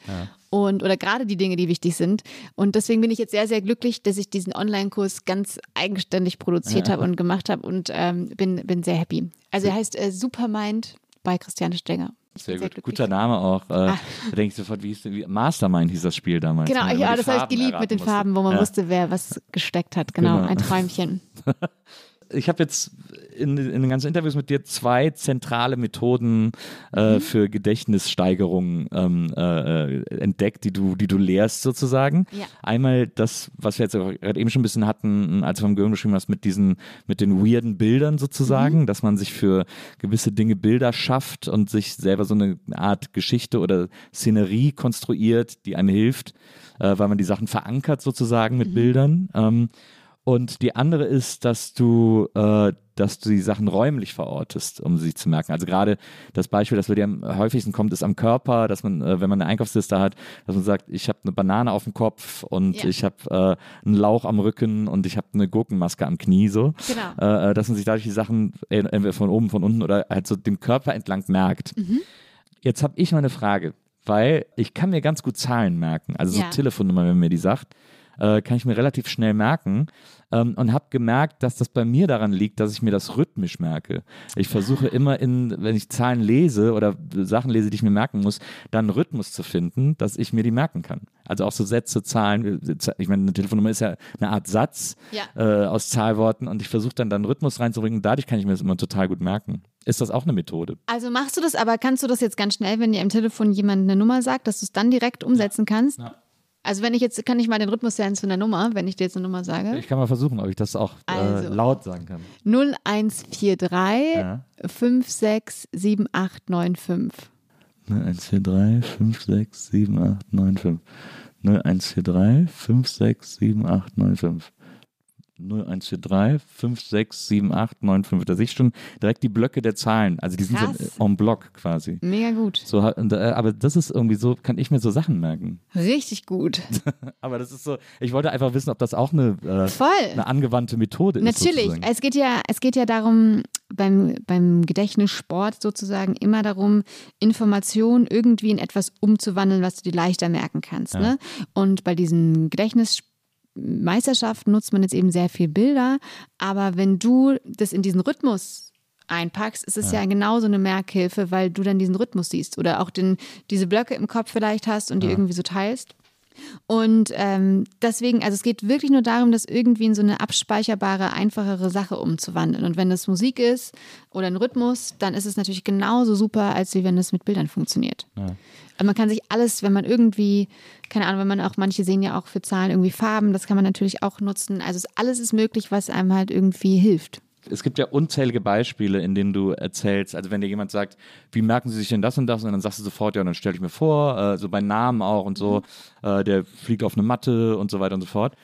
Und, oder gerade die Dinge, die wichtig sind. Und deswegen bin ich jetzt sehr, sehr glücklich, dass ich diesen Online-Kurs ganz eigenständig produziert habe und gemacht habe und ähm, bin, bin sehr happy. Also er heißt äh, Supermind bei Christiane Stenger. Ich Sehr gut. glücklich. Guter Name auch. Äh, Da denke ich sofort, wie hieß wie Mastermind hieß das Spiel damals. Genau, ja, das habe ich geliebt mit den musste. Farben, wo man Ja. wusste, wer was gesteckt hat. Genau, Genau. ein Träumchen. <laughs> ich habe jetzt in, in den ganzen Interviews mit dir zwei zentrale Methoden äh, Mhm. für Gedächtnissteigerung ähm, äh, entdeckt, die du, die du lehrst sozusagen. Ja. Einmal das, was wir jetzt gerade eben schon ein bisschen hatten, als du vom Gehirn beschrieben hast, mit diesen, mit den weirden Bildern Mhm. sozusagen, dass man sich für gewisse Dinge Bilder schafft und sich selber so eine Art Geschichte oder Szenerie konstruiert, die einem hilft, äh, weil man die Sachen verankert sozusagen mit Bildern. Ähm, und die andere ist, dass du, äh, dass du die Sachen räumlich verortest, um sie zu merken. Also gerade das Beispiel, das bei dir am häufigsten kommt, ist am Körper, dass man, äh, wenn man eine Einkaufsliste hat, dass man sagt, ich habe eine Banane auf dem Kopf und Ja. ich habe äh, einen Lauch am Rücken und ich habe eine Gurkenmaske am Knie, so. Genau. Äh, äh, dass man sich dadurch die Sachen entweder von oben, von unten oder halt so dem Körper entlang merkt. Mhm. Jetzt habe ich mal eine Frage, weil ich kann mir ganz gut Zahlen merken, also so Ja. Telefonnummer, wenn man mir die sagt, äh, kann ich mir relativ schnell merken ähm, und habe gemerkt, dass das bei mir daran liegt, dass ich mir das rhythmisch merke. Ich versuche Ah. immer in, wenn ich Zahlen lese oder Sachen lese, die ich mir merken muss, dann einen Rhythmus zu finden, dass ich mir die merken kann. Also auch so Sätze, Zahlen, ich meine, eine Telefonnummer ist ja eine Art Satz Ja. äh, aus Zahlworten und ich versuche dann da einen Rhythmus reinzubringen dadurch kann ich mir das immer total gut merken. Ist das auch eine Methode? Also machst du das, aber kannst du das jetzt ganz schnell, wenn dir am Telefon jemand eine Nummer sagt, dass du es dann direkt umsetzen kannst? Also wenn ich jetzt, kann ich mal den Rhythmus lernen zu einer Nummer, wenn ich dir jetzt eine Nummer sage? Ich kann mal versuchen, ob ich das auch äh, Also. laut sagen kann. 0143 Ja. 567895. 0143 567895. 0143 567895. 0143 5, 6, 7, 8, 9, 5. Da sehe ich schon direkt die Blöcke der Zahlen. Also die sind Krass. so en bloc quasi. Mega gut. So, äh, aber das ist irgendwie so, kann ich mir so Sachen merken. Richtig gut. <laughs> Aber das ist so, ich wollte einfach wissen, ob das auch eine, äh, eine angewandte Methode ist. Natürlich. Es geht ja, es geht ja darum, beim, beim Gedächtnissport sozusagen immer darum, Informationen irgendwie in etwas umzuwandeln, was du dir leichter merken kannst. Ne? Und bei diesen Gedächtnismeisterschaften nutzt man jetzt eben sehr viel Bilder. Aber wenn du das in diesen Rhythmus einpackst, ist es ja, genauso eine Merkhilfe, weil du dann diesen Rhythmus siehst oder auch den, diese Blöcke im Kopf vielleicht hast und die irgendwie so teilst. Und ähm, deswegen, also es geht wirklich nur darum, das irgendwie in so eine abspeicherbare, einfachere Sache umzuwandeln. Und wenn das Musik ist oder ein Rhythmus, dann ist es natürlich genauso super, als wie wenn es mit Bildern funktioniert. Aber man kann sich alles, wenn man irgendwie, keine Ahnung, wenn man auch, manche sehen ja auch für Zahlen irgendwie Farben, das kann man natürlich auch nutzen. Also es, alles ist möglich, was einem halt irgendwie hilft. es gibt ja unzählige Beispiele, in denen du erzählst, also wenn dir jemand sagt, wie merken Sie sich denn das und das? Und dann sagst du sofort, ja, dann stelle ich mir vor, äh, so bei Namen auch und so, äh, der fliegt auf eine Matte und so weiter und so fort.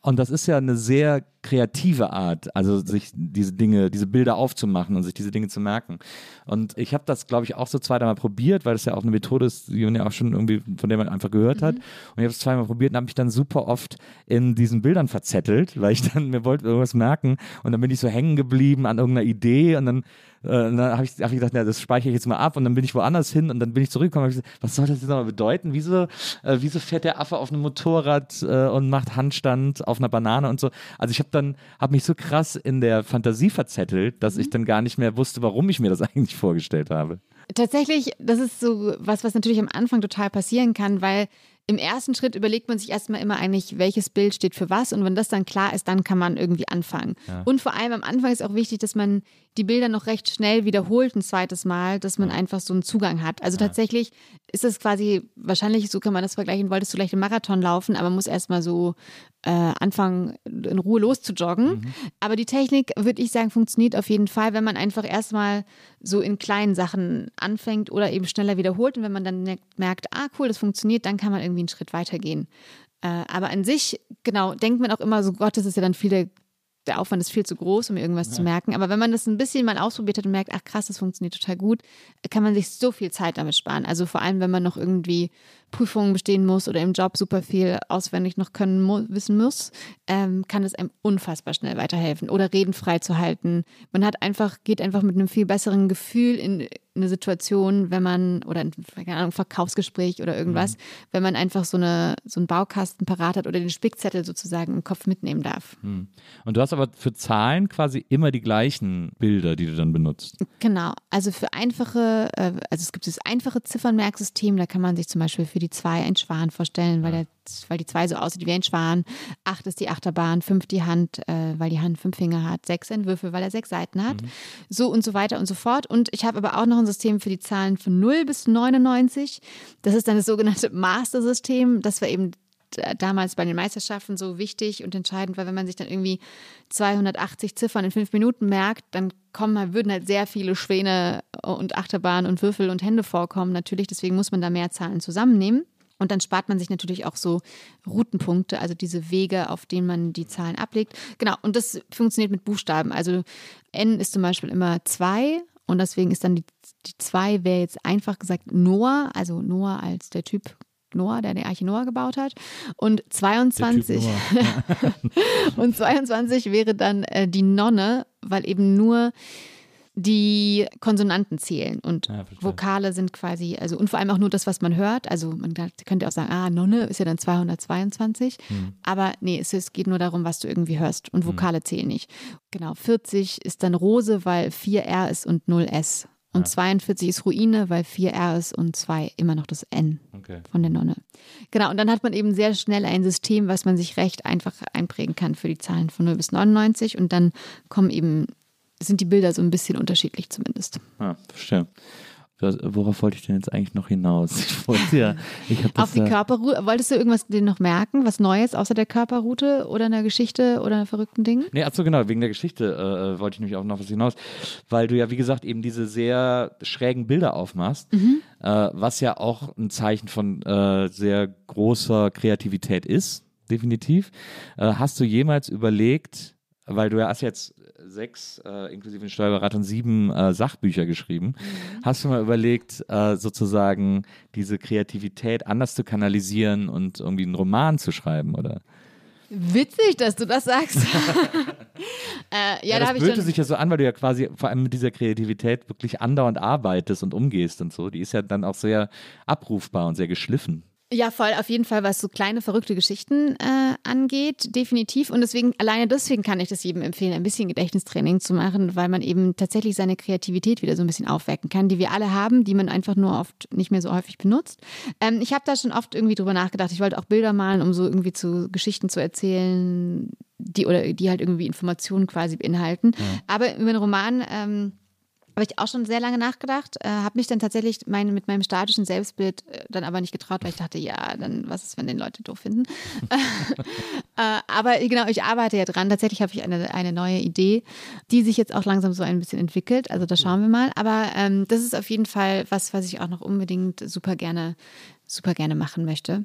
Und das ist ja eine sehr kreative Art, also sich diese Dinge, diese Bilder aufzumachen und sich diese Dinge zu merken. Und ich habe das, glaube ich, auch so zwei, dreimal probiert, weil das ja auch eine Methode ist, die man ja auch schon irgendwie, von der man einfach gehört hat. Und ich habe es zweimal probiert und habe mich dann super oft in diesen Bildern verzettelt, weil ich dann mir wollte irgendwas merken und dann bin ich so hängen geblieben an irgendeiner Idee und dann, äh, dann habe ich, hab ich gedacht, na, das speichere ich jetzt mal ab und dann bin ich woanders hin und dann bin ich zurückgekommen ich gesagt, was soll das jetzt nochmal bedeuten? Wieso, äh, wieso fährt der Affe auf einem Motorrad äh, und macht Handstand auf einer Banane und so? Also ich habe dann, habe mich so krass in der Fantasie verzettelt, dass ich dann gar nicht mehr wusste, warum ich mir das <laughs> eigentlich vorgestellt habe. Tatsächlich, das ist so was, was natürlich am Anfang total passieren kann, weil im ersten Schritt überlegt man sich erstmal immer eigentlich, welches Bild steht für was. Und wenn das dann klar ist, dann kann man irgendwie anfangen. Und vor allem am Anfang ist auch wichtig, dass man die Bilder noch recht schnell wiederholt ein zweites Mal, dass man einfach so einen Zugang hat. Also tatsächlich ist es quasi, wahrscheinlich, so kann man das vergleichen, wolltest du gleich einen Marathon laufen, aber muss erstmal so äh, anfangen, in Ruhe loszujoggen. Aber die Technik, würde ich sagen, funktioniert auf jeden Fall, wenn man einfach erstmal so in kleinen Sachen anfängt oder eben schneller wiederholt. Und wenn man dann merkt, ah cool, das funktioniert, dann kann man irgendwie einen Schritt weitergehen. Äh, aber an sich, genau, denkt man auch immer so, Gott, das ist ja dann viel der, der Aufwand ist viel zu groß, um irgendwas zu merken. Aber wenn man das ein bisschen mal ausprobiert hat und merkt, ach krass, das funktioniert total gut, kann man sich so viel Zeit damit sparen. Also vor allem, wenn man noch irgendwie Prüfungen bestehen muss oder im Job super viel auswendig noch können mu wissen muss, ähm, kann es einem unfassbar schnell weiterhelfen oder Reden frei zu halten. Man hat einfach, geht einfach mit einem viel besseren Gefühl in eine Situation, wenn man, oder ein keine Ahnung, Verkaufsgespräch oder irgendwas, wenn man einfach so, eine, so einen Baukasten parat hat oder den Spickzettel sozusagen im Kopf mitnehmen darf. Und du hast aber für Zahlen quasi immer die gleichen Bilder, die du dann benutzt. Genau, also für einfache, äh, also es gibt das einfache Ziffernmerksystem, da kann man sich zum Beispiel für die 2 ein Schwan vorstellen, weil, der, weil die 2 so aussieht wie ein Schwan, 8 ist die Achterbahn, 5 die Hand, äh, weil die Hand fünf Finger hat, 6 ein Würfel, weil er sechs Seiten hat, so und so weiter und so fort. Und ich habe aber auch noch ein System für die Zahlen von 0 bis 99. Das ist dann das sogenannte Master-System. Das war eben damals bei den Meisterschaften so wichtig und entscheidend, weil wenn man sich dann irgendwie 280 Ziffern in fünf Minuten merkt, dann kommen, würden halt sehr viele Schwäne und Achterbahnen und Würfel und Hände vorkommen. Natürlich, deswegen muss man da mehr Zahlen zusammennehmen. Und dann spart man sich natürlich auch so Routenpunkte, also diese Wege, auf denen man die Zahlen ablegt. Genau, und das funktioniert mit Buchstaben. Also N ist zum Beispiel immer zwei und deswegen ist dann die, die zwei wäre jetzt einfach gesagt Noah, also Noah als der Typ Noah, der die Arche Noah gebaut hat. Und 22, <laughs> und 22 wäre dann äh, die Nonne, weil eben nur die Konsonanten zählen und Ja. Vokale sind quasi, also und vor allem auch nur das, was man hört. Also man könnte auch sagen, ah, Nonne ist ja dann 222, Hm. aber nee, es, es geht nur darum, was du irgendwie hörst und Vokale zählen nicht. Genau, 40 ist dann Rose, weil 4R ist und 0S. Und 42 ist Ruine, weil 4R ist und 2 immer noch das N Okay. von der Nonne. Genau, und dann hat man eben sehr schnell ein System, was man sich recht einfach einprägen kann für die Zahlen von 0 bis 99 und dann kommen eben, sind die Bilder so ein bisschen unterschiedlich zumindest. Ah, verstehe. Worauf wollte ich denn jetzt eigentlich noch hinaus? Ich wollte ja, ich habe das Auf die Körperroute, wolltest du irgendwas dir noch merken, was Neues außer der Körperroute oder einer Geschichte oder einer verrückten Ding? Nee, achso, genau, wegen der Geschichte äh, wollte ich nämlich auch noch was hinaus. Weil du ja, wie gesagt, eben diese sehr schrägen Bilder aufmachst, Mhm. äh, was ja auch ein Zeichen von äh, sehr großer Kreativität ist, definitiv. Äh, hast du jemals überlegt, weil du hast jetzt sechs, äh, inklusive den Steuerberatern, sieben äh, Sachbücher geschrieben. Mhm. Hast du mal überlegt, äh, sozusagen diese Kreativität anders zu kanalisieren und irgendwie einen Roman zu schreiben, oder? Witzig, dass du das sagst. <laughs> äh, ja, da das ich fühlte sich ja so an, weil du ja quasi vor allem mit dieser Kreativität wirklich andauernd arbeitest und umgehst und so. Die ist ja dann auch sehr abrufbar und sehr geschliffen. Ja, voll, auf jeden Fall, was so kleine, verrückte Geschichten äh, angeht, definitiv. Und deswegen, alleine deswegen kann ich das jedem empfehlen, ein bisschen Gedächtnistraining zu machen, weil man eben tatsächlich seine Kreativität wieder so ein bisschen aufwecken kann, die wir alle haben, die man einfach nur oft nicht mehr so häufig benutzt. Ähm, ich habe da schon oft irgendwie drüber nachgedacht. Ich wollte auch Bilder malen, um so irgendwie zu Geschichten zu erzählen, die oder die halt irgendwie Informationen quasi beinhalten. Aber über einen Roman. Ähm, habe ich auch schon sehr lange nachgedacht, äh, habe mich dann tatsächlich mein, mit meinem statischen Selbstbild äh, dann aber nicht getraut, weil ich dachte, ja, dann was ist, wenn den Leute doof finden. <laughs> äh, aber genau, ich arbeite ja dran. Tatsächlich habe ich eine, eine neue Idee, die sich jetzt auch langsam so ein bisschen entwickelt. Also da schauen wir mal. Aber ähm, das ist auf jeden Fall was, was ich auch noch unbedingt super gerne, super gerne machen möchte.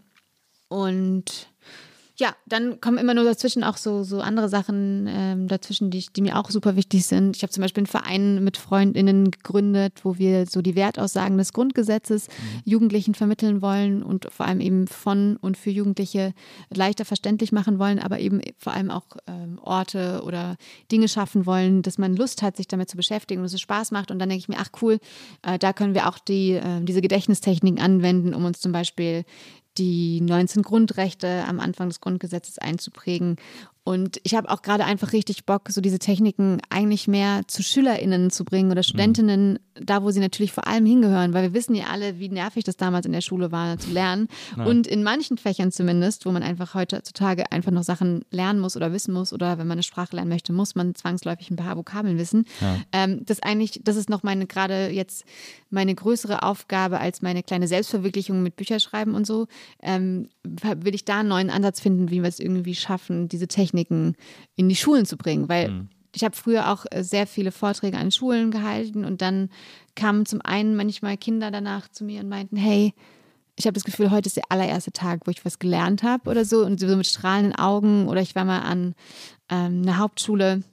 Und ja, dann kommen immer nur dazwischen auch so, so andere Sachen ähm, dazwischen, die, ich- die mir auch super wichtig sind. Ich habe zum Beispiel einen Verein mit FreundInnen gegründet, wo wir so die Wertaussagen des Grundgesetzes Jugendlichen vermitteln wollen und vor allem eben von und für Jugendliche leichter verständlich machen wollen, aber eben vor allem auch ähm, Orte oder Dinge schaffen wollen, dass man Lust hat, sich damit zu beschäftigen und dass es Spaß macht. Und dann denke ich mir, ach cool, äh, da können wir auch die, äh, diese Gedächtnistechniken anwenden, um uns zum Beispiel die 19 Grundrechte am Anfang des Grundgesetzes einzuprägen. Und ich habe auch gerade einfach richtig Bock, so diese Techniken eigentlich mehr zu SchülerInnen zu bringen oder Studentinnen, da wo sie natürlich vor allem hingehören, weil wir wissen ja alle, wie nervig das damals in der Schule war, zu lernen. Und in manchen Fächern zumindest, wo man einfach heutzutage einfach noch Sachen lernen muss oder wissen muss oder wenn man eine Sprache lernen möchte, muss man zwangsläufig ein paar Vokabeln wissen. Ähm, das eigentlich, das ist noch meine gerade jetzt meine größere Aufgabe als meine kleine Selbstverwirklichung mit Bücherschreiben und so. Ähm, will ich da einen neuen Ansatz finden, wie wir es irgendwie schaffen, diese Techniken in die Schulen zu bringen, weil ich habe früher auch äh, sehr viele Vorträge an Schulen gehalten und dann kamen zum einen manchmal Kinder danach zu mir und meinten, hey, ich habe das Gefühl, heute ist der allererste Tag, wo ich was gelernt habe oder so. Und so mit strahlenden Augen oder ich war mal an ähm, einer Hauptschule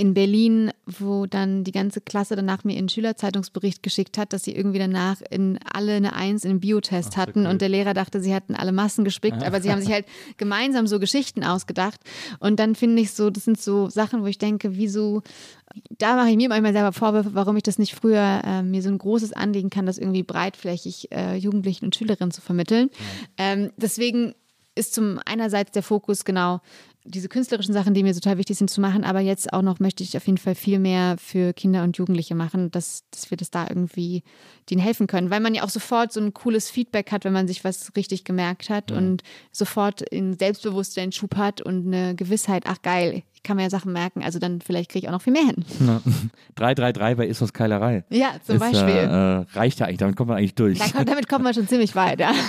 in Berlin, wo dann die ganze Klasse danach mir einen Schülerzeitungsbericht geschickt hat, dass sie irgendwie danach in alle eine Eins in Biotest hatten. Und der Lehrer dachte, sie hätten alle Massen gespickt, aber sie haben sich <laughs> halt gemeinsam so Geschichten ausgedacht. Und dann finde ich so, das sind so Sachen, wo ich denke, wieso, da mache ich mir manchmal selber Vorwürfe, warum ich das nicht früher äh, mir so ein großes Anliegen kann, das irgendwie breitflächig äh, Jugendlichen und Schülerinnen zu vermitteln. Ähm, deswegen ist zum einerseits der Fokus genau diese künstlerischen Sachen, die mir total wichtig sind zu machen, aber jetzt auch noch möchte ich auf jeden Fall viel mehr für Kinder und Jugendliche machen, dass, dass wir das da irgendwie denen helfen können, weil man ja auch sofort so ein cooles Feedback hat, wenn man sich was richtig gemerkt hat und sofort ein Selbstbewusstsein Schub hat und eine Gewissheit, ach geil, ich kann mir ja Sachen merken, also dann vielleicht kriege ich auch noch viel mehr hin. 333 <laughs> bei Issos Keilerei. Ja, zum Ist, Beispiel. Äh, reicht ja eigentlich, damit kommt man eigentlich durch. Kommt, damit kommt man schon ziemlich weit, ja. <laughs>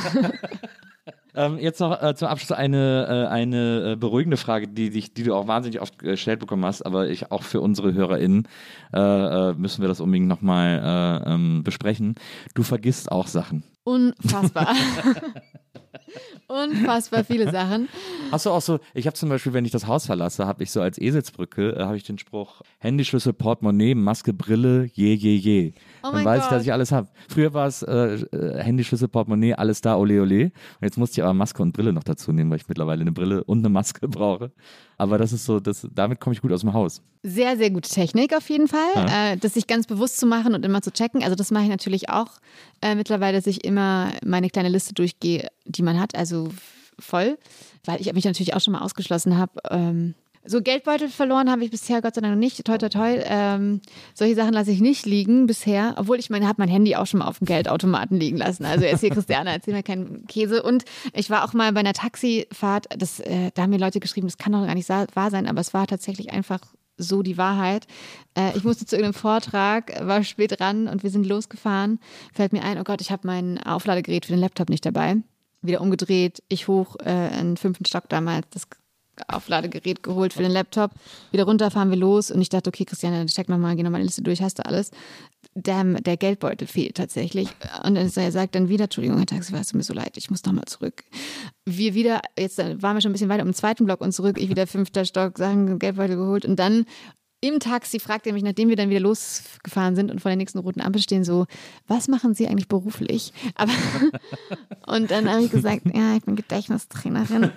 Ähm, jetzt noch äh, zum Abschluss eine, äh, eine äh, beruhigende Frage, die, dich, die du auch wahnsinnig oft gestellt bekommen hast, aber ich auch für unsere HörerInnen äh, äh, müssen wir das unbedingt nochmal äh, ähm, besprechen. Du vergisst auch Sachen. Unfassbar. <laughs> Unfassbar viele Sachen. Hast du auch so, ich habe zum Beispiel, wenn ich das Haus verlasse, habe ich so als Eselsbrücke, äh, habe ich den Spruch, Handyschlüssel, Portemonnaie, Maske, Brille, je, je, je. Oh Dann weiß ich, Gott. dass ich alles habe. Früher war es äh, äh, Handyschlüssel, Portemonnaie, alles da, ole, ole. Und jetzt musste ich aber Maske und Brille noch dazu nehmen, weil ich mittlerweile eine Brille und eine Maske <laughs> brauche. Aber das ist so, das, damit komme ich gut aus dem Haus. Sehr, sehr gute Technik auf jeden Fall, äh, das sich ganz bewusst zu machen und immer zu checken. Also das mache ich natürlich auch äh, mittlerweile, dass ich immer meine kleine Liste durchgehe, die man hat, also voll, weil ich mich natürlich auch schon mal ausgeschlossen habe. Ähm, so Geldbeutel verloren habe ich bisher Gott sei Dank noch nicht. Toi, toi, toi. Ähm, solche Sachen lasse ich nicht liegen bisher, obwohl ich meine, habe mein Handy auch schon mal auf dem Geldautomaten liegen lassen. Also jetzt hier Christiane, erzähl mir keinen Käse. Und ich war auch mal bei einer Taxifahrt, das, äh, da haben mir Leute geschrieben, das kann doch gar nicht wahr sein, aber es war tatsächlich einfach so die Wahrheit. Äh, ich musste zu irgendeinem Vortrag, war spät dran und wir sind losgefahren. Fällt mir ein, oh Gott, ich habe mein Aufladegerät für den Laptop nicht dabei. Wieder umgedreht, ich hoch, äh, in den fünften Stock damals, das Aufladegerät geholt für den Laptop. Wieder runter fahren wir los und ich dachte, okay, Christiane, check nochmal, geh nochmal die Liste durch, hast du alles. Damn, der Geldbeutel fehlt tatsächlich. Und er sagt dann wieder, Entschuldigung, Herr Taxifahrer, es tut mir so leid, ich muss nochmal zurück. Wir wieder, jetzt waren wir schon ein bisschen weiter den zweiten Block und zurück, ich wieder fünfter Stock, sagen, Geldbeutel geholt und dann im Taxi fragt er mich, nachdem wir dann wieder losgefahren sind und vor der nächsten roten Ampel stehen, so, was machen Sie eigentlich beruflich? Aber <laughs> und dann habe ich gesagt, ja, ich bin Gedächtnistrainerin.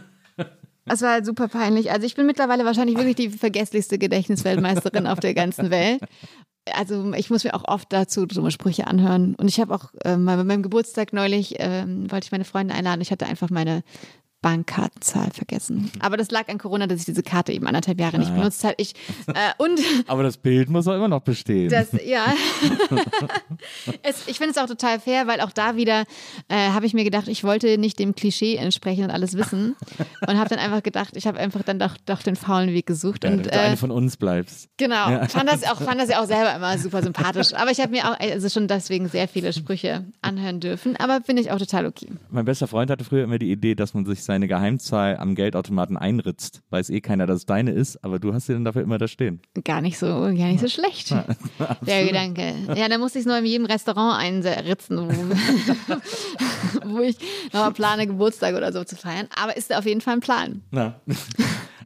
Es war halt super peinlich. Also ich bin mittlerweile wahrscheinlich wirklich die vergesslichste Gedächtnisweltmeisterin auf der ganzen Welt. Also ich muss mir auch oft dazu dumme Sprüche anhören. Und ich habe auch ähm, bei meinem Geburtstag neulich, ähm, wollte ich meine Freunde einladen. Ich hatte einfach meine Bankkartenzahl vergessen. Aber das lag an Corona, dass ich diese Karte eben anderthalb Jahre nicht benutzt habe. Ich, äh, und <laughs> Aber das Bild muss auch immer noch bestehen. das, ja. <laughs> <laughs> es, ich finde es auch total fair, weil auch da wieder äh, habe ich mir gedacht, ich wollte nicht dem Klischee entsprechen und alles wissen. Und habe dann einfach gedacht, ich habe einfach dann doch, doch den faulen Weg gesucht. ja, und, äh, eine von uns bleibst. Genau, fand das auch, fand das ja auch selber immer super sympathisch. Aber ich habe mir auch also schon deswegen sehr viele Sprüche anhören dürfen. Aber finde ich auch total okay. Mein bester Freund hatte früher immer die Idee, dass man sich seine Geheimzahl am Geldautomaten einritzt. Weiß eh keiner, dass es deine ist, aber du hast sie dann dafür immer da stehen. Gar nicht so, gar nicht so schlecht. <laughs> Der Gedanke. Ja, da muss ich es nur in jedem Restaurant einritzen, wo, <laughs> <laughs> wo ich nochmal plane, Geburtstag oder so zu feiern. Aber ist auf jeden Fall ein Plan. Na.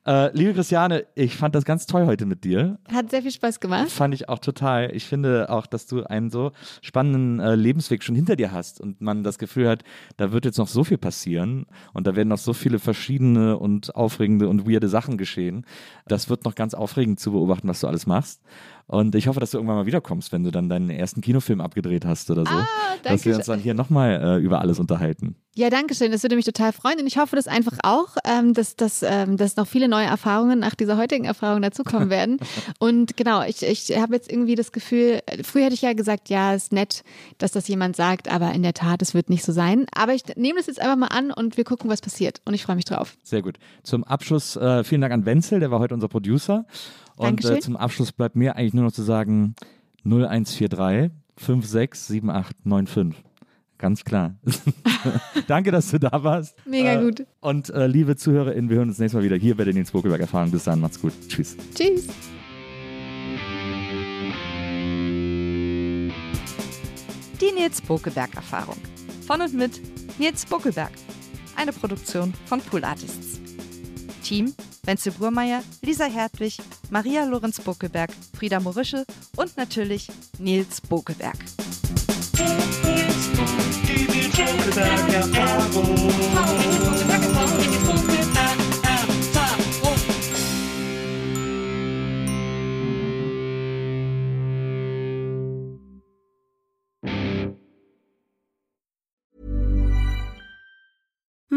Äh, liebe Christiane, ich fand das ganz toll heute mit dir. Hat sehr viel Spaß gemacht. Fand ich auch total. Ich finde auch, dass du einen so spannenden äh, Lebensweg schon hinter dir hast und man das Gefühl hat, da wird jetzt noch so viel passieren und da werden noch so viele verschiedene und aufregende und weirde Sachen geschehen. Das wird noch ganz aufregend zu beobachten, was du alles machst. Und ich hoffe, dass du irgendwann mal wiederkommst, wenn du dann deinen ersten Kinofilm abgedreht hast oder so. Ah, dass wir danke uns dann hier nochmal äh, über alles unterhalten. Ja, danke schön. Das würde mich total freuen. Und ich hoffe das einfach auch, ähm, dass, dass, ähm, dass noch viele neue Erfahrungen nach dieser heutigen Erfahrung dazukommen werden. <laughs> Und genau, ich, ich habe jetzt irgendwie das Gefühl, früher hätte ich ja gesagt, ja, ist nett, dass das jemand sagt, aber in der Tat, es wird nicht so sein. Aber ich nehme das jetzt einfach mal an und wir gucken, was passiert. Und ich freue mich drauf. Sehr gut. Zum Abschluss äh, vielen Dank an Wenzel, der war heute unser Producer. Und äh, zum Abschluss bleibt mir eigentlich nur noch zu sagen 0143 567895. Ganz klar. <laughs> Danke, dass du da warst. Mega Äh, gut. Und äh, liebe ZuhörerInnen, wir hören uns nächstes Mal wieder hier bei der Nils Bokelberg Erfahrung. Bis dann, macht's gut. Tschüss. Tschüss. Die Nils Bokelberg Erfahrung. Von und mit Nils Bokelberg. Eine Produktion von Pool Artists. Team Wenzel Burmeier, Lisa Hertwig, Maria Lorenz Bokelberg, Frieda Morische und natürlich Nils Bokelberg. Die Nils Bokelberg Erfahrung.